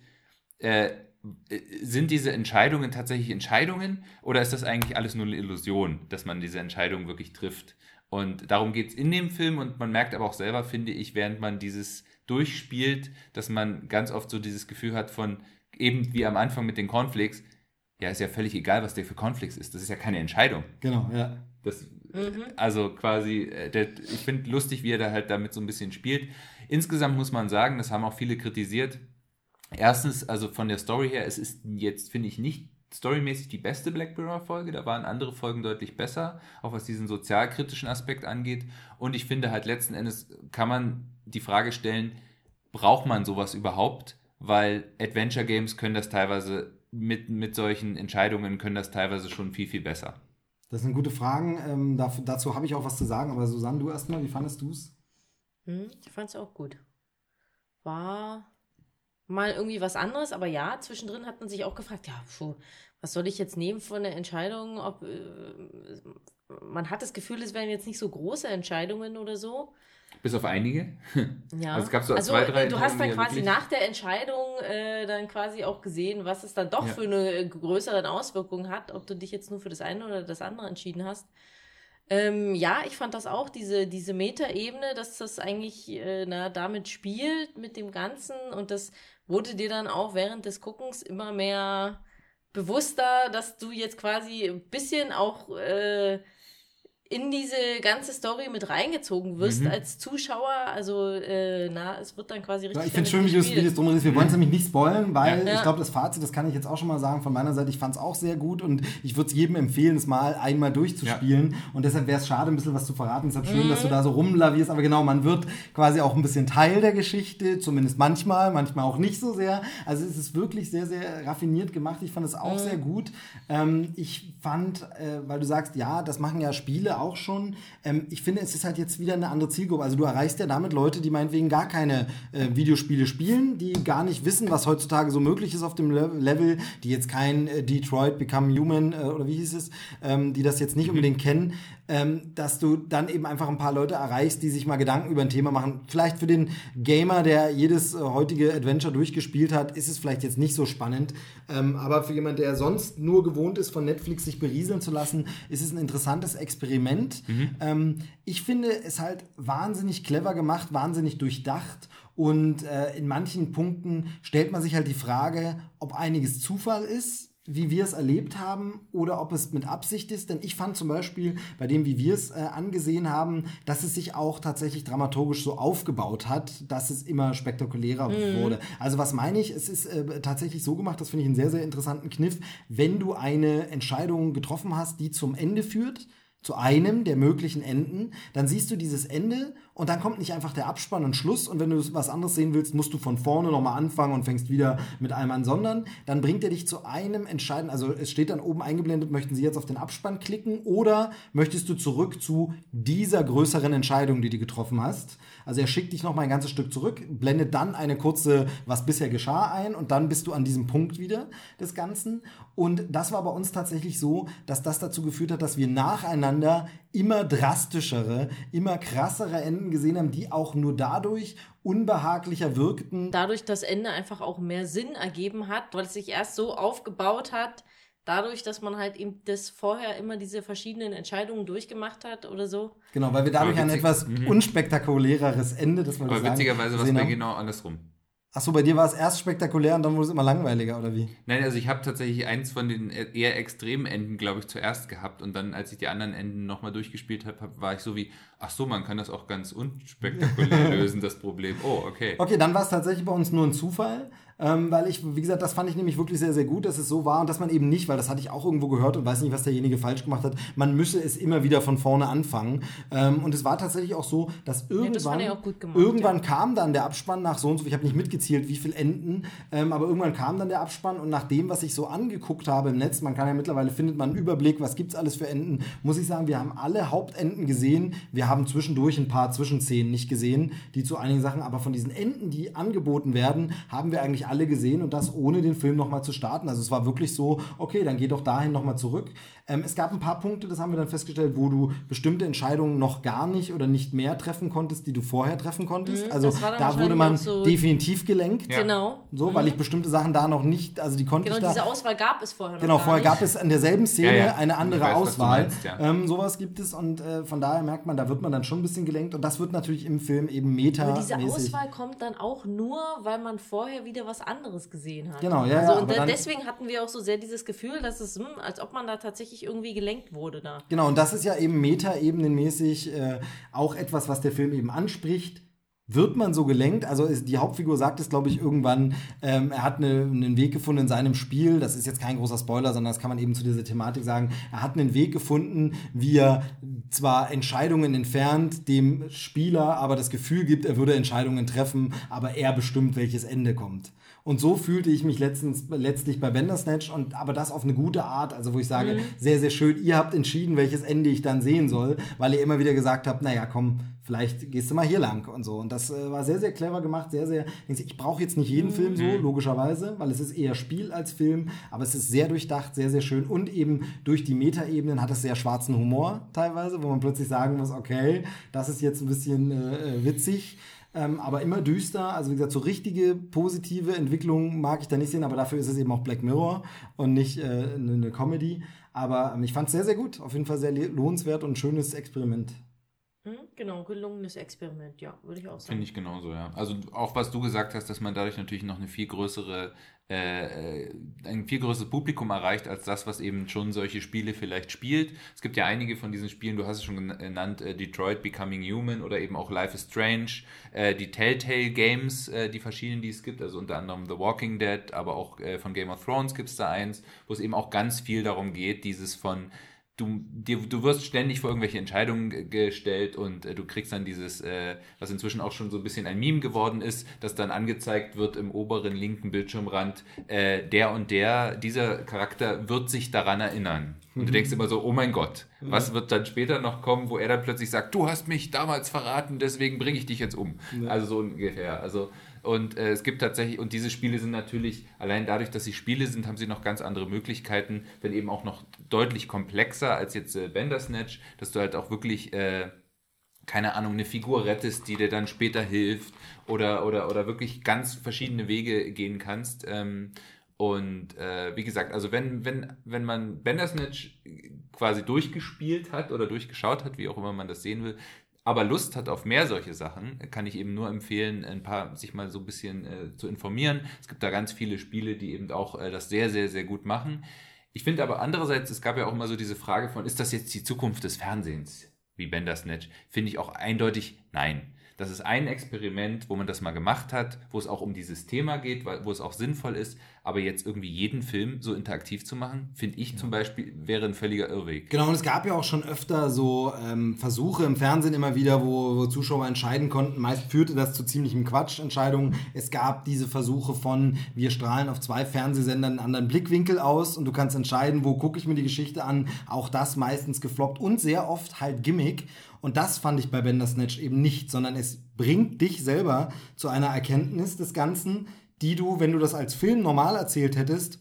Speaker 2: äh, sind diese Entscheidungen tatsächlich Entscheidungen oder ist das eigentlich alles nur eine Illusion, dass man diese Entscheidung wirklich trifft? Und darum geht es in dem Film und man merkt aber auch selber, finde ich, während man dieses durchspielt, dass man ganz oft so dieses Gefühl hat von, eben wie am Anfang mit den Cornflakes, ja, ist ja völlig egal, was der für Cornflakes ist. Das ist ja keine Entscheidung.
Speaker 1: Genau, ja.
Speaker 2: Das, Also quasi, äh, der, ich finde lustig, wie er da halt damit so ein bisschen spielt. Insgesamt muss man sagen, das haben auch viele kritisiert. Erstens, also von der Story her, es ist jetzt, finde ich, nicht storymäßig die beste Black Mirror-Folge. Da waren andere Folgen deutlich besser, auch was diesen sozialkritischen Aspekt angeht. Und ich finde halt letzten Endes kann man die Frage stellen, braucht man sowas überhaupt? Weil Adventure Games können das teilweise mit, mit solchen Entscheidungen können das teilweise schon viel, viel besser.
Speaker 1: Das sind gute Fragen. Ähm, dafür, dazu habe ich auch was zu sagen. Aber Susanne, du erstmal, wie fandest du es?
Speaker 3: Hm, ich fand es auch gut. War mal irgendwie was anderes, aber ja, zwischendrin hat man sich auch gefragt, ja, puh, was soll ich jetzt nehmen von der Entscheidung? Ob, äh, man hat das Gefühl, es wären jetzt nicht so große Entscheidungen oder so.
Speaker 2: Bis auf einige.
Speaker 3: Ja.
Speaker 2: Also es gab so
Speaker 3: also
Speaker 2: zwei, drei
Speaker 3: du hast dann quasi
Speaker 2: wirklich-
Speaker 3: nach der Entscheidung äh, dann quasi auch gesehen, was es dann doch
Speaker 2: Ja.
Speaker 3: für eine größere Auswirkung hat, ob du dich jetzt nur für das eine oder das andere entschieden hast. Ähm, ja, ich fand das auch, diese, diese Metaebene, dass das eigentlich äh, na, damit spielt, mit dem Ganzen. Und das wurde dir dann auch während des Guckens immer mehr bewusster, dass du jetzt quasi ein bisschen auch äh, in diese ganze Story mit reingezogen wirst
Speaker 2: Mhm.
Speaker 3: als Zuschauer. Also, äh, na, es wird dann quasi richtig.
Speaker 1: Ja, ich finde schön, wie du es drum redest. Wir wollen es nämlich nicht spoilen, weil
Speaker 3: Ja.
Speaker 1: ich glaube, das Fazit, das kann ich jetzt auch schon mal sagen von meiner Seite, ich fand es auch sehr gut und ich würde es jedem empfehlen, es mal einmal durchzuspielen. Und deshalb wäre es schade, ein bisschen was zu verraten. Deshalb schön, dass du da so rumlavierst. Aber genau, man wird quasi auch ein bisschen Teil der Geschichte, zumindest manchmal, manchmal auch nicht so sehr. Also es ist wirklich sehr, sehr raffiniert gemacht. Ich fand es auch sehr gut. Ähm, ich fand, äh, weil du sagst, ja, das machen ja Spiele auch schon. Ähm, ich finde, es ist halt jetzt wieder eine andere Zielgruppe. Also du erreichst ja damit Leute, die meinetwegen gar keine äh, Videospiele spielen, die gar nicht wissen, was heutzutage so möglich ist auf dem Le Level, die jetzt kein äh, Detroit Become Human äh, oder wie hieß es, ähm, die das jetzt nicht unbedingt kennen, ähm, dass du dann eben einfach ein paar Leute erreichst, die sich mal Gedanken über ein Thema machen. Vielleicht für den Gamer, der jedes äh, heutige Adventure durchgespielt hat, ist es vielleicht jetzt nicht so spannend. Ähm, aber für jemanden, der sonst nur gewohnt ist, von Netflix sich berieseln zu lassen, ist es ein interessantes Experiment. Ähm, ich finde es halt wahnsinnig clever gemacht, wahnsinnig durchdacht. Und äh, in manchen Punkten stellt man sich halt die Frage, ob einiges Zufall ist wie wir es erlebt haben oder ob es mit Absicht ist. Denn ich fand zum Beispiel bei dem, wie wir es äh, angesehen haben, dass es sich auch tatsächlich dramaturgisch so aufgebaut hat, dass es immer spektakulärer wurde. Also was meine ich? Es ist äh, tatsächlich so gemacht, das finde ich einen sehr, sehr interessanten Kniff, wenn du eine Entscheidung getroffen hast, die zum Ende führt, zu einem der möglichen Enden, dann siehst du dieses Ende und dann kommt nicht einfach der Abspann und Schluss und wenn du was anderes sehen willst, musst du von vorne nochmal anfangen und fängst wieder mit einem an, sondern dann bringt er dich zu einem entscheidenden, also es steht dann oben eingeblendet, möchten Sie jetzt auf den Abspann klicken oder möchtest du zurück zu dieser größeren Entscheidung, die du getroffen hast? Also er schickt dich nochmal ein ganzes Stück zurück, blendet dann eine kurze, was bisher geschah ein und dann bist du an diesem Punkt wieder des Ganzen. Und das war bei uns tatsächlich so, dass das dazu geführt hat, dass wir nacheinander immer drastischere, immer krassere Enden gesehen haben, die auch nur dadurch unbehaglicher wirkten.
Speaker 3: Dadurch das Ende einfach auch mehr Sinn ergeben hat, weil es sich erst so aufgebaut hat, dadurch, dass man halt eben das vorher immer diese verschiedenen Entscheidungen durchgemacht hat oder so.
Speaker 1: Genau, weil wir dadurch ein etwas
Speaker 2: Mhm.
Speaker 1: unspektakuläres Ende, das wollte
Speaker 2: Aber
Speaker 1: sagen,
Speaker 2: witzigerweise war es bei genau andersrum.
Speaker 1: Achso, bei dir war es erst spektakulär und dann wurde es immer langweiliger, oder wie?
Speaker 2: Nein, also ich habe tatsächlich eins von den eher extremen Enden, glaube ich, zuerst gehabt und dann, als ich die anderen Enden nochmal durchgespielt habe, hab, war ich so wie, ach so, man kann das auch ganz unspektakulär lösen, das Problem. Oh, okay.
Speaker 1: Okay, dann war es tatsächlich bei uns nur ein Zufall, ähm, weil ich, wie gesagt, das fand ich nämlich wirklich sehr, sehr gut, dass es so war und dass man eben nicht, weil das hatte ich auch irgendwo gehört und weiß nicht, was derjenige falsch gemacht hat, man müsse es immer wieder von vorne anfangen. Ähm, und es war tatsächlich auch so, dass irgendwann,
Speaker 3: das auch gut gemacht,
Speaker 1: irgendwann kam dann der Abspann nach so und so, ich habe nicht mitgezählt, wie viel Enden, ähm, aber irgendwann kam dann der Abspann und nach dem, was ich so angeguckt habe im Netz, man kann ja mittlerweile, findet man einen Überblick, was gibt's alles für Enden, muss ich sagen, wir haben alle Hauptenden gesehen, wir haben zwischendurch ein paar Zwischenszenen nicht gesehen, die zu einigen Sachen, aber von diesen Enden, die angeboten werden, haben wir eigentlich alle gesehen und das ohne den Film nochmal zu starten. Also es war wirklich so, okay, dann geh doch dahin nochmal zurück. Ähm, es gab ein paar Punkte, das haben wir dann festgestellt, wo du bestimmte Entscheidungen noch gar nicht oder nicht mehr treffen konntest, die du vorher treffen konntest.
Speaker 3: Mhm,
Speaker 1: also da wurde man
Speaker 3: so-
Speaker 1: definitiv gelenkt.
Speaker 2: Ja.
Speaker 3: Genau.
Speaker 1: So, weil ich bestimmte Sachen da noch nicht, also die konnte
Speaker 3: Genau,
Speaker 1: ich da.
Speaker 3: diese Auswahl gab es vorher noch
Speaker 1: Genau,
Speaker 3: gar
Speaker 1: vorher
Speaker 3: nicht.
Speaker 1: gab es an derselben Szene
Speaker 2: Ja, ja.
Speaker 1: eine andere
Speaker 2: weiß,
Speaker 1: Auswahl.
Speaker 2: meinst, ja.
Speaker 1: ähm, sowas gibt es und äh, von daher merkt man, da wird man dann schon ein bisschen gelenkt und das wird natürlich im Film eben meta.
Speaker 3: Aber diese Auswahl kommt dann auch nur, weil man vorher wieder was anderes gesehen hat.
Speaker 1: Genau, ja,
Speaker 3: Also,
Speaker 1: ja,
Speaker 3: und deswegen hatten wir auch so sehr dieses Gefühl, dass es, hm, als ob man da tatsächlich irgendwie gelenkt wurde da.
Speaker 1: Genau, und das ist ja eben meta-ebenenmäßig äh, auch etwas, was der Film eben anspricht. Wird man so gelenkt? Also ist, die Hauptfigur sagt es, glaube ich, irgendwann, ähm, er hat eine, einen Weg gefunden in seinem Spiel, das ist jetzt kein großer Spoiler, sondern das kann man eben zu dieser Thematik sagen, er hat einen Weg gefunden, wie er zwar Entscheidungen entfernt, dem Spieler aber das Gefühl gibt, er würde Entscheidungen treffen, aber er bestimmt, welches Ende kommt. Und so fühlte ich mich letztens, letztlich bei Bandersnatch und aber das auf eine gute Art, also wo ich sage, sehr, sehr schön, ihr habt entschieden, welches Ende ich dann sehen soll, weil ihr immer wieder gesagt habt, naja, komm, vielleicht gehst du mal hier lang und so. Und das äh, war sehr, sehr clever gemacht, sehr, sehr. Ich brauche jetzt nicht jeden Film so, logischerweise, weil es ist eher Spiel als Film, aber es ist sehr durchdacht, sehr, sehr schön und eben durch die Metaebenen hat es sehr schwarzen Humor teilweise, wo man plötzlich sagen muss, okay, das ist jetzt ein bisschen äh, witzig. Ähm, aber immer düster. Also wie gesagt, so richtige positive Entwicklung mag ich da nicht sehen, aber dafür ist es eben auch Black Mirror und nicht äh, eine eine Comedy. Aber ähm, ich fand es sehr, sehr gut. Auf jeden Fall sehr lohnenswert und ein schönes Experiment.
Speaker 3: Hm? Genau, gelungenes Experiment, ja, würde ich auch sagen.
Speaker 2: Finde ich genauso, ja. Also auch was du gesagt hast, dass man dadurch natürlich noch eine viel größere, äh, äh, ein viel größeres Publikum erreicht, als das, was eben schon solche Spiele vielleicht spielt. Es gibt ja einige von diesen Spielen, du hast es schon gen- genannt, äh, Detroit Becoming Human oder eben auch Life is Strange, äh, die Telltale Games, äh, die verschiedenen, die es gibt, also unter anderem The Walking Dead, aber auch äh, von Game of Thrones gibt es da eins, wo es eben auch ganz viel darum geht, dieses von du, dir, du wirst ständig vor irgendwelche Entscheidungen ge- gestellt und äh, du kriegst dann dieses, äh, was inzwischen auch schon so ein bisschen ein Meme geworden ist, dass dann angezeigt wird im oberen linken Bildschirmrand, äh, der und der, dieser Charakter wird sich daran erinnern. Und du denkst immer so, oh mein Gott, was wird dann später noch kommen, wo er dann plötzlich sagt, du hast mich damals verraten, deswegen bringe ich dich jetzt um. Also so ungefähr. Also und äh, es gibt tatsächlich, und diese Spiele sind natürlich, allein dadurch, dass sie Spiele sind, haben sie noch ganz andere Möglichkeiten, wenn eben auch noch deutlich komplexer als jetzt äh, Bandersnatch, dass du halt auch wirklich, äh, keine Ahnung, eine Figur rettest, die dir dann später hilft oder, oder, oder wirklich ganz verschiedene Wege gehen kannst. Ähm, und äh, wie gesagt, also wenn, wenn, wenn man Bandersnatch quasi durchgespielt hat oder durchgeschaut hat, wie auch immer man das sehen will, aber Lust hat auf mehr solche Sachen, kann ich eben nur empfehlen, ein paar sich mal so ein bisschen äh, zu informieren. Es gibt da ganz viele Spiele, die eben auch äh, das sehr, sehr, sehr gut machen. Ich finde aber andererseits, es gab ja auch immer so diese Frage von, ist das jetzt die Zukunft des Fernsehens, wie Bandersnatch? Finde ich auch eindeutig nein. Das ist ein Experiment, wo man das mal gemacht hat, wo es auch um dieses Thema geht, wo es auch sinnvoll ist. Aber jetzt irgendwie jeden Film so interaktiv zu machen, finde ich zum Beispiel, wäre ein völliger Irrweg.
Speaker 1: Genau, und es gab ja auch schon öfter so ähm, Versuche im Fernsehen immer wieder, wo, wo Zuschauer entscheiden konnten. Meist führte das zu ziemlichem Quatschentscheidungen. Es gab diese Versuche von, wir strahlen auf zwei Fernsehsendern einen anderen Blickwinkel aus und du kannst entscheiden, wo gucke ich mir die Geschichte an. Auch das meistens gefloppt und sehr oft halt Gimmick. Und das fand ich bei Bandersnatch eben nicht, sondern es bringt dich selber zu einer Erkenntnis des Ganzen, die du, wenn du das als Film normal erzählt hättest,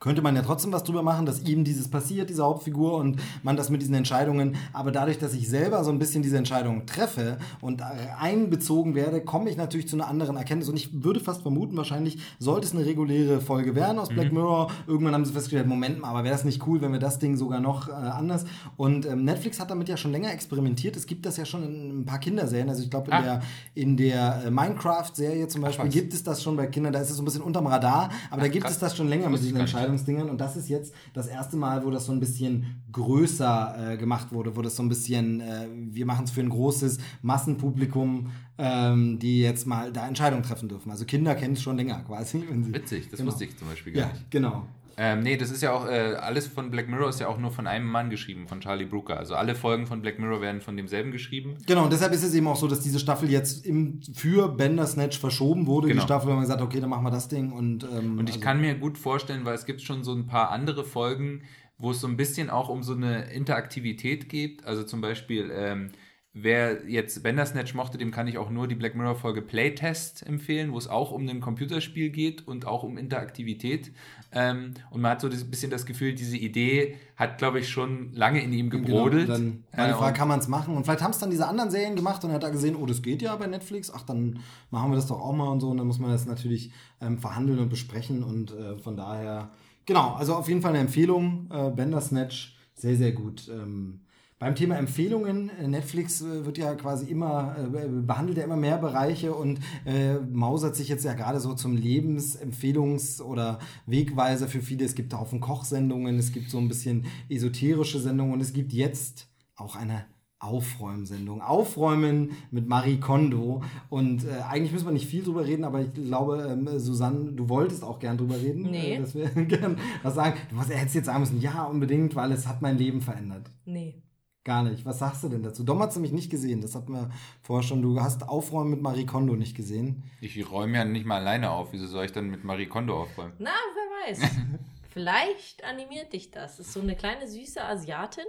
Speaker 1: könnte man ja trotzdem was drüber machen, dass ihm dieses passiert, diese Hauptfigur, und man das mit diesen Entscheidungen. Aber dadurch, dass ich selber so ein bisschen diese Entscheidungen treffe und einbezogen werde, komme ich natürlich zu einer anderen Erkenntnis. Und ich würde fast vermuten, wahrscheinlich sollte es eine reguläre Folge werden aus Black Mirror. Irgendwann haben sie festgestellt, Moment mal, aber wäre das nicht cool, wenn wir das Ding sogar noch äh, anders. Und ähm, Netflix hat damit ja schon länger experimentiert. Es gibt das ja schon in ein paar Kinderserien. Also ich glaube, in
Speaker 2: Ah.
Speaker 1: der, in der äh, Minecraft-Serie zum Beispiel
Speaker 2: was.
Speaker 1: gibt es das schon bei Kindern. Da ist es so ein bisschen unterm Radar, aber da gibt
Speaker 2: krass.
Speaker 1: es das schon länger mit diesen. Entscheidungen. Entscheidungsdingern und das ist jetzt das erste Mal, wo das so ein bisschen größer äh, gemacht wurde, wo das so ein bisschen, äh, wir machen es für ein großes Massenpublikum, ähm, die jetzt mal da Entscheidungen treffen dürfen. Also Kinder kennen es schon länger quasi.
Speaker 2: Witzig, das
Speaker 1: Genau.
Speaker 2: wusste ich zum Beispiel gar
Speaker 1: Ja,
Speaker 2: nicht.
Speaker 1: genau.
Speaker 2: Ähm, nee, das ist ja auch, äh, alles von Black Mirror ist ja auch nur von einem Mann geschrieben, von Charlie Brooker. Also alle Folgen von Black Mirror werden von demselben geschrieben.
Speaker 1: Genau, und deshalb ist es eben auch so, dass diese Staffel jetzt im, für Bandersnatch verschoben wurde.
Speaker 2: Genau.
Speaker 1: Die Staffel, man gesagt hat, okay, dann machen wir das Ding. Und, ähm,
Speaker 2: Und ich
Speaker 1: also-
Speaker 2: kann mir gut vorstellen, weil es gibt schon so ein paar andere Folgen, wo es so ein bisschen auch um so eine Interaktivität geht. Also zum Beispiel, ähm, wer jetzt Bandersnatch mochte, dem kann ich auch nur die Black Mirror Folge Playtest empfehlen, wo es auch um ein Computerspiel geht und auch um Interaktivität. Ähm, und man hat so ein bisschen das Gefühl, diese Idee hat, glaube ich, schon lange in ihm gebrodelt.
Speaker 1: Genau, dann war die Frage, kann man es machen? Und vielleicht haben es dann diese anderen Serien gemacht und er hat da gesehen, oh, das geht ja bei Netflix, ach, dann machen wir das doch auch mal und so. Und dann muss man das natürlich ähm, verhandeln und besprechen und äh, von daher, genau, also auf jeden Fall eine Empfehlung, äh, Bandersnatch, sehr, sehr gut. Ähm, beim Thema Empfehlungen, äh, Netflix äh, wird ja quasi immer, äh, behandelt ja immer mehr Bereiche und äh, mausert sich jetzt ja gerade so zum Lebensempfehlungs- oder Wegweiser für viele. Es gibt Haufen Kochsendungen, es gibt so ein bisschen esoterische Sendungen und es gibt jetzt auch eine Aufräumsendung. Aufräumen mit Marie Kondo. Und äh, eigentlich müssen wir nicht viel drüber reden, aber ich glaube, ähm, Susanne, du wolltest auch gern drüber reden.
Speaker 3: Nee.
Speaker 1: Äh, dass wir gern was sagen. Du hättest jetzt sagen müssen, ja, unbedingt, weil es hat mein Leben verändert.
Speaker 3: Nee.
Speaker 1: Gar nicht. Was sagst du denn dazu? Dom hat es nämlich nicht gesehen. Das hatten wir vorher schon. Du hast Aufräumen mit Marie Kondo nicht gesehen.
Speaker 2: Ich räume ja nicht mal alleine auf. Wieso soll ich dann mit Marie Kondo aufräumen?
Speaker 3: Na, wer weiß. Vielleicht animiert dich das. Das ist so eine kleine süße Asiatin.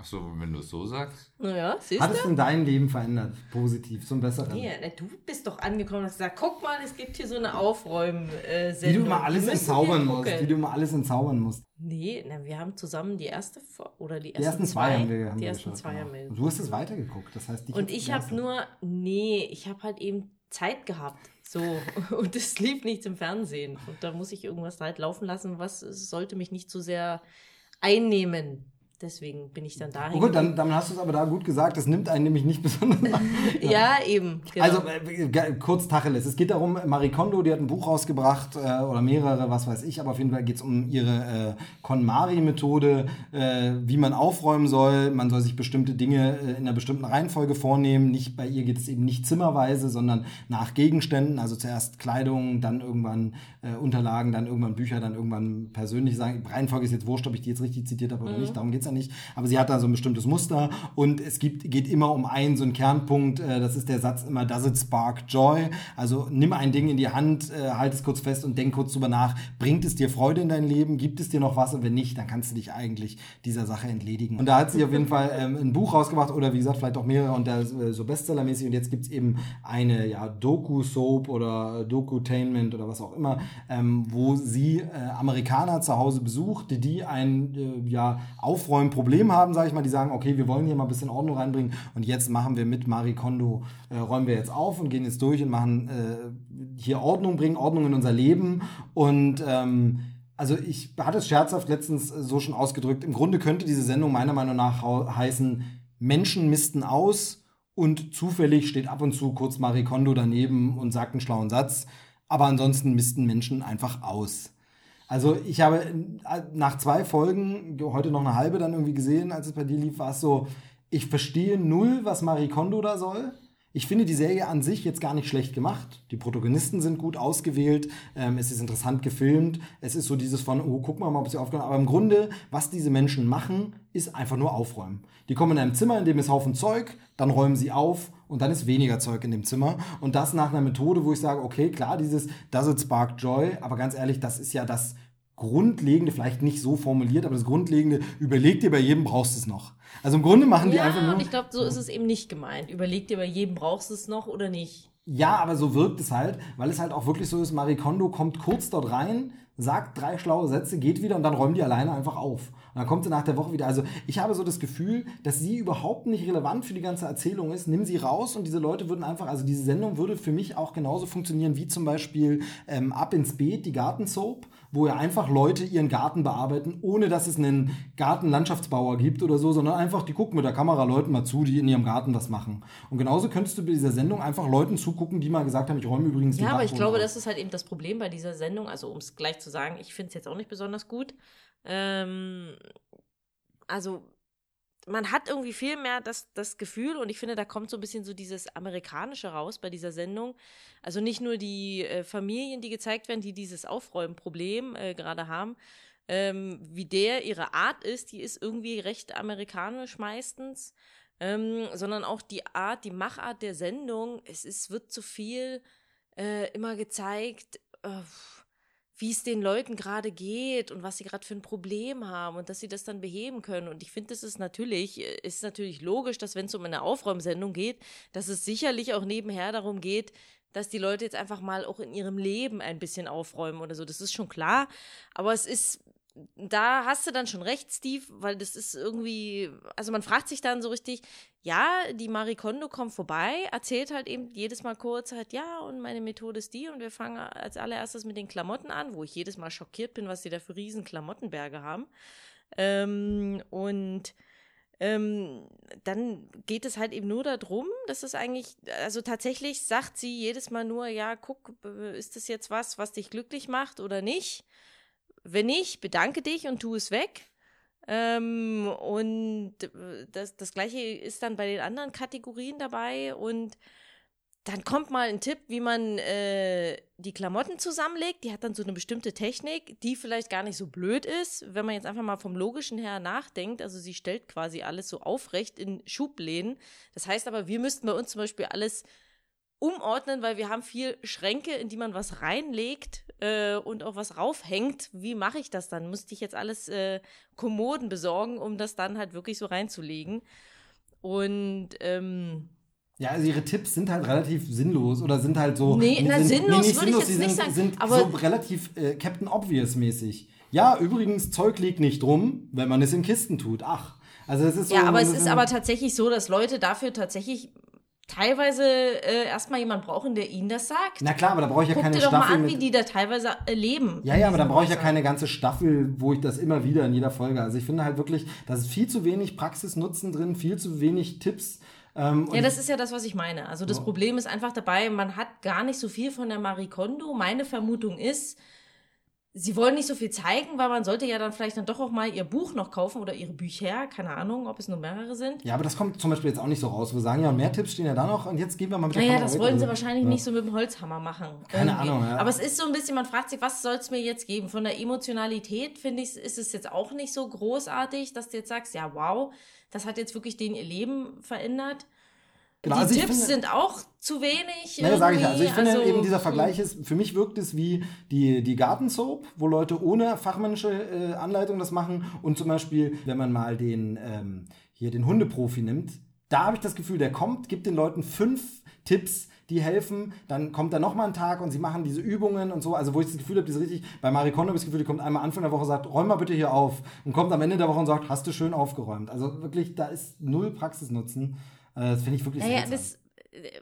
Speaker 2: Ach so, wenn du es so sagst.
Speaker 3: Naja, siehst
Speaker 1: Hat es
Speaker 3: du?
Speaker 1: denn dein Leben verändert? Positiv, zum Besseren?
Speaker 3: Nee, na, du bist doch angekommen und hast gesagt, guck mal, es gibt hier so eine Aufräum-Sendung.
Speaker 1: Wie du immer alles entzaubern musst. Wie du immer alles entzaubern musst.
Speaker 3: Nee, na, wir haben zusammen die erste oder die
Speaker 1: Die
Speaker 3: ersten,
Speaker 1: ersten zwei haben wir, haben
Speaker 3: die
Speaker 1: wir
Speaker 3: ersten
Speaker 1: geschaut,
Speaker 3: zwei
Speaker 1: genau.
Speaker 3: haben wir.
Speaker 1: Und Du hast es weitergeguckt. Das heißt,
Speaker 3: Und ich habe nur, nee, ich habe halt eben Zeit gehabt. So, und es lief nichts im Fernsehen. Und da muss ich irgendwas halt laufen lassen, was es sollte mich nicht zu sehr einnehmen. Deswegen bin ich dann dahin.
Speaker 1: Oh gut, dann, dann hast du es aber da gut gesagt. Das nimmt einen nämlich nicht besonders an.
Speaker 3: ja, eben. Genau.
Speaker 1: Also äh, kurz Tacheles. Es geht darum, Marie Kondo, die hat ein Buch rausgebracht äh, oder mehrere, was weiß ich, aber auf jeden Fall geht es um ihre äh, KonMari-Methode, äh, wie man aufräumen soll. Man soll sich bestimmte Dinge äh, in einer bestimmten Reihenfolge vornehmen. Nicht bei ihr geht es eben nicht zimmerweise, sondern nach Gegenständen. Also zuerst Kleidung, dann irgendwann äh, Unterlagen, dann irgendwann Bücher, dann irgendwann persönlich sagen. Reihenfolge ist jetzt wurscht, ob ich die jetzt richtig zitiert habe oder nicht. Darum geht es ja nicht. Aber sie hat da so ein bestimmtes Muster und es gibt, geht immer um einen so einen Kernpunkt. Äh, das ist der Satz immer, does it spark joy? Also nimm ein Ding in die Hand, äh, halt es kurz fest und denk kurz drüber nach. Bringt es dir Freude in dein Leben? Gibt es dir noch was? Und wenn nicht, dann kannst du dich eigentlich dieser Sache entledigen. Und da hat sie auf jeden Fall ähm, ein Buch rausgebracht oder wie gesagt, vielleicht auch mehrere und ist äh, so Bestsellermäßig. Und jetzt gibt es eben eine ja, Doku-Soap oder Dokutainment oder was auch immer, ähm, wo sie äh, Amerikaner zu Hause besucht, die, die ein äh, ja, Aufräumproblem haben, sage ich mal. Die sagen, okay, wir wollen hier mal ein bisschen Ordnung reinbringen und jetzt machen wir mit Marie Kondo, äh, räumen wir jetzt auf und gehen jetzt durch und machen äh, hier Ordnung, bringen Ordnung in unser Leben und ähm, also ich hatte es scherzhaft letztens so schon ausgedrückt. Im Grunde könnte diese Sendung meiner Meinung nach heißen, Menschen missten aus und zufällig steht ab und zu kurz Marie Kondo daneben und sagt einen schlauen Satz. Aber ansonsten missten Menschen einfach aus. Also ich habe äh, nach zwei Folgen, heute noch eine halbe dann irgendwie gesehen, als es bei dir lief, war es so, ich verstehe null, was Marie Kondo da soll. Ich finde die Serie an sich jetzt gar nicht schlecht gemacht. Die Protagonisten sind gut ausgewählt. Ähm, es ist interessant gefilmt. Es ist so dieses von, oh, guck mal, ob sie aufgenommen. Aber im Grunde, was diese Menschen machen, ist einfach nur aufräumen. Die kommen in einem Zimmer, in dem ist Haufen Zeug, dann räumen sie auf und dann ist weniger Zeug in dem Zimmer. Und das nach einer Methode, wo ich sage, okay, klar, dieses Does it spark joy? Aber ganz ehrlich, das ist ja das Grundlegende, vielleicht nicht so formuliert, aber das Grundlegende, überleg dir bei jedem brauchst du es noch. Also im Grunde machen die einfach
Speaker 3: ja,
Speaker 1: nur.
Speaker 3: und ich glaube, so ist es eben nicht gemeint. Überleg dir bei jedem, brauchst du es noch oder nicht?
Speaker 1: Ja, aber so wirkt es halt, weil es halt auch wirklich so ist, Marie Kondo kommt kurz dort rein, sagt drei schlaue Sätze, geht wieder und dann räumt die alleine einfach auf. Und dann kommt sie nach der Woche wieder. Also ich habe so das Gefühl, dass sie überhaupt nicht relevant für die ganze Erzählung ist. Nimm sie raus und diese Leute würden einfach, also diese Sendung würde für mich auch genauso funktionieren wie zum Beispiel ähm, Ab ins Beet, die Gartensoap, wo ja einfach Leute ihren Garten bearbeiten, ohne dass es einen Gartenlandschaftsbauer gibt oder so, sondern einfach, die gucken mit der Kamera Leuten mal zu, die in ihrem Garten was machen. Und genauso könntest du bei dieser Sendung einfach Leuten zugucken, die mal gesagt haben, ich räume übrigens den
Speaker 3: Ja, aber ich glaube,
Speaker 1: auf.
Speaker 3: das ist halt eben das Problem bei dieser Sendung. Also, um es gleich zu sagen, ich finde es jetzt auch nicht besonders gut. Ähm, also, man hat irgendwie viel mehr das, das Gefühl, und ich finde, da kommt so ein bisschen so dieses Amerikanische raus bei dieser Sendung. Also nicht nur die äh, Familien, die gezeigt werden, die dieses Aufräumproblem äh, gerade haben, ähm, wie der ihre Art ist, die ist irgendwie recht amerikanisch meistens, ähm, sondern auch die Art, die Machart der Sendung. Es ist, wird zu viel äh, immer gezeigt, äh, wie es den Leuten gerade geht und was sie gerade für ein Problem haben und dass sie das dann beheben können. Und ich finde, das ist natürlich, äh, ist natürlich logisch, dass wenn es um eine Aufräumsendung geht, dass es sicherlich auch nebenher darum geht, dass die Leute jetzt einfach mal auch in ihrem Leben ein bisschen aufräumen oder so. Das ist schon klar. Aber es ist da hast du dann schon recht, Steve, weil das ist irgendwie, also man fragt sich dann so richtig, ja, die Marie Kondo kommt vorbei, erzählt halt eben jedes Mal kurz halt, ja, und meine Methode ist die und wir fangen als allererstes mit den Klamotten an, wo ich jedes Mal schockiert bin, was die da für riesen Klamottenberge haben. Ähm, und ähm, dann geht es halt eben nur darum, dass es eigentlich, also tatsächlich sagt sie jedes Mal nur, ja, guck, ist das jetzt was, was dich glücklich macht oder nicht? Wenn nicht, bedanke dich und tu es weg. Ähm, und das, das gleiche ist dann bei den anderen Kategorien dabei. Und dann kommt mal ein Tipp, wie man äh, die Klamotten zusammenlegt. Die hat dann so eine bestimmte Technik, die vielleicht gar nicht so blöd ist, wenn man jetzt einfach mal vom Logischen her nachdenkt. Also sie stellt quasi alles so aufrecht in Schubläden. Das heißt aber, wir müssten bei uns zum Beispiel alles umordnen, weil wir haben viel Schränke, in die man was reinlegt äh, und auch was raufhängt. Wie mache ich das dann? Müsste ich jetzt alles äh, Kommoden besorgen, um das dann halt wirklich so reinzulegen? Und ähm,
Speaker 1: ja, also ihre Tipps sind halt relativ sinnlos oder sind halt so.
Speaker 3: Nee, na,
Speaker 1: sind,
Speaker 3: sinnlos
Speaker 1: nee,
Speaker 3: würde ich jetzt nicht
Speaker 1: sind,
Speaker 3: sagen,
Speaker 1: sind
Speaker 3: aber-
Speaker 1: so relativ äh, Captain Obvious mäßig. Ja, übrigens, Zeug liegt nicht rum, wenn man es in Kisten tut. Ach. Also es ist so,
Speaker 3: ja, aber es ist aber tatsächlich so, dass Leute dafür tatsächlich teilweise äh, erstmal jemand brauchen, der ihnen das sagt.
Speaker 1: Na klar, aber da brauche ich ja
Speaker 3: Guck
Speaker 1: keine
Speaker 3: dir doch mal
Speaker 1: Staffel
Speaker 3: an, wie die da teilweise äh, leben.
Speaker 1: Ja, ja, aber dann
Speaker 3: diesen
Speaker 1: brauche ich ja keine ganze Staffel, wo ich das immer wieder in jeder Folge. Also ich finde halt wirklich, da ist viel zu wenig Praxisnutzen drin, viel zu wenig Tipps. Ähm,
Speaker 3: Ja, das ist ja das, was ich meine. Also das Problem ist einfach dabei, man hat gar nicht so viel von der Marie Kondo. Meine Vermutung ist, sie wollen nicht so viel zeigen, weil man sollte ja dann vielleicht dann doch auch mal ihr Buch noch kaufen oder ihre Bücher. Keine Ahnung, ob es nur mehrere sind.
Speaker 1: ja, aber das kommt zum Beispiel jetzt auch nicht so raus. Wir sagen ja, und mehr Tipps stehen ja da noch und jetzt gehen wir mal mit der
Speaker 3: Naja, das wollen sie
Speaker 1: Also,
Speaker 3: wahrscheinlich
Speaker 1: ja.
Speaker 3: nicht so mit dem Holzhammer machen.
Speaker 1: Keine
Speaker 3: irgendwie.
Speaker 1: Ahnung, ja.
Speaker 3: Aber es ist so ein bisschen, man fragt sich, was soll es mir jetzt geben? Von der Emotionalität, finde ich, ist es jetzt auch nicht so großartig, dass du jetzt sagst, ja, wow, das hat jetzt wirklich denen ihr Leben verändert.
Speaker 1: Genau,
Speaker 3: die
Speaker 1: also
Speaker 3: Tipps
Speaker 1: finde-
Speaker 3: sind auch zu wenig.
Speaker 1: Naja, sage ich ja. Also ich finde
Speaker 3: irgendwie.
Speaker 1: eben dieser
Speaker 3: hm.
Speaker 1: Vergleich ist, für mich wirkt es wie die, die Gartensoap, wo Leute ohne fachmännische äh, Anleitung das machen. Und zum Beispiel, wenn man mal den, ähm, hier den Hundeprofi nimmt, da habe ich das Gefühl, der kommt, gibt den Leuten fünf Tipps, die helfen, dann kommt da nochmal ein Tag und sie machen diese Übungen und so, also wo ich das Gefühl habe, diese richtig, bei Marie Kondo habe ich das Gefühl, die kommt einmal Anfang der Woche und sagt, räum mal bitte hier auf und kommt am Ende der Woche und sagt, hast du schön aufgeräumt. Also wirklich, da ist null Praxisnutzen. Äh, das finde ich wirklich
Speaker 3: Naja,
Speaker 1: seltsam.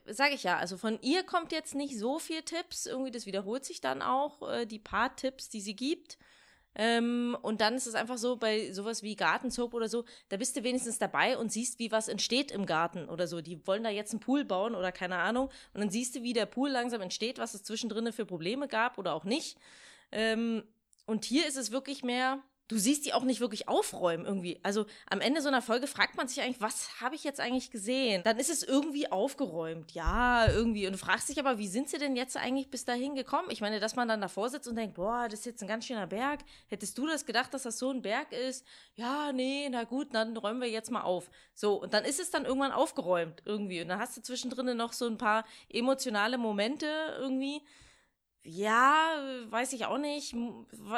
Speaker 3: das sage ich ja. Also von ihr kommt jetzt nicht so viel Tipps. Irgendwie, das wiederholt sich dann auch, äh, die paar Tipps, die sie gibt. Ähm, und dann ist es einfach so, bei sowas wie Gartensoap oder so, da bist du wenigstens dabei und siehst, wie was entsteht im Garten oder so. Die wollen da jetzt einen Pool bauen oder keine Ahnung. Und dann siehst du, wie der Pool langsam entsteht, was es zwischendrin für Probleme gab oder auch nicht. Ähm, und hier ist es wirklich mehr, du siehst die auch nicht wirklich aufräumen irgendwie. Also am Ende so einer Folge fragt man sich eigentlich, was habe ich jetzt eigentlich gesehen? Dann ist es irgendwie aufgeräumt. Ja, irgendwie. Und du fragst dich aber, wie sind sie denn jetzt eigentlich bis dahin gekommen? Ich meine, dass man dann davor sitzt und denkt, boah, das ist jetzt ein ganz schöner Berg. Hättest du das gedacht, dass das so ein Berg ist? Ja, nee, na gut, dann räumen wir jetzt mal auf. So, und dann ist es dann irgendwann aufgeräumt irgendwie. Und dann hast du zwischendrin noch so ein paar emotionale Momente irgendwie ja, weiß ich auch nicht,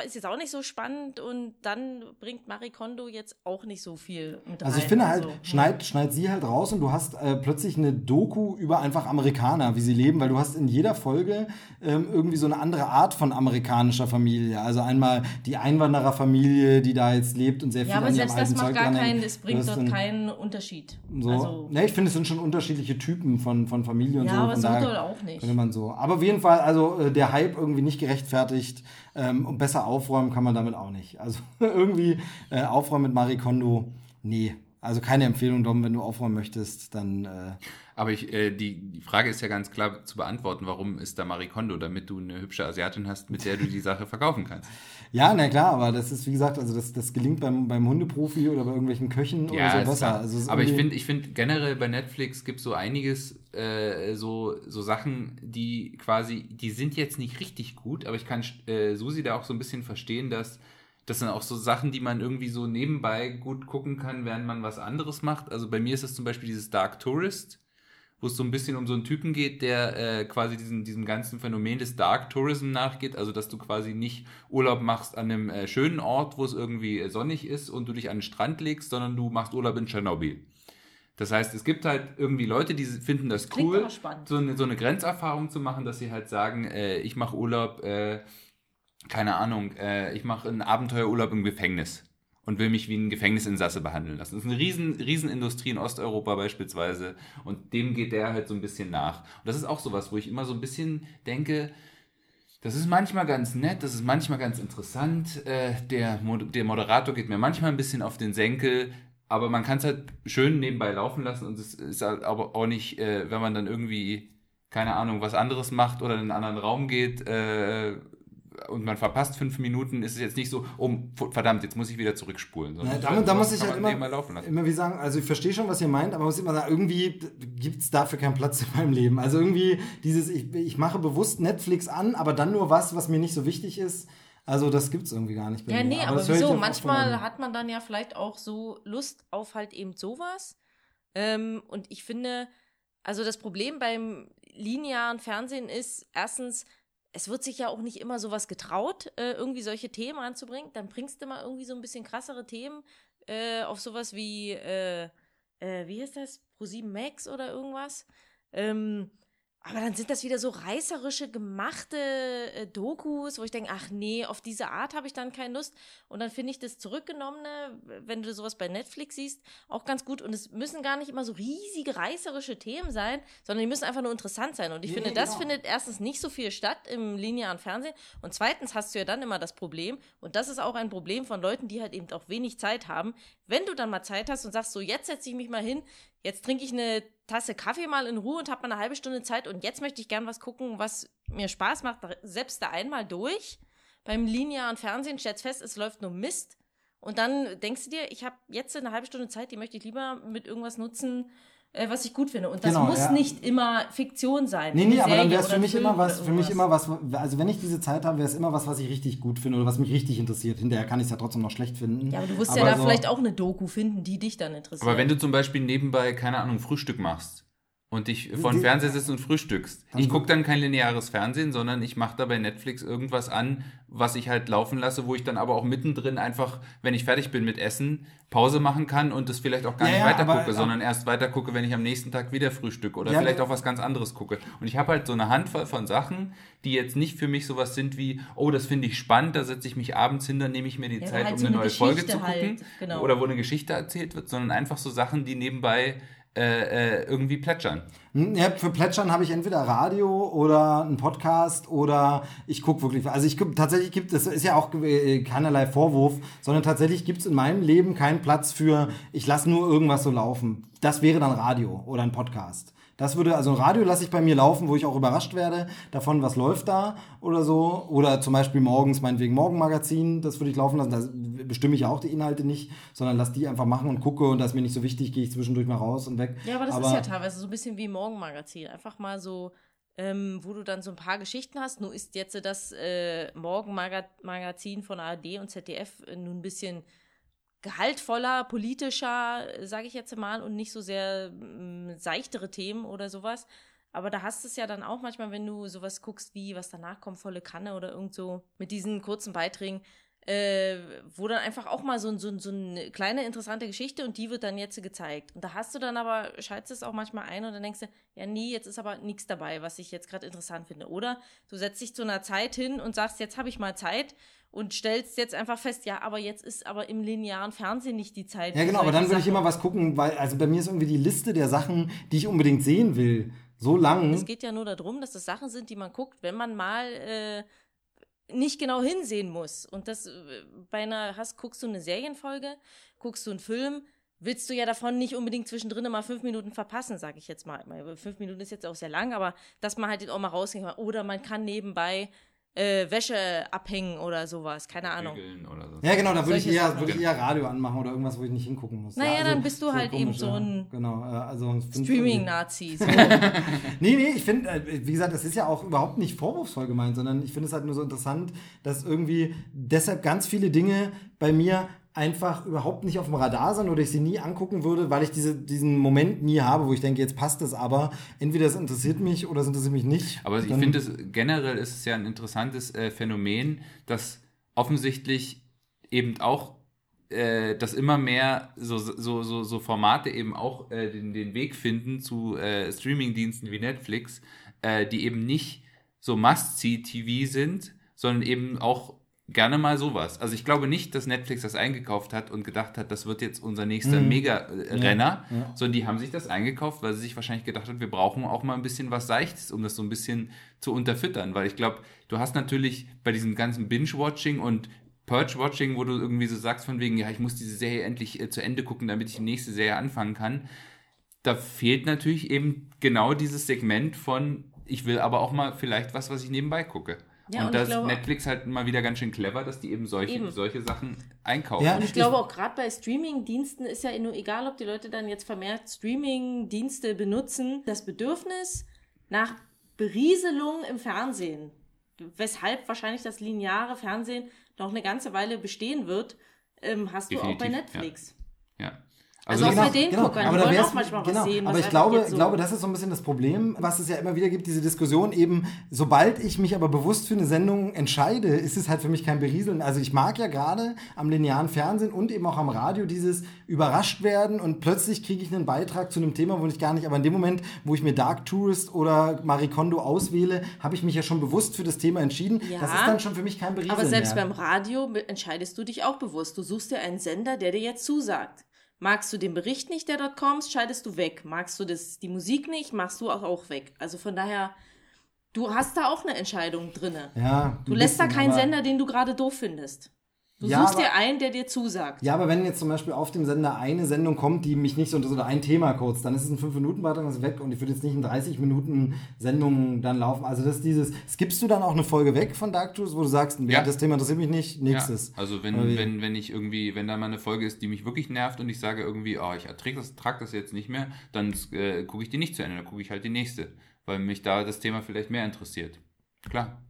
Speaker 3: ist jetzt auch nicht so spannend und dann bringt Marie Kondo jetzt auch nicht so viel mit
Speaker 1: Also ich finde halt,
Speaker 3: Also,
Speaker 1: schneid, schneid sie halt raus und du hast äh, plötzlich eine Doku über einfach Amerikaner, wie sie leben, weil du hast in jeder Folge ähm, irgendwie so eine andere Art von amerikanischer Familie. Also einmal die Einwandererfamilie, die da jetzt lebt und sehr viel
Speaker 3: Ja, aber
Speaker 1: an
Speaker 3: selbst das macht
Speaker 1: Zeug
Speaker 3: gar keinen, es bringt dort
Speaker 1: dann
Speaker 3: keinen Unterschied.
Speaker 1: So.
Speaker 3: Also,
Speaker 1: ne, ich finde, es sind schon unterschiedliche Typen von, von Familie und
Speaker 3: Ja,
Speaker 1: so.
Speaker 3: aber
Speaker 1: von
Speaker 3: so doll auch nicht.
Speaker 1: Könnte man so. Aber auf jeden Fall, also äh, der Hype irgendwie nicht gerechtfertigt ähm, und besser aufräumen kann man damit auch nicht. Also irgendwie äh, aufräumen mit Marie Kondo, nee. Also keine Empfehlung, Dom, wenn du aufräumen möchtest, dann äh,
Speaker 2: Aber ich, äh, die, die Frage ist ja ganz klar zu beantworten, warum ist da Marie Kondo, damit du eine hübsche Asiatin hast, mit der du die Sache verkaufen kannst.
Speaker 1: Ja, na klar, aber das ist, wie gesagt, also das, das gelingt beim, beim Hundeprofi oder bei irgendwelchen Köchen oder so besser. Also es
Speaker 2: aber ich finde, ich finde generell bei Netflix gibt so einiges, äh, so, so Sachen, die quasi, die sind jetzt nicht richtig gut, aber ich kann äh, Susi da auch so ein bisschen verstehen, dass das sind auch so Sachen, die man irgendwie so nebenbei gut gucken kann, während man was anderes macht. Also bei mir ist es zum Beispiel dieses Dark Tourist, wo es so ein bisschen um so einen Typen geht, der äh, quasi diesen, diesem ganzen Phänomen des Dark Tourism nachgeht, also dass du quasi nicht Urlaub machst an einem äh, schönen Ort, wo es irgendwie äh, sonnig ist und du dich an den Strand legst, sondern du machst Urlaub in Tschernobyl. Das heißt, es gibt halt irgendwie Leute, die finden das
Speaker 3: Klingt
Speaker 2: cool, so eine, so eine Grenzerfahrung zu machen, dass sie halt sagen, äh, ich mache Urlaub, äh, keine Ahnung, äh, ich mache einen Abenteuerurlaub im Gefängnis und will mich wie ein Gefängnisinsasse behandeln lassen. Das ist eine riesen, riesen in Osteuropa beispielsweise und dem geht der halt so ein bisschen nach. Und das ist auch sowas, wo ich immer so ein bisschen denke, das ist manchmal ganz nett, das ist manchmal ganz interessant. Äh, der, der Moderator geht mir manchmal ein bisschen auf den Senkel, aber man kann es halt schön nebenbei laufen lassen und es ist halt aber auch nicht, äh, wenn man dann irgendwie, keine Ahnung, was anderes macht oder in einen anderen Raum geht äh, und man verpasst fünf Minuten, ist es jetzt nicht so, oh, verdammt, jetzt muss ich wieder zurückspulen. Sondern
Speaker 1: da, da muss ich halt immer,
Speaker 2: lassen.
Speaker 1: immer wie sagen, also ich verstehe schon, was ihr meint, aber man muss immer sagen, irgendwie gibt es dafür keinen Platz in meinem Leben. Also irgendwie dieses, ich, ich mache bewusst Netflix an, aber dann nur was, was mir nicht so wichtig ist. Also das gibt es irgendwie gar nicht bei
Speaker 3: Ja,
Speaker 1: mir.
Speaker 3: nee, aber,
Speaker 1: ich
Speaker 3: wieso? Manchmal hat man dann ja vielleicht auch so Lust auf halt eben sowas. Ähm, und ich finde, also das Problem beim linearen Fernsehen ist, erstens, es wird sich ja auch nicht immer sowas getraut, äh, irgendwie solche Themen anzubringen. Dann bringst du mal irgendwie so ein bisschen krassere Themen äh, auf sowas wie, äh, äh, wie heißt das? Pro7 Max oder irgendwas. Ähm, aber dann sind das wieder so reißerische, gemachte äh, Dokus, wo ich denke, ach nee, auf diese Art habe ich dann keine Lust. Und dann finde ich das Zurückgenommene, wenn du sowas bei Netflix siehst, auch ganz gut. Und es müssen gar nicht immer so riesige, reißerische Themen sein, sondern die müssen einfach nur interessant sein. Und ich
Speaker 1: Nee,
Speaker 3: finde, das
Speaker 1: genau.
Speaker 3: findet erstens nicht so viel statt im linearen Fernsehen. Und zweitens hast du ja dann immer das Problem, und das ist auch ein Problem von Leuten, die halt eben auch wenig Zeit haben, wenn du dann mal Zeit hast und sagst, so jetzt setze ich mich mal hin, jetzt trinke ich eine Tasse Kaffee mal in Ruhe und habe mal eine halbe Stunde Zeit und jetzt möchte ich gern was gucken, was mir Spaß macht, selbst da einmal durch. Beim linearen Fernsehen stellst fest, es läuft nur Mist. Und dann denkst du dir, ich habe jetzt eine halbe Stunde Zeit, die möchte ich lieber mit irgendwas nutzen, äh, was ich gut finde. Und das
Speaker 1: Genau,
Speaker 3: muss
Speaker 1: ja.
Speaker 3: nicht immer Fiktion sein.
Speaker 1: Nee, nee, aber dann wäre es für mich
Speaker 3: Film
Speaker 1: immer was, für mich immer was, also wenn ich diese Zeit habe, wäre es immer was, was ich richtig gut finde oder was mich richtig interessiert. Hinterher kann ich es ja trotzdem noch schlecht finden.
Speaker 3: Ja, aber du wirst ja da
Speaker 1: so-
Speaker 3: vielleicht auch eine Doku finden, die dich dann interessiert.
Speaker 2: Aber wenn du zum Beispiel nebenbei, keine Ahnung, Frühstück machst und dich vor dem Fernseher sitzt und frühstückst.
Speaker 1: Dann-
Speaker 2: Ich gucke dann kein lineares Fernsehen, sondern ich mache da bei Netflix irgendwas an, was ich halt laufen lasse, wo ich dann aber auch mittendrin einfach, wenn ich fertig bin mit Essen, Pause machen kann und das vielleicht auch gar
Speaker 1: Ja,
Speaker 2: nicht weiter
Speaker 1: aber-
Speaker 2: gucke, sondern erst weiter gucke, wenn ich am nächsten Tag wieder frühstücke oder
Speaker 1: Ja,
Speaker 2: vielleicht auch was ganz anderes gucke. Und ich habe halt so eine Handvoll von Sachen, die jetzt nicht für mich sowas sind wie, oh, das finde ich spannend, da setze ich mich abends hin, dann nehme ich mir die
Speaker 3: Ja,
Speaker 2: Zeit,
Speaker 3: halt
Speaker 2: um
Speaker 3: so
Speaker 2: eine
Speaker 3: eine
Speaker 2: neue Folge zu gucken.
Speaker 3: halt, genau.
Speaker 2: Oder wo eine Geschichte erzählt wird, sondern einfach so Sachen, die nebenbei äh, äh, irgendwie plätschern.
Speaker 1: Hm, Ja, für Plätschern habe ich entweder Radio oder einen Podcast oder ich gucke wirklich. Also ich tatsächlich gibt es, ist ja auch äh, keinerlei Vorwurf, sondern tatsächlich gibt es in meinem Leben keinen Platz für, ich lasse nur irgendwas so laufen. Das wäre dann Radio oder ein Podcast. Das würde, also ein Radio lasse ich bei mir laufen, wo ich auch überrascht werde davon, was läuft da oder so. Oder zum Beispiel morgens, meinetwegen Morgenmagazin, das würde ich laufen lassen. Da bestimme ich ja auch die Inhalte nicht, sondern lasse die einfach machen und gucke und das ist mir nicht so wichtig, gehe ich zwischendurch mal raus und weg.
Speaker 3: Ja, aber das ist ja teilweise so ein bisschen wie Morgenmagazin. Einfach mal so, ähm, wo du dann so ein paar Geschichten hast. Nur ist jetzt das äh, Morgenmagazin von ARD und ZDF äh, nun ein bisschen gehaltvoller, politischer, sage ich jetzt mal, und nicht so sehr mh, seichtere Themen oder sowas. Aber da hast du es ja dann auch manchmal, wenn du sowas guckst wie, was danach kommt, volle Kanne oder irgend so mit diesen kurzen Beiträgen, äh, wo dann einfach auch mal so, so, so eine kleine interessante Geschichte und die wird dann jetzt gezeigt. Und da hast du dann aber, schaltest es auch manchmal ein und dann denkst du, ja, nee, jetzt ist aber nichts dabei, was ich jetzt gerade interessant finde. Oder du setzt dich zu einer Zeit hin und sagst, jetzt habe ich mal Zeit und stellst jetzt einfach fest, ja, aber jetzt ist aber im linearen Fernsehen nicht die Zeit.
Speaker 1: Ja, genau, aber dann würde ich
Speaker 3: Sachen.
Speaker 1: immer was gucken, weil, also bei mir ist irgendwie die Liste der Sachen, die ich unbedingt sehen will, so lang.
Speaker 3: Es geht ja nur darum, dass das Sachen sind, die man guckt, wenn man mal äh, nicht genau hinsehen muss. Und das äh, bei einer hast, guckst du eine Serienfolge, guckst du einen Film, willst du ja davon nicht unbedingt zwischendrin mal fünf Minuten verpassen, sage ich jetzt mal. Fünf Minuten ist jetzt auch sehr lang, aber dass man halt auch mal rausgehen kann. Oder man kann nebenbei äh, Wäsche abhängen oder sowas, keine Ahnung.
Speaker 2: So.
Speaker 1: Ja, genau, da würde ich, eher, würde ich eher Radio anmachen oder irgendwas, wo ich nicht hingucken muss.
Speaker 3: Naja,
Speaker 1: ja, also
Speaker 3: dann bist du halt eben so ein
Speaker 1: Genau, äh, also
Speaker 3: Streaming-Nazi. So.
Speaker 1: Nee, nee, ich finde, äh, wie gesagt, das ist ja auch überhaupt nicht vorwurfsvoll gemeint, sondern ich finde es halt nur so interessant, dass irgendwie deshalb ganz viele Dinge bei mir einfach überhaupt nicht auf dem Radar sind oder ich sie nie angucken würde, weil ich diese, diesen Moment nie habe, wo ich denke, jetzt passt es aber. Entweder es interessiert mich oder es interessiert mich nicht.
Speaker 2: Aber ich finde, es generell ist es ja ein interessantes äh, Phänomen, dass offensichtlich eben auch, äh, dass immer mehr so, so, so, so Formate eben auch äh, den, den Weg finden zu äh, Streamingdiensten wie Netflix, äh, die eben nicht so Must-See-TV sind, sondern eben auch gerne mal sowas. Also ich glaube nicht, dass Netflix das eingekauft hat und gedacht hat, das wird jetzt unser nächster Mega-Renner,
Speaker 1: ja.
Speaker 2: sondern die haben sich das eingekauft, weil sie sich wahrscheinlich gedacht haben, wir brauchen auch mal ein bisschen was Seichtes, um das so ein bisschen zu unterfüttern. Weil ich glaube, du hast natürlich bei diesem ganzen Binge-Watching und Purge-Watching, wo du irgendwie so sagst von wegen, ja, ich muss diese Serie endlich äh, zu Ende gucken, damit ich die nächste Serie anfangen kann. Da fehlt natürlich eben genau dieses Segment von, ich will aber auch mal vielleicht was, was ich nebenbei gucke.
Speaker 3: Ja,
Speaker 2: und
Speaker 3: und
Speaker 2: da ist Netflix halt mal wieder ganz schön clever, dass die eben solche,
Speaker 3: Eben.
Speaker 2: solche Sachen einkaufen.
Speaker 1: Ja.
Speaker 3: Und ich glaube auch gerade bei Streaming-Diensten ist ja nur egal, ob die Leute dann jetzt vermehrt Streaming-Dienste benutzen, das Bedürfnis nach Berieselung im Fernsehen, weshalb wahrscheinlich das lineare Fernsehen noch eine ganze Weile bestehen wird, ähm, hast du auch bei
Speaker 2: Definitiv,
Speaker 3: Netflix.
Speaker 2: ja.
Speaker 3: Also auch bei den Guckern, die
Speaker 1: genau.
Speaker 3: wollen auch manchmal was
Speaker 1: genau.
Speaker 3: sehen, was
Speaker 1: Aber ich
Speaker 3: einfach
Speaker 1: glaube,
Speaker 3: so-
Speaker 1: glaube, das ist so ein bisschen das Problem, was es ja immer wieder gibt, diese Diskussion eben, sobald ich mich aber bewusst für eine Sendung entscheide, ist es halt für mich kein Berieseln. Also ich mag ja gerade am linearen Fernsehen und eben auch am Radio dieses überrascht werden und plötzlich kriege ich einen Beitrag zu einem Thema, wo ich gar nicht, aber in dem Moment, wo ich mir Dark Tourist oder Marie Kondo auswähle, habe ich mich ja schon bewusst für das Thema entschieden.
Speaker 3: Ja.
Speaker 1: Das ist dann schon für mich kein Berieseln
Speaker 3: Aber selbst
Speaker 1: mehr.
Speaker 3: beim Radio entscheidest du dich auch bewusst. Du suchst dir einen Sender, der dir jetzt zusagt. Magst du den Bericht nicht, der dort kommt, schaltest du weg. Magst du das, die Musik nicht, machst du auch, auch weg. Also von daher, du hast da auch eine Entscheidung drinne.
Speaker 1: ja,
Speaker 3: Du lässt da keinen Sender, den du gerade doof findest. Du
Speaker 1: Ja,
Speaker 3: suchst
Speaker 1: aber-
Speaker 3: dir einen, der dir zusagt.
Speaker 1: Ja, aber wenn jetzt zum Beispiel auf dem Sender eine Sendung kommt, die mich nicht so interessiert, oder ein Thema kurz, dann ist es ein 5-Minuten-Beitrag und ist weg und ich würde jetzt nicht in 30 Minuten Sendungen dann laufen. Also das ist dieses, skippst du dann auch eine Folge weg von Dark Tours, wo du sagst, ja, das Thema interessiert mich nicht, nächstes.
Speaker 2: Ja, also wenn,
Speaker 1: wie?
Speaker 2: wenn, wenn ich irgendwie, wenn da mal eine Folge ist, die mich wirklich nervt und ich sage irgendwie, oh, ich ertrage das, trag das jetzt nicht mehr, dann äh, gucke ich die nicht zu Ende, dann gucke ich halt die nächste, weil mich da das Thema vielleicht mehr interessiert. Klar.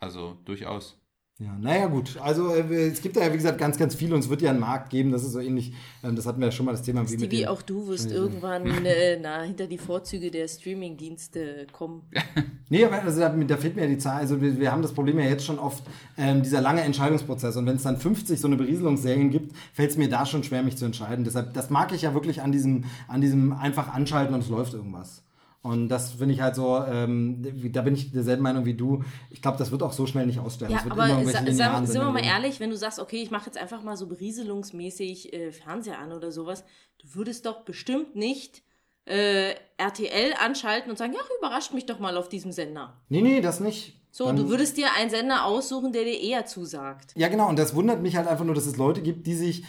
Speaker 2: Also durchaus.
Speaker 1: Ja, naja, gut. Also äh, es gibt da ja, wie gesagt, ganz, ganz viel und es wird ja einen Markt geben, das ist so ähnlich, ähm, das hatten wir ja schon mal das Thema wie mit den-
Speaker 3: auch du wirst irgendwann äh, na, hinter die Vorzüge der Streaming-Dienste kommen.
Speaker 1: Nee, aber also da, da fehlt mir ja die Zahl. Also wir, wir haben das Problem ja jetzt schon oft, ähm, dieser lange Entscheidungsprozess. Und wenn es dann 50 so eine Berieselungsserien gibt, fällt es mir da schon schwer, mich zu entscheiden. Deshalb, das mag ich ja wirklich an diesem, an diesem einfach anschalten und es läuft irgendwas. Und das finde ich halt so, ähm, da bin ich derselben Meinung wie du. Ich glaube, das wird auch so schnell nicht aussterben.
Speaker 3: Ja, aber sa sa sind wir mal ehrlich, wenn du sagst, okay, ich mache jetzt einfach mal so berieselungsmäßig äh, Fernseher an oder sowas, du würdest doch bestimmt nicht äh, RTL anschalten und sagen, ja, überrascht mich doch mal auf diesem Sender.
Speaker 1: Nee, nee, das nicht.
Speaker 3: So,
Speaker 1: Dann-
Speaker 3: du würdest dir einen Sender aussuchen, der dir eher zusagt.
Speaker 1: Ja, genau. Und das wundert mich halt einfach nur, dass es Leute gibt, die sich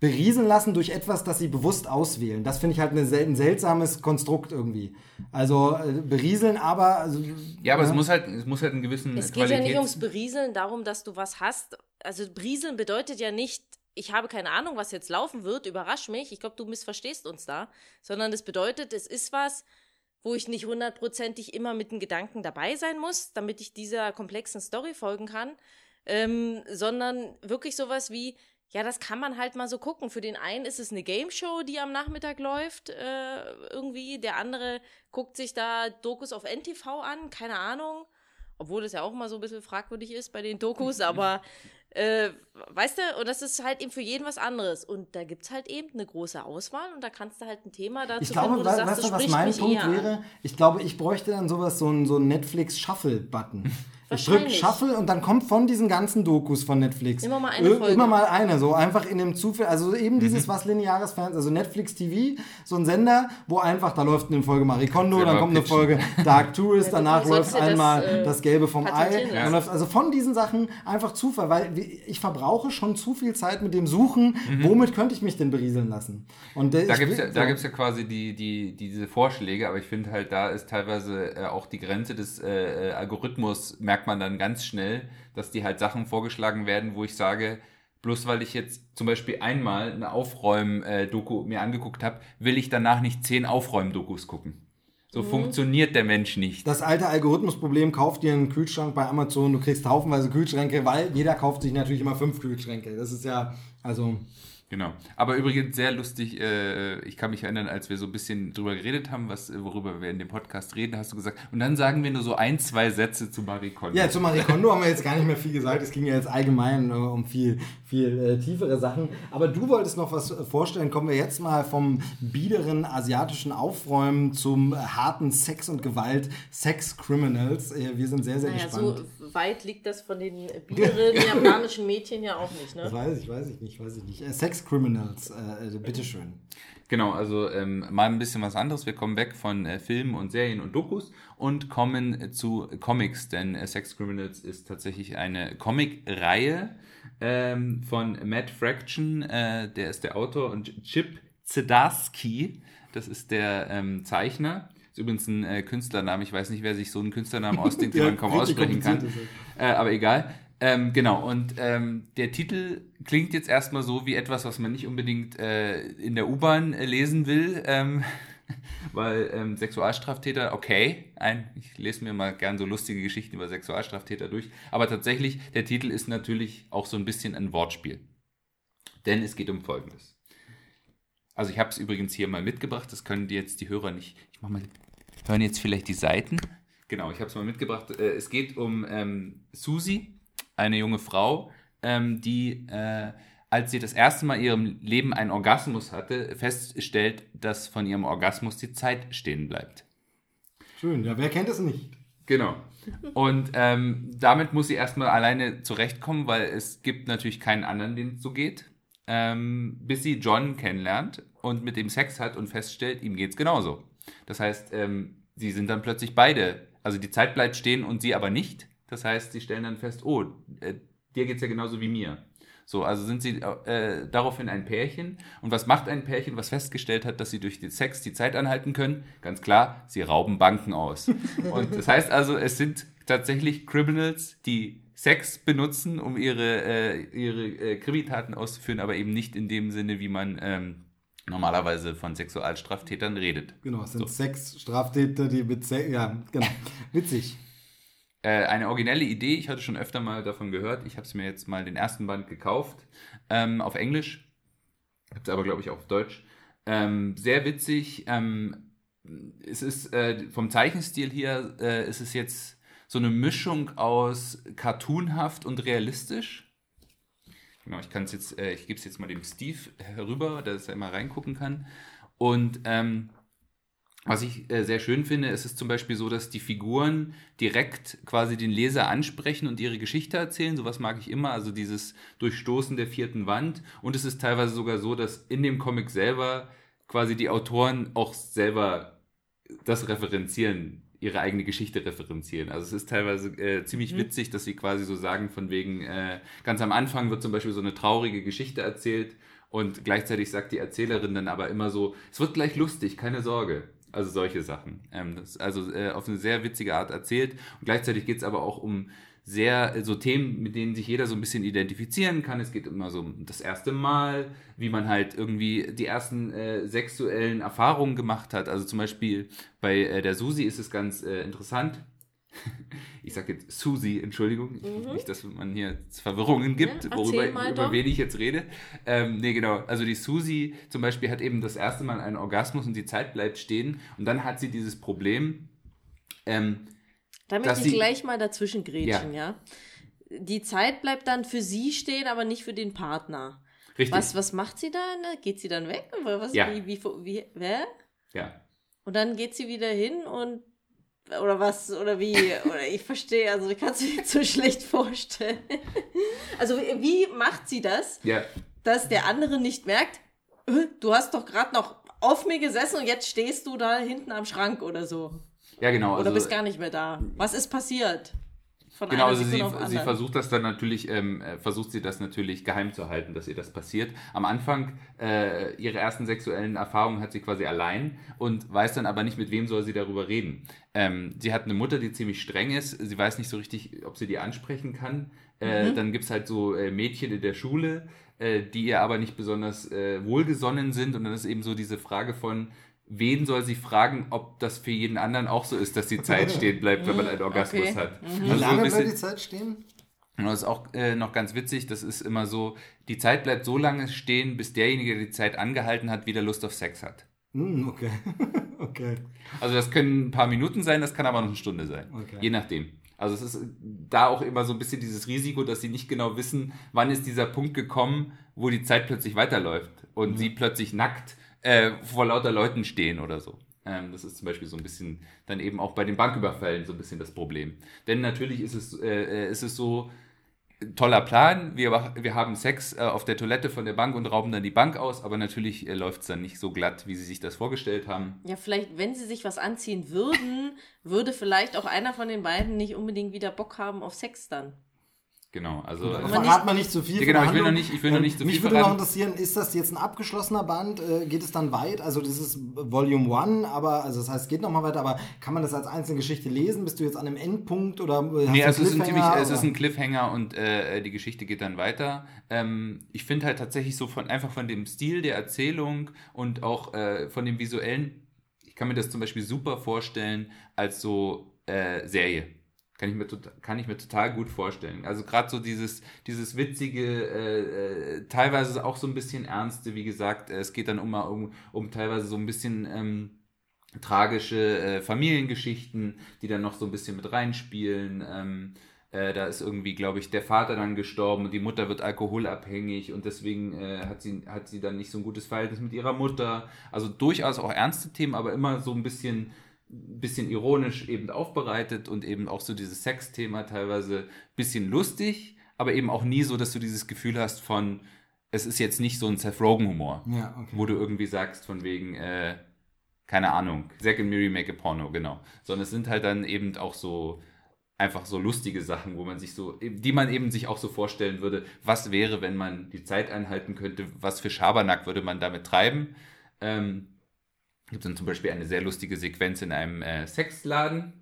Speaker 1: berieseln lassen durch etwas, das sie bewusst auswählen. Das finde ich halt eine sel ein seltsames Konstrukt irgendwie. Also äh, berieseln, aber also,
Speaker 2: Ja, aber es muss halt, es muss halt einen gewissen
Speaker 3: Es geht ja nicht
Speaker 2: Qualitäts-
Speaker 3: ums Berieseln, darum, dass du was hast. Also Berieseln bedeutet ja nicht, ich habe keine Ahnung, was jetzt laufen wird, überrasch mich. Ich glaube, du missverstehst uns da. Sondern es bedeutet, es ist was, wo ich nicht hundertprozentig immer mit den Gedanken dabei sein muss, damit ich dieser komplexen Story folgen kann. Ähm, sondern wirklich sowas wie, ja, das kann man halt mal so gucken. Für den einen ist es eine Game Show, die am Nachmittag läuft, äh, irgendwie. Der andere guckt sich da Dokus auf NTV an, keine Ahnung. Obwohl das ja auch mal so ein bisschen fragwürdig ist bei den Dokus, aber äh, weißt du, und das ist halt eben für jeden was anderes. Und da gibt es halt eben eine große Auswahl und da kannst du halt ein Thema dazu
Speaker 1: Ich glaube,
Speaker 3: finden, wo du sagst,
Speaker 1: weißt
Speaker 3: das
Speaker 1: du, was mein Punkt wäre? Ich glaube, ich bräuchte dann sowas, so ein, so ein Netflix-Shuffle-Button. Ich drücke. Shuffle und dann kommt von diesen ganzen Dokus von Netflix
Speaker 3: Immer mal eine Folge.
Speaker 1: immer mal eine, so einfach in dem Zufall, also eben
Speaker 2: Mhm.
Speaker 1: dieses was lineares Fernsehen, also Netflix TV, so ein Sender, wo einfach, da läuft eine Folge Marie Kondo, dann kommt eine
Speaker 2: pitchen.
Speaker 1: Folge Dark Tourist,
Speaker 3: Ja,
Speaker 1: danach läuft
Speaker 3: dir das,
Speaker 1: einmal
Speaker 3: äh,
Speaker 1: das Gelbe vom Ei, läuft also von diesen Sachen einfach Zufall, weil ich verbrauche schon zu viel Zeit mit dem Suchen, womit könnte ich mich denn berieseln lassen? Und
Speaker 2: Mhm. Da gibt es ja, da gibt's ja quasi die, die, diese Vorschläge, aber ich finde halt, da ist teilweise äh, auch die Grenze des äh, äh, Algorithmus, merkt man dann ganz schnell, dass die halt Sachen vorgeschlagen werden, wo ich sage, bloß weil ich jetzt zum Beispiel einmal eine Aufräum-Doku mir angeguckt habe, will ich danach nicht zehn Aufräum-Dokus gucken. So funktioniert der Mensch nicht.
Speaker 1: Das alte Algorithmusproblem, kauf dir einen Kühlschrank bei Amazon, du kriegst haufenweise Kühlschränke, weil jeder kauft sich natürlich immer fünf Kühlschränke. Das ist ja, also,
Speaker 2: Genau. Aber übrigens sehr lustig, äh, ich kann mich erinnern, als wir so ein bisschen drüber geredet haben, was, worüber wir in dem Podcast reden, hast du gesagt, und dann sagen wir nur so ein, zwei Sätze zu Marie Kondo.
Speaker 1: ja, zu Marie Kondo haben wir jetzt gar nicht mehr viel gesagt. Es ging ja jetzt allgemein äh, um viel, viel äh, tiefere Sachen. Aber du wolltest noch was äh, vorstellen. Kommen wir jetzt mal vom biederen asiatischen Aufräumen zum äh, harten Sex und Gewalt, Sex Criminals. Äh, wir sind sehr, sehr
Speaker 3: Naja,
Speaker 1: gespannt.
Speaker 3: so weit liegt das von den biederen japanischen Mädchen ja auch nicht,
Speaker 1: Das
Speaker 3: ne?
Speaker 1: weiß ich, weiß ich nicht, weiß ich nicht. Äh, Sex Criminals, äh, äh, bitteschön.
Speaker 2: Genau, also ähm, mal ein bisschen was anderes. Wir kommen weg von äh, Filmen und Serien und Dokus und kommen äh, zu Comics, denn äh, Sex Criminals ist tatsächlich eine Comic-Reihe ähm, von Matt Fraction, äh, der ist der Autor, und Chip Zdarsky, das ist der ähm, Zeichner. Ist übrigens ein äh, Künstlername, ich weiß nicht, wer sich so einen Künstlernamen ausdenkt, den
Speaker 1: Ja,
Speaker 2: man kaum aussprechen kann. Äh, aber egal. Ähm, genau, und ähm, der Titel klingt jetzt erstmal so wie etwas, was man nicht unbedingt äh, in der U-Bahn äh, lesen will, ähm, weil ähm, Sexualstraftäter, okay, ein, ich lese mir mal gern so lustige Geschichten über Sexualstraftäter durch, aber tatsächlich, der Titel ist natürlich auch so ein bisschen ein Wortspiel. Denn es geht um Folgendes. Also ich habe es übrigens hier mal mitgebracht, das können die jetzt die Hörer nicht, ich mach mal, hören jetzt vielleicht die Seiten. Genau, ich habe es mal mitgebracht. Äh, es geht um ähm, Susi, eine junge Frau, ähm, die, äh, als sie das erste Mal in ihrem Leben einen Orgasmus hatte, feststellt, dass von ihrem Orgasmus die Zeit stehen bleibt.
Speaker 1: Schön, ja, wer kennt es nicht?
Speaker 2: Genau. Und ähm, damit muss sie erstmal alleine zurechtkommen, weil es gibt natürlich keinen anderen, den es so geht. Ähm, bis sie John kennenlernt und mit dem Sex hat und feststellt, ihm geht's genauso. Das heißt, ähm, sie sind dann plötzlich beide, also die Zeit bleibt stehen und sie aber nicht. Das heißt, sie stellen dann fest, oh, äh, dir geht's ja genauso wie mir. So, also sind sie äh, daraufhin ein Pärchen. Und was macht ein Pärchen, was festgestellt hat, dass sie durch den Sex die Zeit anhalten können? Ganz klar, sie rauben Banken aus. Und das heißt also, es sind tatsächlich Criminals, die Sex benutzen, um ihre, äh, ihre äh, Krimitaten auszuführen, aber eben nicht in dem Sinne, wie man ähm, normalerweise von Sexualstraftätern redet.
Speaker 1: Genau, es sind sechs Straftäter, die mit Sex, ja, genau, witzig.
Speaker 2: Äh, eine originelle Idee, ich hatte schon öfter mal davon gehört. Ich habe es mir jetzt mal den ersten Band gekauft, ähm, auf Englisch. Gibt es aber, glaube ich, auch auf Deutsch. Ähm, sehr witzig. Ähm, es ist äh, vom Zeichenstil hier, äh, ist es jetzt so eine Mischung aus cartoonhaft und realistisch. Genau, ich kann es jetzt, äh, ich gebe es jetzt mal dem Steve herüber, dass er mal reingucken kann. Und ähm, was ich äh, sehr schön finde, ist es zum Beispiel so, dass die Figuren direkt quasi den Leser ansprechen und ihre Geschichte erzählen. Sowas mag ich immer, also dieses Durchstoßen der vierten Wand. Und es ist teilweise sogar so, dass in dem Comic selber quasi die Autoren auch selber das referenzieren, ihre eigene Geschichte referenzieren. Also es ist teilweise äh, ziemlich witzig, dass sie quasi so sagen, von wegen, äh, ganz am Anfang wird zum Beispiel so eine traurige Geschichte erzählt und gleichzeitig sagt die Erzählerin dann aber immer so, es wird gleich lustig, keine Sorge. Also solche Sachen. Ähm, das ist also äh, auf eine sehr witzige Art erzählt. Und gleichzeitig geht es aber auch um sehr so Themen, mit denen sich jeder so ein bisschen identifizieren kann. Es geht immer so um das erste Mal, wie man halt irgendwie die ersten äh, sexuellen Erfahrungen gemacht hat. Also zum Beispiel bei äh, der Susi ist es ganz äh, interessant. Ich sage jetzt Susi, Entschuldigung, nicht, dass man hier Verwirrungen gibt,
Speaker 3: Ja, erzähl
Speaker 2: worüber über wen ich jetzt rede. Ähm, nee, genau. Also die Susi zum Beispiel hat eben das erste Mal einen Orgasmus und die Zeit bleibt stehen. Und dann hat sie dieses Problem, ähm,
Speaker 3: Da
Speaker 2: dass
Speaker 3: möchte ich
Speaker 2: sie-
Speaker 3: gleich mal dazwischen grätschen, ja. Die Zeit bleibt dann für sie stehen, aber nicht für den Partner.
Speaker 2: richtig.
Speaker 3: Was, was macht sie dann? Geht sie dann weg? Oder Was,
Speaker 2: Ja.
Speaker 3: wie, wie, wie, wer?
Speaker 2: Ja.
Speaker 3: Und dann geht sie wieder hin und oder was oder wie oder ich verstehe also ich kann es mir so schlecht vorstellen. Also wie, macht sie das,
Speaker 2: Ja,
Speaker 3: dass der andere nicht merkt, "Äh, du hast doch gerade noch auf mir gesessen und jetzt stehst du da hinten am Schrank oder so
Speaker 2: ja, genau.
Speaker 3: oder
Speaker 2: also,
Speaker 3: bist gar nicht mehr da. Was ist passiert? Von
Speaker 2: Genau,
Speaker 3: einer
Speaker 2: also sie,
Speaker 3: auf
Speaker 2: sie versucht das dann natürlich, ähm, äh, versucht sie das natürlich geheim zu halten, dass ihr das passiert. Am Anfang äh, ihre ersten sexuellen Erfahrungen hat sie quasi allein und weiß dann aber nicht, mit wem soll sie darüber reden. Ähm, sie hat eine Mutter, die ziemlich streng ist. Sie weiß nicht so richtig, ob sie die ansprechen kann. Äh, Dann gibt's halt so äh, Mädchen in der Schule, äh, die ihr aber nicht besonders äh, wohlgesonnen sind. Und dann ist eben so diese Frage von, wen soll sie fragen, ob das für jeden anderen auch so ist, dass die Zeit stehen bleibt, wenn man einen Orgasmus
Speaker 3: Okay.
Speaker 2: hat.
Speaker 3: Mhm.
Speaker 2: Also
Speaker 1: Wie
Speaker 2: so ein
Speaker 1: lange
Speaker 2: bisschen-
Speaker 1: bleibt die Zeit stehen?
Speaker 2: und das ist auch äh, noch ganz witzig, das ist immer so, die Zeit bleibt so lange stehen, bis derjenige, der die Zeit angehalten hat, wieder Lust auf Sex hat.
Speaker 1: Hm, okay. okay.
Speaker 2: Also das können ein paar Minuten sein, das kann aber noch eine Stunde sein.
Speaker 1: Okay.
Speaker 2: Je nachdem. Also es ist da auch immer so ein bisschen dieses Risiko, dass sie nicht genau wissen, wann ist dieser Punkt gekommen, wo die Zeit plötzlich weiterläuft und sie plötzlich nackt äh, vor lauter Leuten stehen oder so. Ähm, das ist zum Beispiel so ein bisschen dann eben auch bei den Banküberfällen so ein bisschen das Problem. Denn natürlich ist es, äh, ist es so, toller Plan, wir, wir haben Sex äh, auf der Toilette von der Bank und rauben dann die Bank aus, aber natürlich äh, läuft es dann nicht so glatt, wie sie sich das vorgestellt haben.
Speaker 3: Ja, vielleicht, wenn sie sich was anziehen würden, würde vielleicht auch einer von den beiden nicht unbedingt wieder Bock haben auf Sex dann.
Speaker 2: Genau, also
Speaker 1: Gut, aber
Speaker 3: man
Speaker 1: nicht zu viel.
Speaker 2: Ja, genau, ich will noch nicht- ich will noch nicht zu
Speaker 1: Mich
Speaker 2: viel
Speaker 1: würde noch
Speaker 2: verraten.
Speaker 1: interessieren, ist das jetzt ein abgeschlossener Band? Äh, geht es dann weit? Also das ist Volume 1, aber also das heißt, es geht nochmal weiter, aber kann man das als einzelne Geschichte lesen? Bist du jetzt an einem Endpunkt oder hast
Speaker 2: Nee,
Speaker 1: du
Speaker 2: also es ist, ein
Speaker 1: Cliffhanger,
Speaker 2: ziemlich, es ist ein Cliffhanger und äh, die Geschichte geht dann weiter. Ähm, ich finde halt tatsächlich so von einfach von dem Stil der Erzählung und auch äh, von dem visuellen, ich kann mir das zum Beispiel super vorstellen als so äh, Serie. Kann ich, mir tot- kann ich mir total gut vorstellen. Also gerade so dieses, dieses witzige, äh, äh, teilweise auch so ein bisschen ernste, wie gesagt, äh, es geht dann um, um, um teilweise so ein bisschen ähm, tragische äh, Familiengeschichten, die dann noch so ein bisschen mit reinspielen. Ähm, äh, da ist irgendwie, glaube ich, der Vater dann gestorben und die Mutter wird alkoholabhängig und deswegen äh, hat, sie, hat sie dann nicht so ein gutes Verhältnis mit ihrer Mutter. Also durchaus auch ernste Themen, aber immer so ein bisschen, bisschen ironisch eben aufbereitet und eben auch so dieses Sexthema teilweise bisschen lustig, aber eben auch nie so, dass du dieses Gefühl hast von, es ist jetzt nicht so ein Seth Rogen-Humor
Speaker 1: Ja, okay.
Speaker 2: wo du irgendwie sagst, von wegen, äh, keine Ahnung, Zack and Miri make a porno, genau. Sondern es sind halt dann eben auch so einfach so lustige Sachen, wo man sich so, die man eben sich auch so vorstellen würde, was wäre, wenn man die Zeit einhalten könnte, was für Schabernack würde man damit treiben. Ähm, gibt dann zum Beispiel eine sehr lustige Sequenz in einem äh, Sexladen,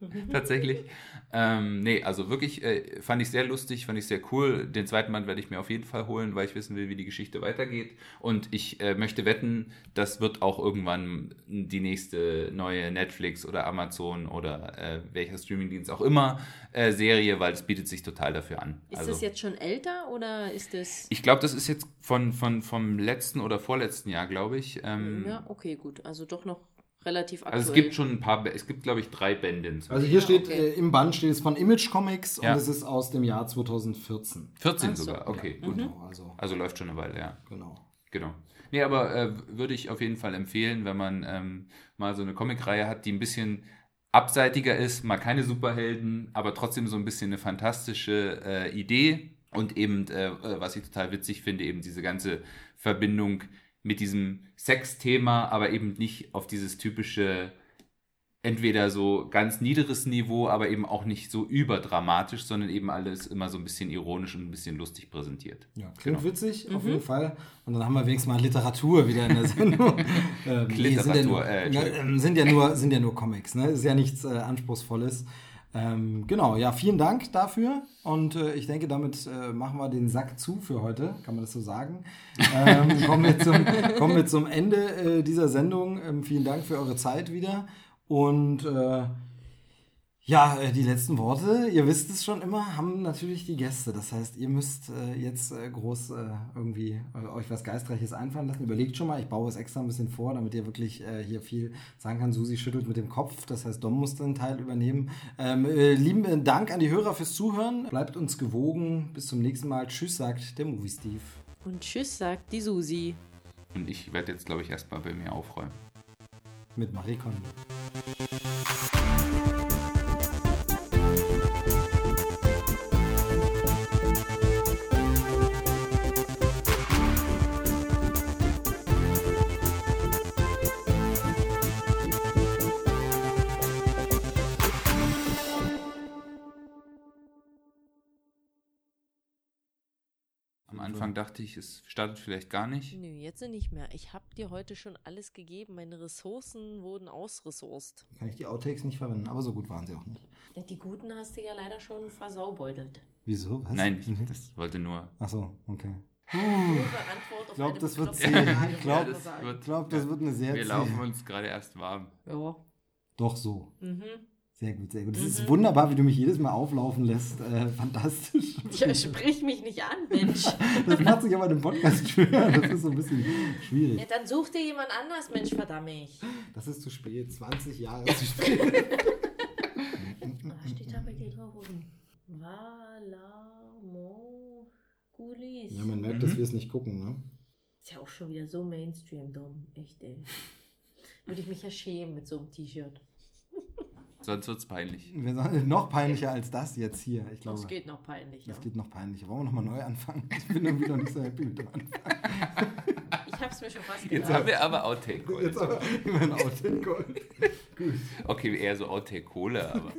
Speaker 2: tatsächlich. Ähm, nee, also wirklich äh, fand ich sehr lustig, fand ich sehr cool. Den zweiten Band werde ich mir auf jeden Fall holen, weil ich wissen will, wie die Geschichte weitergeht. Und ich äh, möchte wetten, das wird auch irgendwann die nächste neue Netflix oder Amazon oder äh, welcher Streamingdienst auch immer äh, Serie, weil es bietet sich total dafür an.
Speaker 3: Ist
Speaker 2: also,
Speaker 3: das jetzt schon älter oder ist das.
Speaker 2: ich glaube, das ist jetzt von, von, vom letzten oder vorletzten Jahr, glaube ich. Ähm,
Speaker 3: Ja, okay, gut. Also doch noch relativ aktuell.
Speaker 2: Also es gibt schon ein paar, es gibt glaube ich drei Bände. inzwischen.
Speaker 1: Also hier
Speaker 3: Ja,
Speaker 1: steht,
Speaker 3: okay.
Speaker 1: äh, im Band steht es von Image Comics
Speaker 2: Ja.
Speaker 1: und es ist aus dem Jahr 2014.
Speaker 2: 14
Speaker 3: Ach so.
Speaker 2: sogar, okay, gut.
Speaker 1: Genau, also,
Speaker 2: Also läuft schon eine Weile, ja.
Speaker 1: genau.
Speaker 2: Genau. Nee, aber äh, würde ich auf jeden Fall empfehlen, wenn man ähm, mal so eine Comicreihe hat, die ein bisschen abseitiger ist, mal keine Superhelden, aber trotzdem so ein bisschen eine fantastische äh, Idee und eben, äh, äh, was ich total witzig finde, eben diese ganze Verbindung mit diesem Sexthema, aber eben nicht auf dieses typische entweder so ganz niederes Niveau, aber eben auch nicht so überdramatisch, sondern eben alles immer so ein bisschen ironisch und ein bisschen lustig präsentiert.
Speaker 1: Ja, klingt
Speaker 2: Genau.
Speaker 1: witzig,
Speaker 3: Mhm.
Speaker 1: auf jeden Fall. Und dann haben wir wenigstens mal Literatur wieder in der Sendung. ähm, nee, sind, ja nur,
Speaker 2: Literatur, äh,
Speaker 1: ähm, sind, ja nur, sind ja nur Comics, ne? Ist ja nichts äh, Anspruchsvolles. Ähm, genau, ja, vielen Dank dafür. Und äh, ich denke, damit äh, machen wir den Sack zu für heute, kann man das so sagen. Ähm, kommen, wir zum, kommen wir zum Ende äh, dieser Sendung. Ähm, vielen Dank für eure Zeit wieder. Und äh, ja, äh, die letzten Worte, ihr wisst es schon immer, haben natürlich die Gäste. Das heißt, ihr müsst äh, jetzt äh, groß irgendwie euch was Geistreiches einfallen lassen. Überlegt schon mal, ich baue es extra ein bisschen vor, damit ihr wirklich hier viel sagen kann. Susi schüttelt mit dem Kopf, das heißt, Dom muss den Teil übernehmen. Ähm, äh, lieben Dank an die Hörer fürs Zuhören. Bleibt uns gewogen. Bis zum nächsten Mal. Tschüss, sagt der Movie Steve.
Speaker 3: Und tschüss, sagt die Susi.
Speaker 2: Und ich werde jetzt, glaube ich, erstmal bei mir aufräumen.
Speaker 1: Mit Marie Kondo.
Speaker 2: Anfang dachte ich, es startet vielleicht gar nicht.
Speaker 3: Nö, jetzt nicht mehr. Ich habe dir heute schon alles gegeben. Meine Ressourcen wurden ausressourced.
Speaker 1: Kann ich die Outtakes nicht verwenden, aber so gut waren sie auch nicht.
Speaker 3: Ja, Die guten hast du ja leider schon versaubeutelt.
Speaker 1: Wieso? Was?
Speaker 2: Nein, ich das wollte nur.
Speaker 1: Ach so, okay. Ich glaube, das wird zäh. Ich glaube,
Speaker 2: das
Speaker 1: glaube, das wird eine sehr
Speaker 2: Wir
Speaker 1: zäh-
Speaker 2: laufen uns gerade erst warm.
Speaker 3: Ja.
Speaker 1: Doch so.
Speaker 3: Mhm.
Speaker 1: Sehr gut, sehr gut. Es ist wunderbar, wie du mich jedes Mal auflaufen lässt. Äh, fantastisch.
Speaker 3: Ja, sprich mich nicht an, Mensch.
Speaker 1: Das macht sich aber im Podcast schwer. Das ist so ein bisschen schwierig.
Speaker 3: Ja, dann such dir jemand anders, Mensch, verdammt mich.
Speaker 1: Das ist zu spät. 20 Jahre zu spät.
Speaker 3: Was steht da bei dir drauf oben? Valamo Gulis.
Speaker 1: Ja, man merkt, dass wir es nicht gucken, ne?
Speaker 3: Ist ja auch schon wieder so Mainstream, dumm. Echt, ey. Würde ich mich ja schämen mit so einem T-Shirt.
Speaker 2: Sonst wird's peinlich.
Speaker 1: Wir sind noch peinlicher als das jetzt hier. Ich glaube,
Speaker 3: Das geht noch peinlich.
Speaker 1: das
Speaker 3: Ja.
Speaker 1: geht noch peinlicher. Wollen wir nochmal neu anfangen? Ich bin irgendwie noch nicht so happy mit dem Anfang.
Speaker 3: Ich hab's mir schon fast
Speaker 2: Jetzt
Speaker 3: gedacht.
Speaker 2: haben wir aber Outtake.
Speaker 1: Jetzt aber immer ein Outtake.
Speaker 2: Okay, eher so Outtake-Kohle, aber.